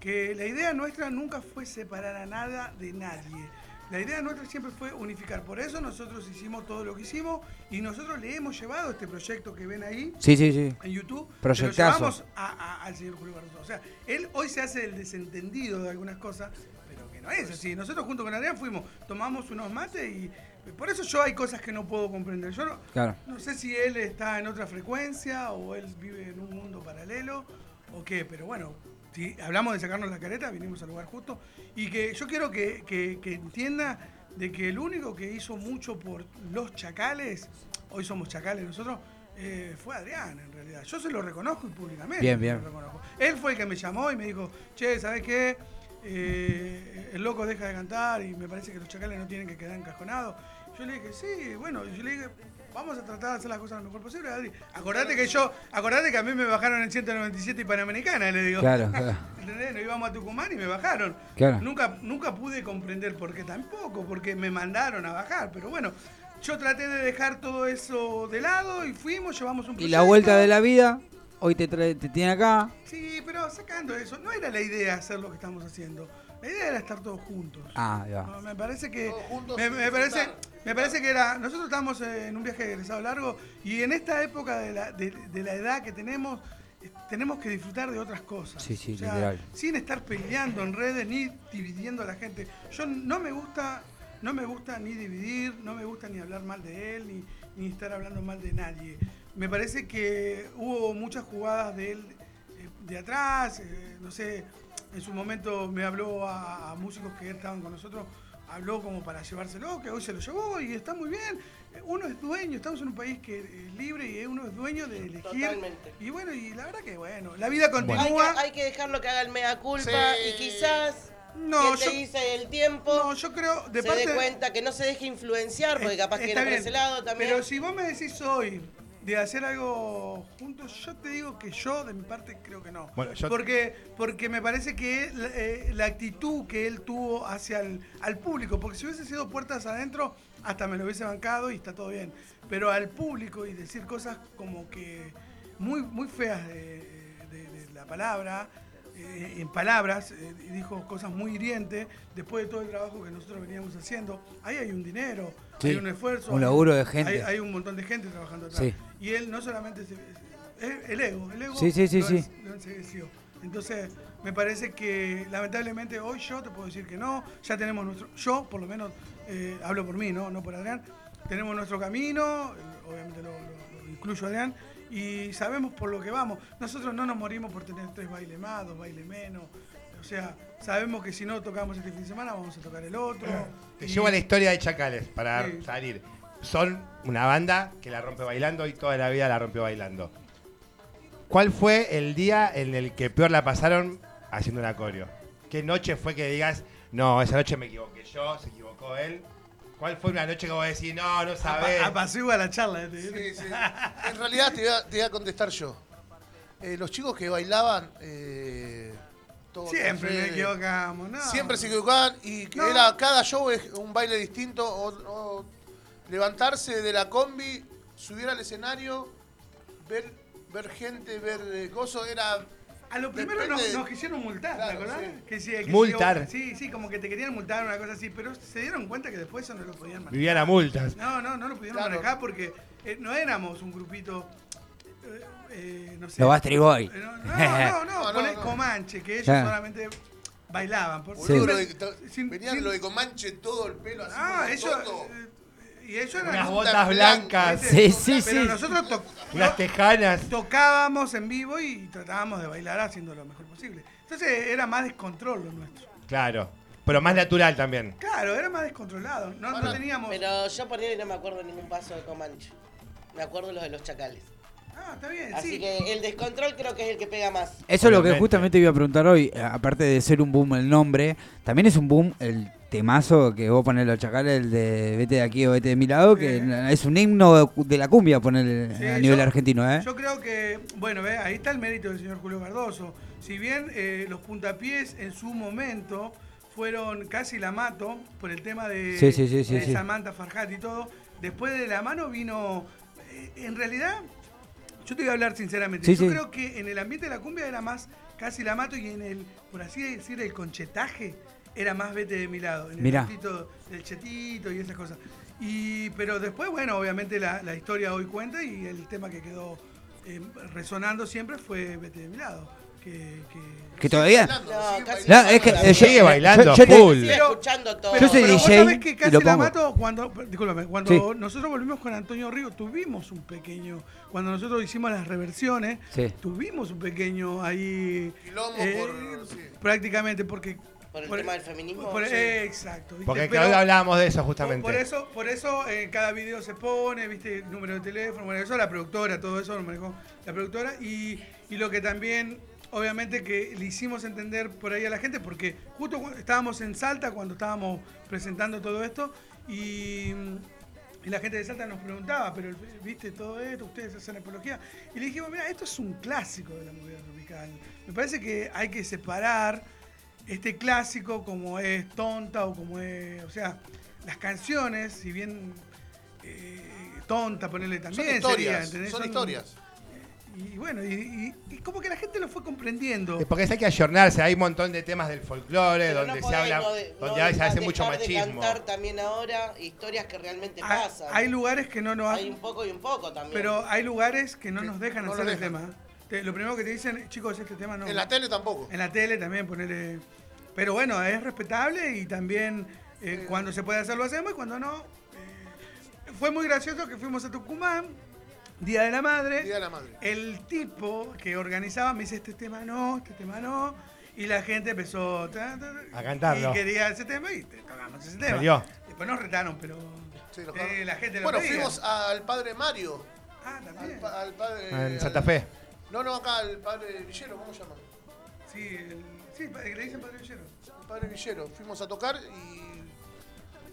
que la idea nuestra nunca fue separar a nada de nadie. La idea nuestra siempre fue unificar. Por eso nosotros hicimos todo lo que hicimos y nosotros le hemos llevado este proyecto que ven ahí Sí, sí, sí. en YouTube. Proyectazo. Lo llevamos a- a- al señor Julio Cardoso. O sea, él hoy se hace el desentendido de algunas cosas, pero que no es así. Nosotros junto con Adrián fuimos, tomamos unos mates y por eso yo hay cosas que no puedo comprender. Yo no, Claro. no sé si él está en otra frecuencia o él vive en un mundo paralelo o qué, pero bueno, si hablamos de sacarnos la careta, vinimos al lugar justo. Y que yo quiero que, que- que entienda de que el único que hizo mucho por los chacales, hoy somos chacales nosotros, eh, fue Adrián en realidad. Yo se lo reconozco y públicamente. Bien, bien. lo reconozco. Él fue el que me llamó y me dijo, che, ¿sabes qué? Eh, el loco deja de cantar y me parece que los chacales no tienen que quedar encajonados. Yo le dije, sí, bueno, y yo le dije, vamos a tratar de hacer las cosas lo mejor posible, Adri. Acordate que yo, acordate que a mí me bajaron en 197 y Panamericana, le digo. Claro, claro. ¿Entendés? Nos íbamos a Tucumán y me bajaron. Claro. Nunca, nunca pude comprender por qué tampoco, porque me mandaron a bajar. Pero bueno, yo traté de dejar todo eso de lado y fuimos, llevamos un Y proyecto. la vuelta de la vida, hoy te, trae, te tiene acá. Sí, pero sacando eso, no era la idea hacer lo que estamos haciendo. La idea era estar todos juntos. Ah, ya. No, me parece que Todos juntos me, parece me parece que era nosotros estamos en un viaje de egresado largo y en esta época de la, de, de la edad que tenemos tenemos que disfrutar de otras cosas. Sí, sí, O sea, literal. Sin estar peleando en redes ni dividiendo a la gente. Yo no me gusta no me gusta ni dividir, no me gusta ni hablar mal de él ni, ni estar hablando mal de nadie. Me parece que hubo muchas jugadas de él eh, de atrás, eh, no sé, en su momento me habló a, a músicos que estaban con nosotros, habló como para llevárselo, que hoy se lo llevó y está muy bien. Eh, Uno es dueño, estamos en un país que es libre y uno es dueño de elegir. Totalmente. Y bueno, y la verdad que bueno, la vida Hay continúa. que, hay que dejarlo que haga el mea culpa Sí. y quizás No, que te yo- dice el tiempo No, yo creo, de se parte dé cuenta que no se deje influenciar porque capaz que viene por ese lado también. Pero si vos me decís hoy de hacer algo juntos, yo te digo que yo, de mi parte, creo que no. Bueno, yo- porque, porque me parece que eh, la actitud que él tuvo hacia el al público, porque si hubiese sido puertas adentro, hasta me lo hubiese bancado y está todo bien. Pero al público y decir cosas como que muy, muy feas de, de- de la palabra, eh, en palabras, eh, dijo cosas muy hirientes, después de todo el trabajo que nosotros veníamos haciendo, ahí hay un dinero, Sí, hay un esfuerzo. un laburo de gente. Hay, hay un montón de gente trabajando atrás. Sí. Y él no solamente se- el ego, el ego Sí, sí, sí, lo sí. lo. Entonces, me parece que lamentablemente hoy yo te puedo decir que no, ya tenemos nuestro, yo por lo menos eh, hablo por mí, ¿no? no por Adrián, tenemos nuestro camino, eh, obviamente lo, lo- lo incluyo a Adrián, y sabemos por lo que vamos. Nosotros no nos morimos por tener tres bailes más, dos bailes menos. O sea, sabemos que si no tocamos este fin de semana, vamos a tocar el otro. Te Y- llevo a la historia de Chacales para Sí. salir. Son una banda que la rompe bailando y toda la vida la rompió bailando. ¿Cuál fue el día en el que peor la pasaron haciendo una coreo? ¿Qué noche fue que digas, no, esa noche me equivoqué yo, se equivocó él? ¿Cuál fue una noche que vos decís, no, no sabés? Apa- Apacigua la charla. ¿eh? Sí, sí. En realidad te voy a, te voy a contestar yo. Eh, los chicos que bailaban. eh, todo Siempre nos equivocamos, ¿no? Siempre se equivocaban y que No. era cada show es un baile distinto. O, o levantarse de la combi, subir al escenario, ver, ver gente, ver eh, cosas, era. A lo primero nos, quisieron multar, Claro, ¿te acordás? sí. Que sí, que Multar. Sí, sí, como que te querían multar, una cosa así, pero se dieron cuenta que después eso no lo podían manejar. Vivían a multas. No, no, no lo pudieron Claro. manejar porque eh, no éramos un grupito, eh, eh, no sé. Los Bastard Boy. Eh, No, no, no, no, poné no. Comanche, que ellos Claro. solamente bailaban. Por sin- venían sin- lo de Comanche todo el pelo así. Ah, ellos... y ellos eran... Unas botas blanca, blancas, Sí, sí, Pero sí. nosotros to- unas tejanas. tocábamos en vivo y tratábamos de bailar haciendo lo mejor posible. Entonces era más descontrol lo nuestro. Claro, pero más natural también. Claro, era más descontrolado. No, no teníamos. Pero yo por él no me acuerdo de ningún paso de Comanche. Me acuerdo los de los chacales. Ah, está bien, Así sí. que el descontrol creo que es el que pega más. Eso es lo que Obviamente. justamente iba a preguntar hoy. eh, Aparte de ser un boom el nombre, también es un boom el temazo que vos ponés los chacales, el de vete de aquí o vete de mi lado, que es un himno de la cumbia poner Sí, a nivel yo- argentino, ¿eh? Yo creo que, bueno, ve, ahí está el mérito del señor Julio Cardoso. Si bien eh, los puntapiés en su momento fueron casi la mato por el tema de, Sí, sí, de. Samantha Farhat y todo, después de la mano vino, eh, en realidad, yo te voy a hablar sinceramente, yo creo que en el ambiente de la cumbia era más casi la mato y en el, por así decir, el conchetaje era más vete de mi lado, en el Mirá. del chetito y esas cosas. Y, pero después, bueno, obviamente la, la historia hoy cuenta y el tema que quedó eh, resonando siempre fue Vete de mi lado. Que, que- Que todavía... No, casi. No, es que Sigue eh, yo- Sigue bailando yo- yo te- full. Pero- escuchando todo. Yo soy pero vos DJ sabés que casi lo la mato cuando, discúlpame, cuando Sí. nosotros volvimos con Antonio Río, tuvimos un pequeño, cuando nosotros hicimos las reversiones, Sí. tuvimos un pequeño ahí Quilombo eh, por- sí. prácticamente porque Por el tema del feminismo, por- sí. eh, exacto ¿viste? Porque Pero- hoy hablábamos de eso justamente. por eso, por eso en cada video se pone, viste, el número de teléfono, bueno, eso la productora, todo eso lo manejó la productora. Y, y lo que también, obviamente, que le hicimos entender por ahí a la gente, porque justo cuando estábamos en Salta cuando estábamos presentando todo esto, y, y la gente de Salta nos preguntaba, pero viste todo esto, ustedes hacen apología. Y le dijimos, mira, esto es un clásico de la movida tropical. Me parece que hay que separar este clásico como es tonta o como es, o sea, las canciones, si bien eh, tonta, ponerle Son también historias, sería, ¿entendés? son historias. Y bueno, y, y- y como que la gente lo fue comprendiendo. Es porque hay que ayornarse, hay un montón de temas del folclore Pero donde no se habla, no de- donde no se hace mucho de machismo. cantar también ahora historias que realmente Hay, pasan. hay lugares que no nos Hay un poco y un poco también. pero hay lugares que no nos dejan no hacer el tema. Te- lo primero que te dicen, chicos, este tema no. En la tele tampoco. En la tele también ponerle. Pero bueno, es respetable y también eh, cuando se puede hacer lo hacemos y cuando no. eh, fue muy gracioso que fuimos a Tucumán, Día de la Madre. Día de la Madre. El tipo que organizaba me dice: Este tema no, este tema no. Y la gente empezó ta, ta, ta, A cantarlo. Y quería ese tema y tocamos ese tema. Salió. Después nos retaron, pero Sí, los eh, la gente lo Bueno, pedía. fuimos al padre Mario. Ah, Al, también. pa- al padre. En Santa al- Fe. No, no, acá, al padre Villero, ¿cómo se llama? Sí, el, sí, le dicen Padre Villero. El padre Villero. Fuimos a tocar y.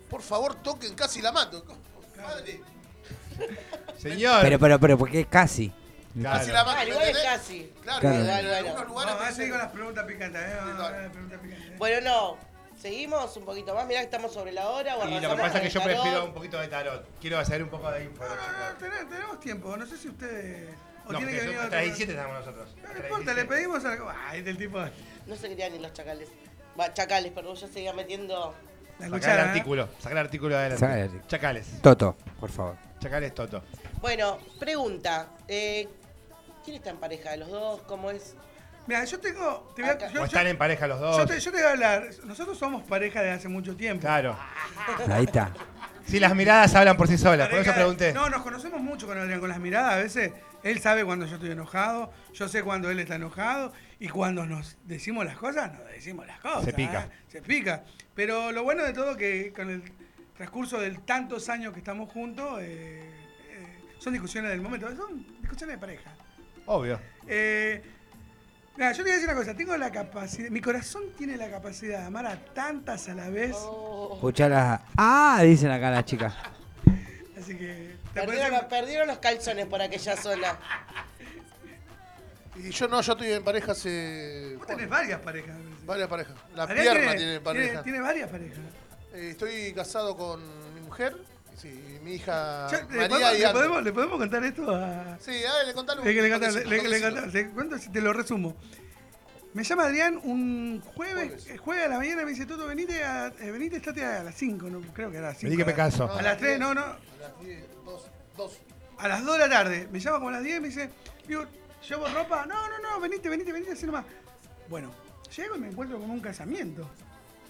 Por favor, toquen casi la mato. Padre. Señor. Pero, pero, pero, porque es casi. Casi la mato. Ah, ¿me igual es entendés? casi. Claro, Claro. en algunos bueno. lugares. Vamos, te a seguir dicen- con las preguntas picantes. eh, vamos a ver las preguntas picantes. Bueno, no. Seguimos un poquito más. Mirá que estamos sobre la hora. Y lo que pasa es con que yo tarot. prefiero un poquito de tarot. Quiero hacer un poco de info. No, no, no, tenemos, tenemos tiempo. No sé si ustedes. O No, tiene que venir hasta las 17 estamos nosotros. No las importa, le 17. pedimos algo. Ay, del tipo. No se querían ni los chacales. Va, chacales, perdón. Yo seguía metiendo. La Sacar el. ¿eh? artículo. Sacar el artículo de el adelante. Chacales. Toto, por favor. Chacales Toto. Bueno, pregunta. Eh, ¿Quién está en pareja de los dos? ¿Cómo es? Mira, yo tengo. Te voy a, Acá. yo, O yo- están en pareja los dos. yo te, yo te voy a hablar. Nosotros somos pareja de hace mucho tiempo. Claro. Ahí está. Si las miradas hablan por sí solas, por Pareja eso de- pregunté. No, nos conocemos mucho con Adrián, con las miradas. A veces él sabe cuando yo estoy enojado, yo sé cuando él está enojado y cuando nos decimos las cosas, nos decimos las cosas. Se pica. ¿eh? Se pica. Pero lo bueno de todo que con el transcurso de tantos años que estamos juntos, eh, eh, son discusiones del momento, son discusiones de pareja. Obvio. Eh, yo te voy a decir una cosa, tengo la capacidad, mi corazón tiene la capacidad de amar a tantas a la vez, Oh. Escuchalas. Ah, dicen acá las chicas. así que... Perdieron, perdieron los calzones por aquella zona. Y yo no, yo estoy en pareja hace. Vos tenés varias parejas. Varias parejas. La Adrián pierna tiene, tiene, pareja. tiene- tiene varias parejas. Eh, estoy casado con mi mujer. Sí, y mi hija Ya, ¿le, María podemos, y le, podemos, le podemos contar esto a...? Sí, a ver, le contale un Le, le, le- le- le contá- te cuento si te lo resumo. Me llama Adrián un jueves, Jueves. eh, jueves a la mañana me dice, Toto, venite, a, eh, venite, estate a las 5, no, creo que era a las 5. Vení que me caso. A las 3, no, no, A las 10, dos, dos. a las 2 de la tarde. Me llama como a las 10 y me dice, digo, ¿llevo ropa? No, no, no, venite, venite, venite, así nomás. Bueno, llego y me encuentro con un casamiento.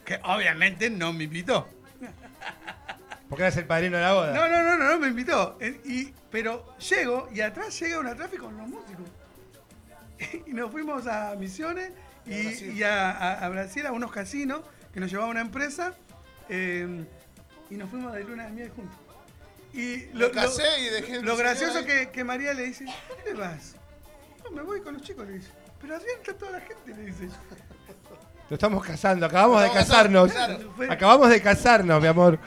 Que obviamente no me invitó. Porque eres el padrino de la boda. No, no, no, no, no me invitó. Y, pero llego y atrás llega una tráfico con los músicos. Y nos fuimos a Misiones y, A Brasil. y a, a- a Brasil, a unos casinos que nos llevaba una empresa. eh, y nos fuimos de luna de miel juntos. Y Me casé y dejé Lo gracioso que, que María le dice, ¿dónde vas? No, me voy con los chicos, le dice. Pero Adrián está toda la gente, le dice. Lo estamos casando. Acabamos de casarnos. casando, claro. Acabamos de casarnos, mi amor.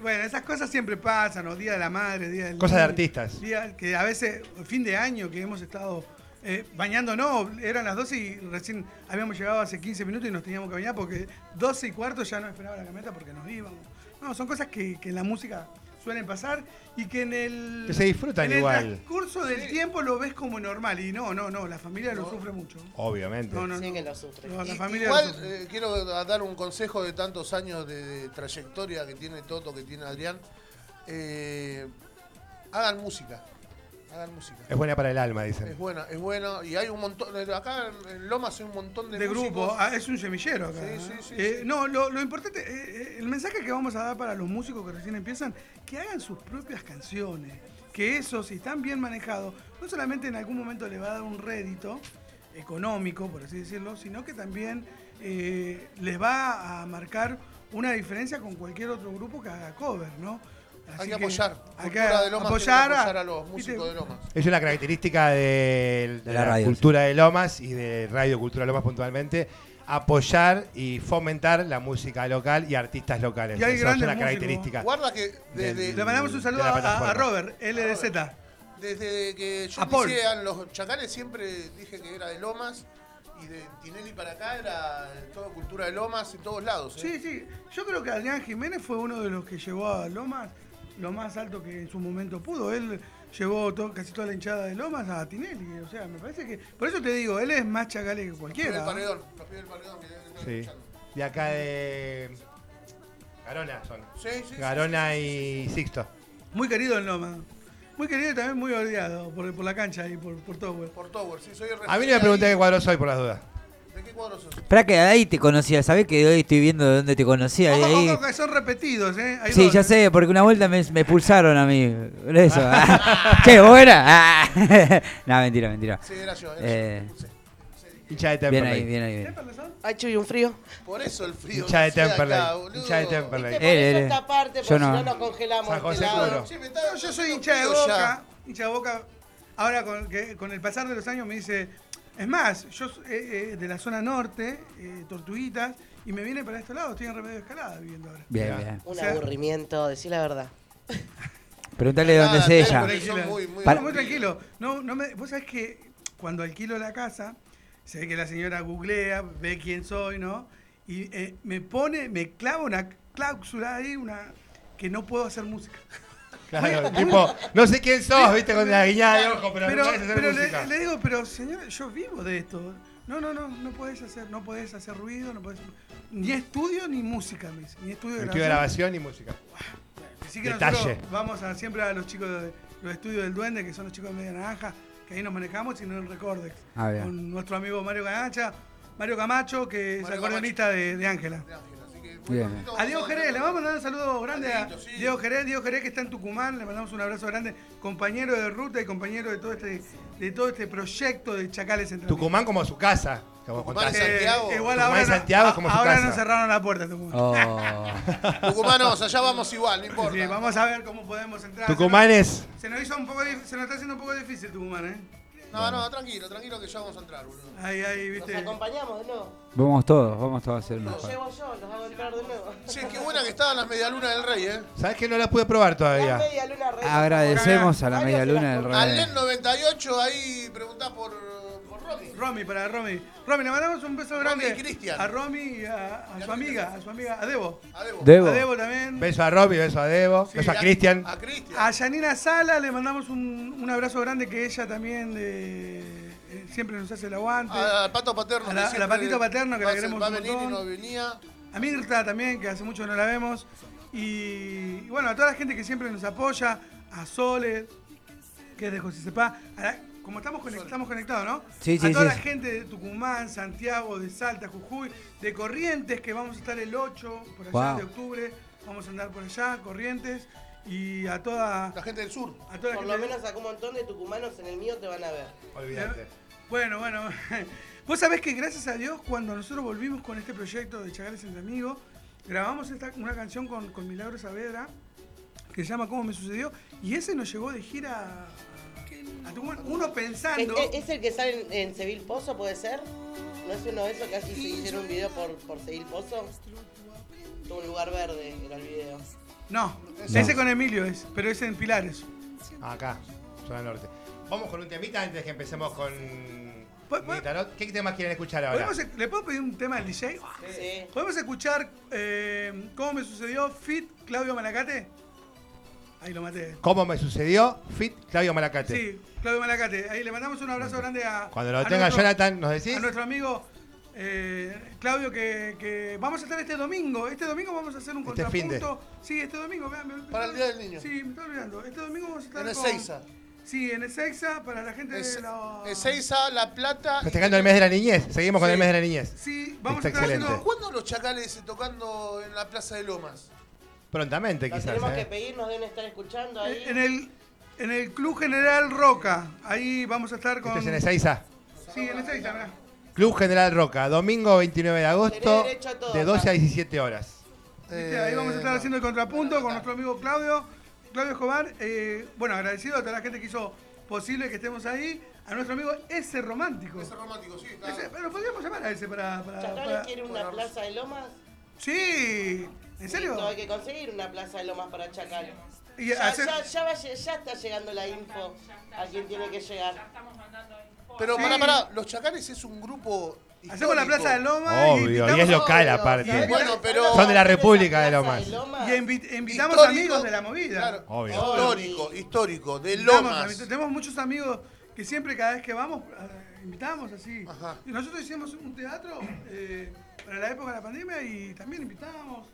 Bueno, esas cosas siempre pasan, o Día de la Madre, Día del Cosas de artistas. Día que a veces, fin de año, que hemos estado eh, bañándonos, eran las 12 y recién habíamos llegado hace 15 minutos y nos teníamos que bañar porque 12 y cuarto ya no esperaba la camioneta porque nos íbamos. No, son cosas que, que en la música suelen pasar y que en el, Que se disfrutan en el igual. transcurso del tiempo lo ves como normal. Y no, no, no, la familia lo sufre mucho. Obviamente. No, no, Sí no. que lo sufre. No, la familia lo Igual sufre. eh, quiero dar un consejo de tantos años de, de trayectoria que tiene Toto, que tiene Adrián. Eh, hagan música. Hagan música. Es buena para el alma, Es dicen. buena, es buena. Y hay un montón. Acá en- Lomas hay un montón de, de músicos. grupo, ah, es un semillero acá. Sí, ¿eh? sí, sí, Eh, sí. No, lo, lo importante, eh, eh, el mensaje que vamos a dar para los músicos que recién empiezan, que hagan sus propias canciones. Que eso, si están bien manejados, no solamente en algún momento le va a dar un rédito económico, por así decirlo, sino que también eh, les va a marcar una diferencia con cualquier otro grupo que haga cover, ¿no? Hay que apoyar. Hay que Cultura de Lomas apoyar, a, apoyar a los ¿viste? músicos de Lomas. Es una característica de, De la radio, cultura de Lomas y de Radio Cultura Lomas puntualmente. Apoyar y fomentar la música local y artistas locales. Y hay Eso es una característica. Guarda que desde, Del- Le mandamos un saludo a, a. Robert, LDZ. desde que yo A inicié en los chacales siempre dije que era de Lomas. Y de Tinelli para acá era toda cultura de Lomas en todos lados. ¿eh? Sí, sí. Yo creo que Adrián Jiménez fue uno de los que llevó a Lomas lo más alto que en su momento pudo. Él llevó to- casi toda la hinchada de Lomas a Tinelli. O sea, me parece que. Por eso te digo, él es más chacale que Los pibes cualquiera. del ¿no? paredón, los pibes del paredón que deben estar Sí. De acá de. Garona son. Sí, sí, sí, Garona sí, sí, y Sixto. Muy querido en Lomas. Muy querido y también muy odiado por, por la cancha y por, por todo. güey. Por Tower, sí, soy el A mí no me pregunté qué cuadro soy por las dudas. ¿De qué cuadro sos? Espera que ahí te conocía, ¿sabés que hoy estoy viendo de dónde te conocía? Y Ojo, ahí... ojo, que son repetidos, ¿eh? Hay Sí, dos. ya sé, porque una vuelta me, me pulsaron a mí. Por eso. che, ¿vos era? No, mentira, mentira. Sí, era yo. Era Eh, yo. Sí. Hincha de Bien Temperley. ahí, bien ahí. Bien. Ay, Chuy, un frío. Por eso el frío. Hincha de Temperley. Hincha de Temperley. Eso él, esta parte, Yo porque si no. no nos congelamos. San este José yo soy hincha de boca. Hincha de boca. Ahora con, que- con el pasar de los años me dice. Es más, yo soy eh, eh, de la zona norte, eh, Tortuguitas, y me viene para este lado. Estoy en Remedio de Escalada viviendo ahora. Bien, bien. Un O sea- aburrimiento, decí la verdad. Pregúntale dónde es ella. Son muy, muy Para- muy tranquilo. No, no me, vos sabés que cuando alquilo la casa, se ve que la señora googlea, ve quién soy, ¿no? Y eh, me pone, me clava una cláusula ahí, una que no puedo hacer música. Claro, tipo, no sé quién sos, viste, con la guiñada de ojo, pero, Pero, no puedes hacer pero música. le, le digo, pero señora, yo vivo de esto. No, no, no, no podés hacer, no podés hacer ruido, no podés ni estudio ni música, me dice, ni estudio de Estudio de grabación. grabación y música. Así que Detalle. nosotros vamos a, siempre a los chicos de los estudios del Duende, que son los chicos de Media Naranja, que ahí nos manejamos y no en Recordex. Ah. Con nuestro amigo Mario Camacha, Mario Camacho, que es Mario acordeonista de de Ángela. Bien. A Diego Jerez, le vamos a mandar un saludo grande a. Diego Jerez, Diego Jerez que está en Tucumán, le mandamos un abrazo grande, compañero de ruta y compañero de todo este, de todo este proyecto de Chacales entre Amigos. Tucumán como su casa. Tucumán Santiago. Eh, igual Tucumán ahora, Santiago a- su casa. nos cerraron la puerta, Tucumán. Oh. Tucumanos, allá vamos igual, no importa. Sí, vamos a ver cómo podemos entrar. Tucumán es. Se nos, hizo un poco, dif- se nos está haciendo un poco difícil Tucumán, ¿eh? No, no, tranquilo, tranquilo que ya vamos a entrar, boludo. Ahí, ahí, Nos viste. acompañamos de nuevo. Vamos todos, vamos todos a hacer una Los llevo yo, los hago entrar de nuevo. Sí, qué buena que estaban las medialunas del rey, ¿eh? ¿Sabes que no la pude probar La todavía? media luna re- Agradecemos a la Varios media se las luna del compré. Alén rey. 98, ahí preguntá por, por Romy. Romy, para Romy. Romy, le mandamos un beso grande y Cristian. a Romy y a, a su amiga, a su amiga, a Debo. A Debo. Debo. A Debo también. Beso a Robbie, beso a Debo, Sí, beso a Cristian. A Cristian. A Yanina Sala le mandamos un, un abrazo grande que ella también de, eh, siempre nos hace el aguante. Al pato paterno. A la- a la Patito Paterno, que la queremos Va a un venir y montón. no venía. A Mirta también, que hace mucho no la vemos. Y, y bueno, a toda la gente que siempre nos apoya. A Sole, que es de José Cepá. A la- como estamos, conect- estamos conectados, ¿no? Sí, a sí, toda sí. la gente de Tucumán, Santiago, de Salta, Jujuy, de Corrientes, que vamos a estar el 8 por allá Wow. de octubre. Vamos a andar por allá, Corrientes. Y a toda, La gente del sur. a toda la Por gente. lo menos acá un montón de tucumanos en el mío te van a ver. Olvídate. Bueno, bueno. Vos sabés que gracias a Dios, cuando nosotros volvimos con este proyecto de Chagales entre Amigos, grabamos esta, una canción con, con Milagro Saavedra que se llama ¿Cómo me sucedió? Y ese nos llegó de gira a, a. Uno ¿Es, pensando. es- es el que sale en, en Seville Pozo, puede ser? ¿No es uno de esos que así se hicieron un video por, por Seville Pozo? Tuvo un lugar verde era el video. No, No. ese con Emilio es, pero es en Pilares. Acá, zona norte. Vamos con un temita antes que empecemos con. ¿Pu- pu- mi tarot. ¿Qué temas quieren escuchar ahora? ¿Podemos- ¿Le puedo pedir un tema al DJ? Sí. ¿Podemos escuchar eh, ¿Cómo me sucedió? Fit Claudio Malacate. Ahí lo maté. ¿Cómo me sucedió? Fit Claudio Malacate. Sí, Claudio Malacate. Ahí le mandamos un abrazo grande a. Cuando lo a tenga nuestro- Jonathan, ¿nos decís? A nuestro amigo eh, Claudio, que, que vamos a estar este domingo. Este domingo vamos a hacer un Este finde. contrapunto. Sí, este domingo. vean, me- me- Para el Día del Niño. Sí, me estoy olvidando. Este domingo vamos a estar En con. Ezeiza. Sí, en Ezeiza, para la gente Es- de la. Ezeiza, La Plata. Festejando el mes de la niñez. Seguimos con el mes de la niñez. Sí, vamos Está a estar excelente. haciendo. ¿Cuándo los chacales tocando en la Plaza de Lomas? Prontamente, quizás. tenemos que ¿eh? pedir, nos deben estar escuchando ahí. En el, en el Club General Roca. Ahí vamos a estar con. Esto es en Ezeiza. Sí, en Ezeiza, mirá. Club General Roca, domingo 29 de agosto, Tenés derecho a todo de acá. 12 a 17 horas. ¿Viste? Ahí vamos a estar Eh, haciendo el contrapunto con nuestro amigo Claudio, Claudio Escobar. Eh, bueno, agradecido a toda la gente que hizo posible que estemos ahí. A nuestro amigo ese romántico. Ese romántico, sí. está. Ese, pero podríamos llamar a ese para. para- ¿Chacales para- quiere una plaza de lomas? Sí, ¿en serio? Hay que conseguir una plaza de lomas para Chacal. Y Ya, hacer- ya, ya, va lle- ya está llegando la info a quien tiene que llegar. Pero Sí. pará, pará, los chacales es un grupo. Hacemos la. Plaza de Lomas. Obvio, y es local Obvio, aparte. Bueno, pero- Son de la República de Lomas. Lomas. Y invi- invitamos Histórico, amigos de la movida. Claro, Obvio. Histórico, histórico, de Lomas. Tenemos muchos amigos que siempre, cada vez que vamos, eh, invitamos así. Ajá. Y nosotros hicimos un teatro eh, para la época de la pandemia y también invitamos.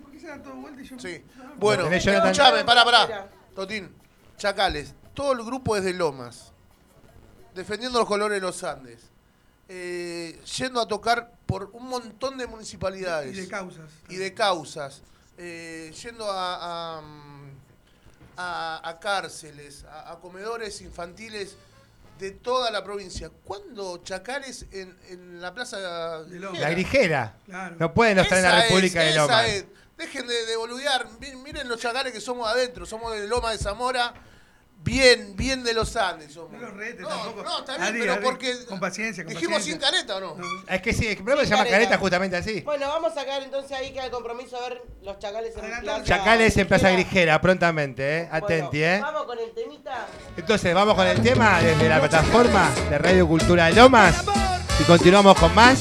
¿Por qué se dan todo vuelta y yo? Sí. Bueno, ¿Tenés, Jonathan? escuchame, pará, pará. Mira. Totín, Chacales, todo el grupo es de Lomas, defendiendo los colores de los Andes, eh, yendo a tocar por un montón de municipalidades Y de causas. y de causas, eh, yendo a, a, mm, a- a cárceles, a, a comedores infantiles de toda la provincia. ¿Cuándo Chacales en, en la plaza de La grijera. No pueden los traer en la Esa República es, de esa Lomas. es. Dejen de, de boludear. Mi- Miren los chacales que somos adentro. Somos de Loma de Zamora. Bien, bien de los Andes somos. No los retes tampoco. No, está bien, Adri, pero Adri, porque Con paciencia, con dijimos paciencia. sin careta o no. Es que sí, el programa se llama careta. Careta justamente así. Bueno, vamos a quedar entonces ahí queda el compromiso a ver los chacales en Plaza Chacales en Plaza Grijera. Grijera, prontamente, ¿eh? Atenti, ¿eh? Vamos con el temita. Entonces, vamos con el tema desde la plataforma de Radio Cultura Lomas y continuamos con más.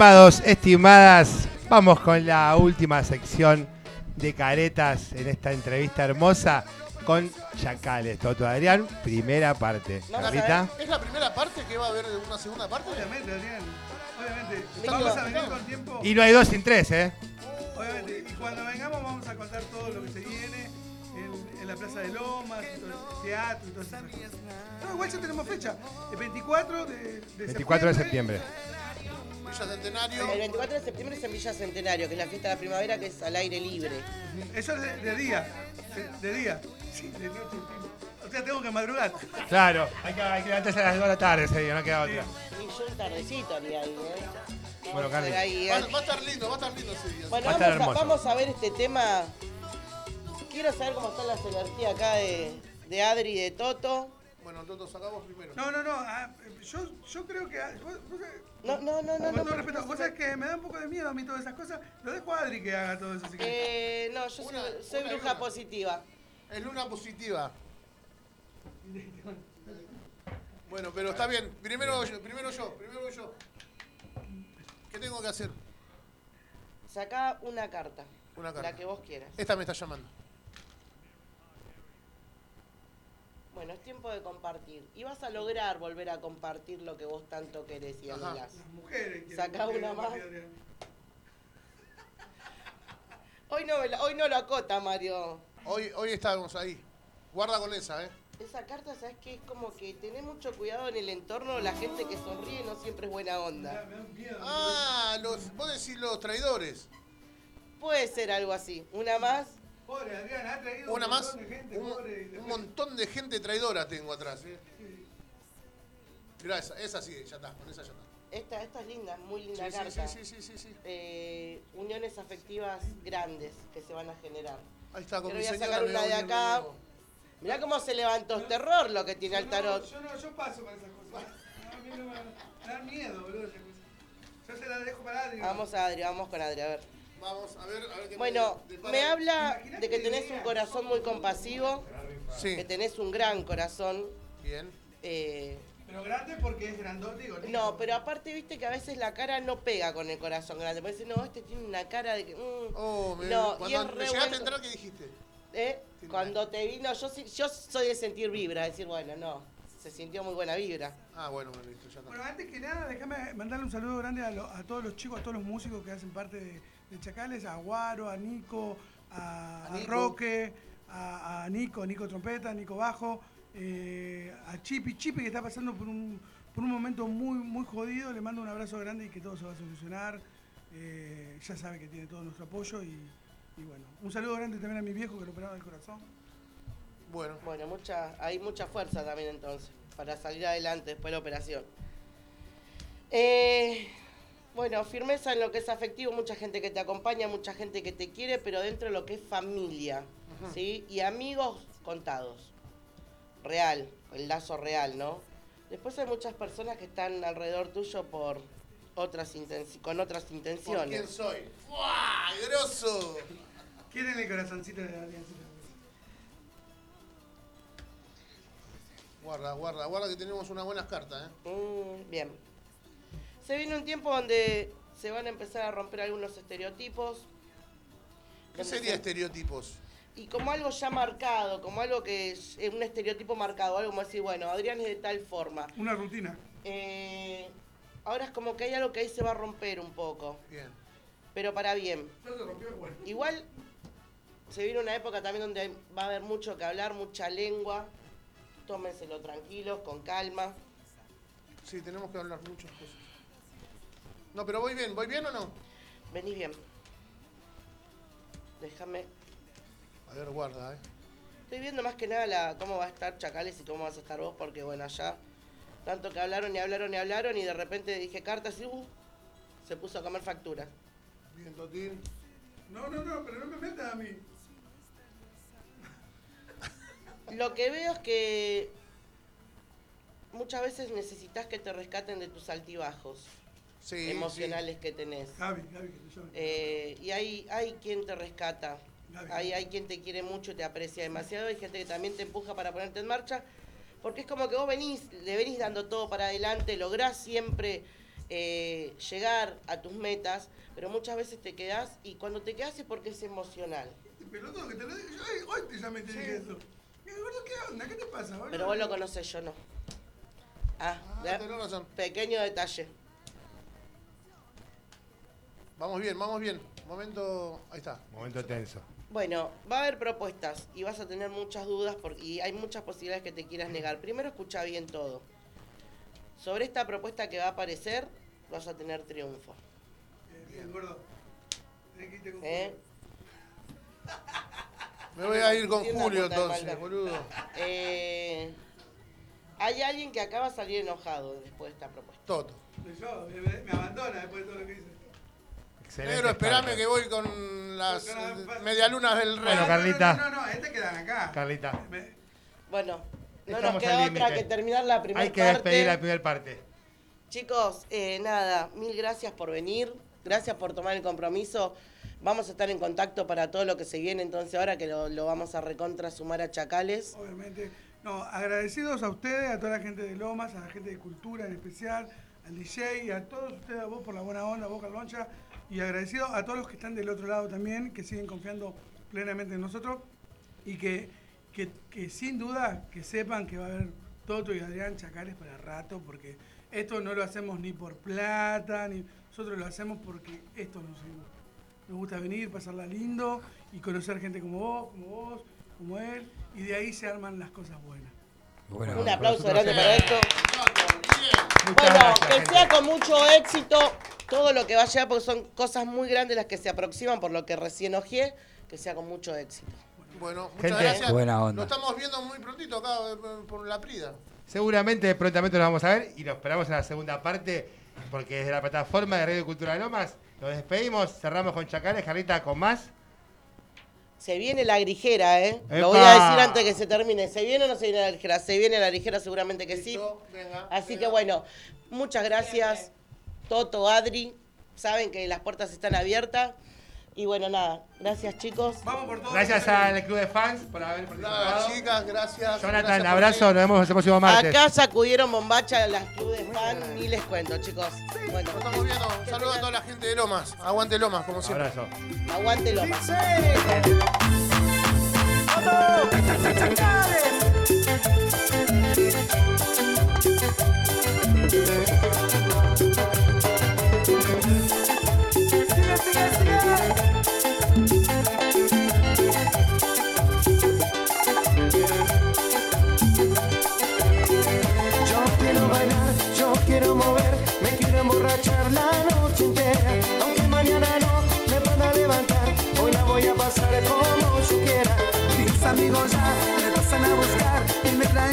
Estimados, estimadas, vamos con la última sección de caretas en esta entrevista hermosa con Chacales. Toto Adrián, primera parte. Carlita. ¿Es la primera parte que va a haber una segunda parte? Obviamente, Adrián. Obviamente. Vamos a venir con tiempo. Y no hay dos sin tres, ¿eh? Obviamente. Y cuando vengamos vamos a contar todo lo que se viene en, en la Plaza de Lomas, el teatro cosas. No, igual ya tenemos fecha. El 24 de, de 24 de septiembre. Villa Centenario. El 24 de septiembre es en Villa Centenario, que es la fiesta de la primavera, que es al aire libre. Eso es de, de día. De, de día. Sí, de noche. O sea, tengo que madrugar. Claro, hay que, hay que levantarse a las 2 de la tarde, serio, no queda otra. Y yo un tardecito ni ahí, ¿eh? Bueno, Vamos ahí, Va, ¿eh? va a estar lindo, va a estar lindo ese día. Bueno, Va a estar vamos a, hermoso. vamos a ver este tema. Quiero saber cómo están las energías acá de, de Adri y de Toto. Bueno, Toto, sacamos primero. No, no, no. Yo, yo creo que. ah, vos- vos- No, no, no, no. No, respeto, vos sabés que me da un poco de miedo a mí todas esas cosas. Lo dejo a Adri que haga todo eso. Si. Eh, no, yo soy, soy una bruja luna. positiva. Es luna positiva. Bueno, pero está bien. Primero yo, primero yo, primero yo. ¿Qué tengo que hacer? Sacá una carta. Una carta. La que vos quieras. Esta me está llamando. Bueno, es tiempo de compartir. Y vas a lograr volver a compartir lo que vos tanto querés y anhelás. Las mujeres. Sacá que una más. Hoy no, me hoy no lo acota, Mario. Hoy, hoy estamos ahí. Guarda con esa, ¿eh? Esa carta, ¿sabes qué? Es como que tenés mucho cuidado en el entorno. La gente que sonríe no siempre es buena onda. Ah, los, vos decís los traidores. Puede ser algo así. Una más. Pobre Adrián, ha traído Una un más. montón de gente, Un, pobre, un montón de gente traidora tengo atrás, ¿eh? Mirá, esa, esa sí, ya está, con esa ya está. Esta, esta es linda, muy linda Sí, sí, carta. sí, sí, sí, sí. Eh, uniones afectivas grandes que se van a generar. Ahí está, con Pero mi voy a señora sacar me una voy de a unir acá. nuevo. Mirá cómo se levantó es terror lo que tiene el tarot. Yo no, yo paso con esas cosas. No, a mí no me, me da miedo, boludo. esas cosas. Yo se la dejo para Adri. Vamos a Adri, vamos con Adri, a ver. Vamos a ver, a ver qué Bueno, me habla de que tenés un corazón muy compasivo, Sí. que tenés un gran corazón. Bien. eh, Pero grande porque es grandote y gordito. no, pero aparte viste que a veces la cara no pega con el corazón grande. Parece, no, este tiene una cara de que... mm, Oh, me, no, y cuando es me re llegaste a entrar, ¿qué dijiste? ¿Eh? Cuando te vino, yo, sí- yo soy de sentir vibra, decir, bueno, no, se sintió muy buena vibra. Ah, bueno, bueno, listo, ya está. Bueno, antes que nada, déjame mandarle un saludo grande a, lo- a todos los chicos, a todos los músicos que hacen parte de, de Chacales, a Guaro, a Nico, a, A a Nico. Roque, a, a Nico, Nico Trompeta, Nico Bajo, eh, a Chipi, Chipi que está pasando por un, por un momento muy, muy jodido, le mando un abrazo grande y que todo se va a solucionar. Eh, ya sabe que tiene todo nuestro apoyo y, y bueno, un saludo grande también a mi viejo que lo operaba del corazón. Bueno. Bueno, mucha, hay mucha fuerza también entonces para salir adelante después de la operación. Eh, bueno, firmeza en lo que es afectivo, mucha gente que te acompaña, mucha gente que te quiere, pero dentro de lo que es familia, ¿sí? Y amigos contados. Real, el lazo real, ¿no? Después hay muchas personas que están alrededor tuyo por otras con otras ¿Por intenciones. quién soy? ¡Fuah! ¡Grosso! ¿Quién es el corazoncito de la alianza? Guarda, guarda, guarda que tenemos unas buenas cartas, ¿eh? Mm, bien. Se viene un tiempo donde se van a empezar a romper algunos estereotipos. ¿Qué sería se- estereotipos? Y como algo ya marcado, como algo que es es un estereotipo marcado, algo como decir, bueno, Adrián es de tal forma. Una rutina. Eh, ahora es como que hay algo que ahí se va a romper un poco, Bien. pero para bien. Ya se rompió, bueno. Igual se viene una época también donde hay- va a haber mucho que hablar, mucha lengua. Tómenselo tranquilos, con calma. Sí, tenemos que hablar muchas cosas. No, pero voy bien, ¿voy bien o no? Venís bien. Déjame. A ver, guarda, ¿eh? Estoy viendo más que nada la, cómo va a estar Chacales y cómo vas a estar vos, porque bueno, allá tanto que hablaron y hablaron y hablaron y de repente dije cartas y uh, se puso a comer factura. Bien, Totín. No, no, no, pero no me metas a mí. Lo que veo es que muchas veces necesitas que te rescaten de tus altibajos Sí, emocionales que tenés. Gaby, Gaby, que te llame. Eh, y hay, hay quien te rescata, hay, hay quien te quiere mucho, te aprecia demasiado, hay gente que también te empuja para ponerte en marcha, porque es como que vos venís, le venís dando todo para adelante, lográs siempre eh, llegar a tus metas, pero muchas veces te quedás y cuando te quedás es porque es emocional. Pelotudo, que te lo dije yo. Hoy te llamé te dije eso. ¿Qué, gordo, ¿Qué onda? ¿Qué te pasa, boludo? Pero vos lo conocés, yo no. Ah, Ah, ya- tenés razón. pequeño detalle. Vamos bien, vamos bien. Momento. Ahí está. Momento tenso. Bueno, va a haber propuestas y vas a tener muchas dudas porque, y hay muchas posibilidades que te quieras negar. Primero escucha bien todo. Sobre esta propuesta que va a aparecer, vas a tener triunfo. Bien, bien, gordo. Tenés que irte con ¿eh? Me voy a ir con Julio entonces, boludo. Eh, hay alguien que acaba de salir enojado después de esta propuesta. Toto. Yo, me, me- me abandona después de todo lo que hice. Excelente. Negro, esperame carta. que voy con las medialunas del rey. Bueno, No, Carlita. No, no, no, este quedan acá. Carlita. Bueno, no Estamos nos queda otra que terminar la primera Hay que parte. despedir la primera parte. Chicos, eh, nada, mil gracias por venir, gracias por tomar el compromiso. Vamos a estar en contacto para todo lo que se viene, entonces ahora que lo, lo vamos a recontra sumar a Chacales. Obviamente. No, agradecidos a ustedes, a toda la gente de Lomas, a la gente de Cultura en especial, al DJ, y a todos ustedes, a vos por la buena onda, a vos Caloncha, y agradecido a todos los que están del otro lado también, que siguen confiando plenamente en nosotros, y que, que, que sin duda que sepan que va a haber Toto y Adrián Chacales para rato, porque esto no lo hacemos ni por plata, ni nosotros lo hacemos porque esto nos gusta. Nos gusta venir, pasarla lindo y conocer gente como vos, como vos, como él, y de ahí se arman las cosas buenas. Bueno, Un aplauso grande para esto. Muchas Bueno, gracias, que gente. sea con mucho éxito todo lo que va a llegar, porque son cosas muy grandes las que se aproximan, por lo que recién ojé, que sea con mucho éxito. Bueno, muchas Gente. gracias. Buena onda. Lo estamos viendo muy prontito acá eh, por la Prida. Seguramente prontamente nos vamos a ver y nos esperamos en la segunda parte, porque desde la plataforma de Radio Cultura de Lomas nos despedimos, cerramos con Chacales, Carlita con más. Se viene la grijera, ¿eh? ¡Epa! Lo voy a decir antes que se termine. ¿Se viene o no se viene la grijera? Se viene la grijera seguramente que sí. Así venga. que bueno, muchas gracias, Toto, Adri. Saben que las puertas están abiertas. Y bueno, nada, gracias chicos. Vamos por todo. Gracias al club de fans por haber participado. Nada, chicas, gracias. Jonathan, abrazo, nos vemos el próximo martes. Acá sacudieron bombacha las club de fans, ni les cuento, chicos. Bueno. Nos estamos viendo. Saludos a toda la gente de Lomas. Aguante Lomas, como siempre. Abrazo. Aguante Lomas. Sí, sí.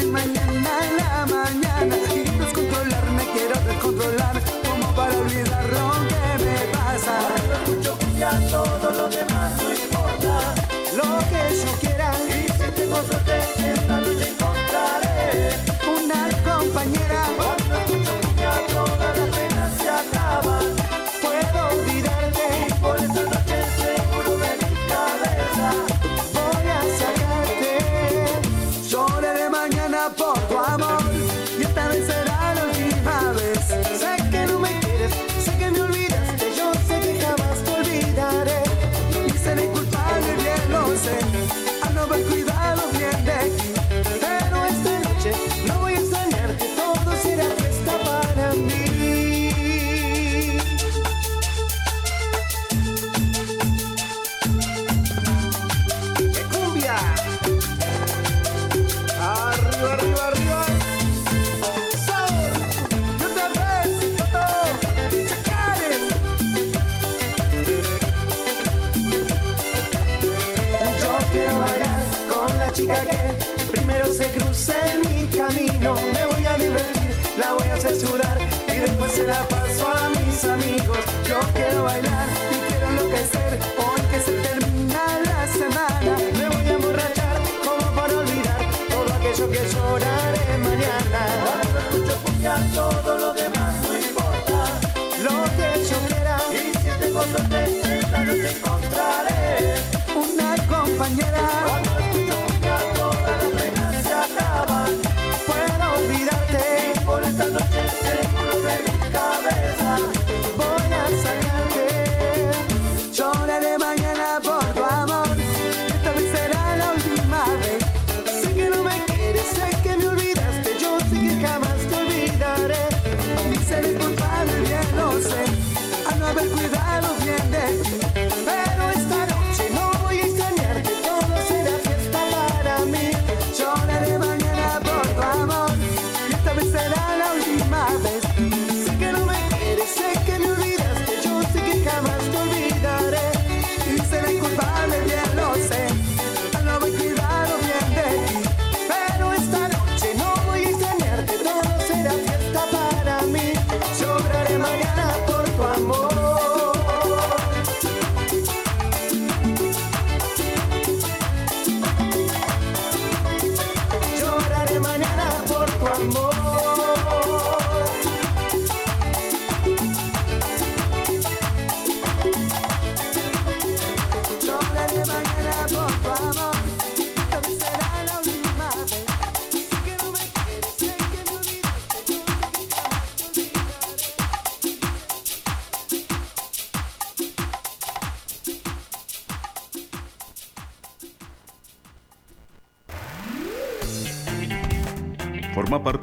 mañana en la mañana. Y descontrolar me quiero descontrolar como para olvidar lo que me pasa. Ahora escucho ya todo lo demás no importa. Lo que yo quiera. Y si tengo suerte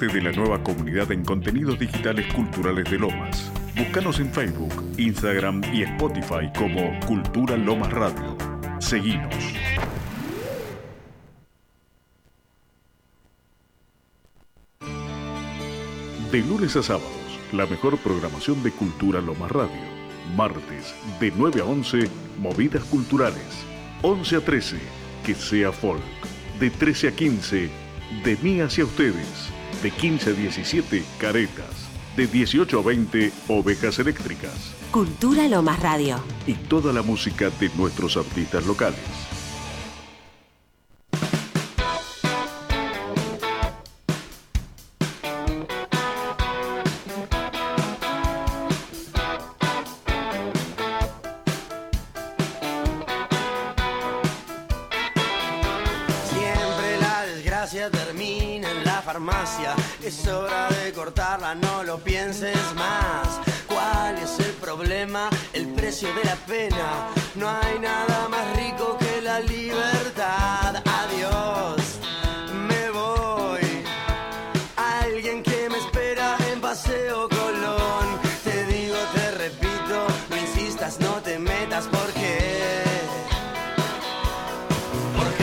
de la nueva comunidad en contenidos digitales culturales de Lomas. Búscanos en Facebook, Instagram y Spotify como Cultura Lomas Radio. Seguinos. De lunes a sábados, la mejor programación de Cultura Lomas Radio. Martes, de 9 a 11, Movidas Culturales. 11 a 13, Que sea Folk. De 13 a 15, de mí hacia ustedes de 15 a 17, caretas. De 18 a 20, ovejas eléctricas. Cultura Lomas Radio. Y toda la música de nuestros artistas locales.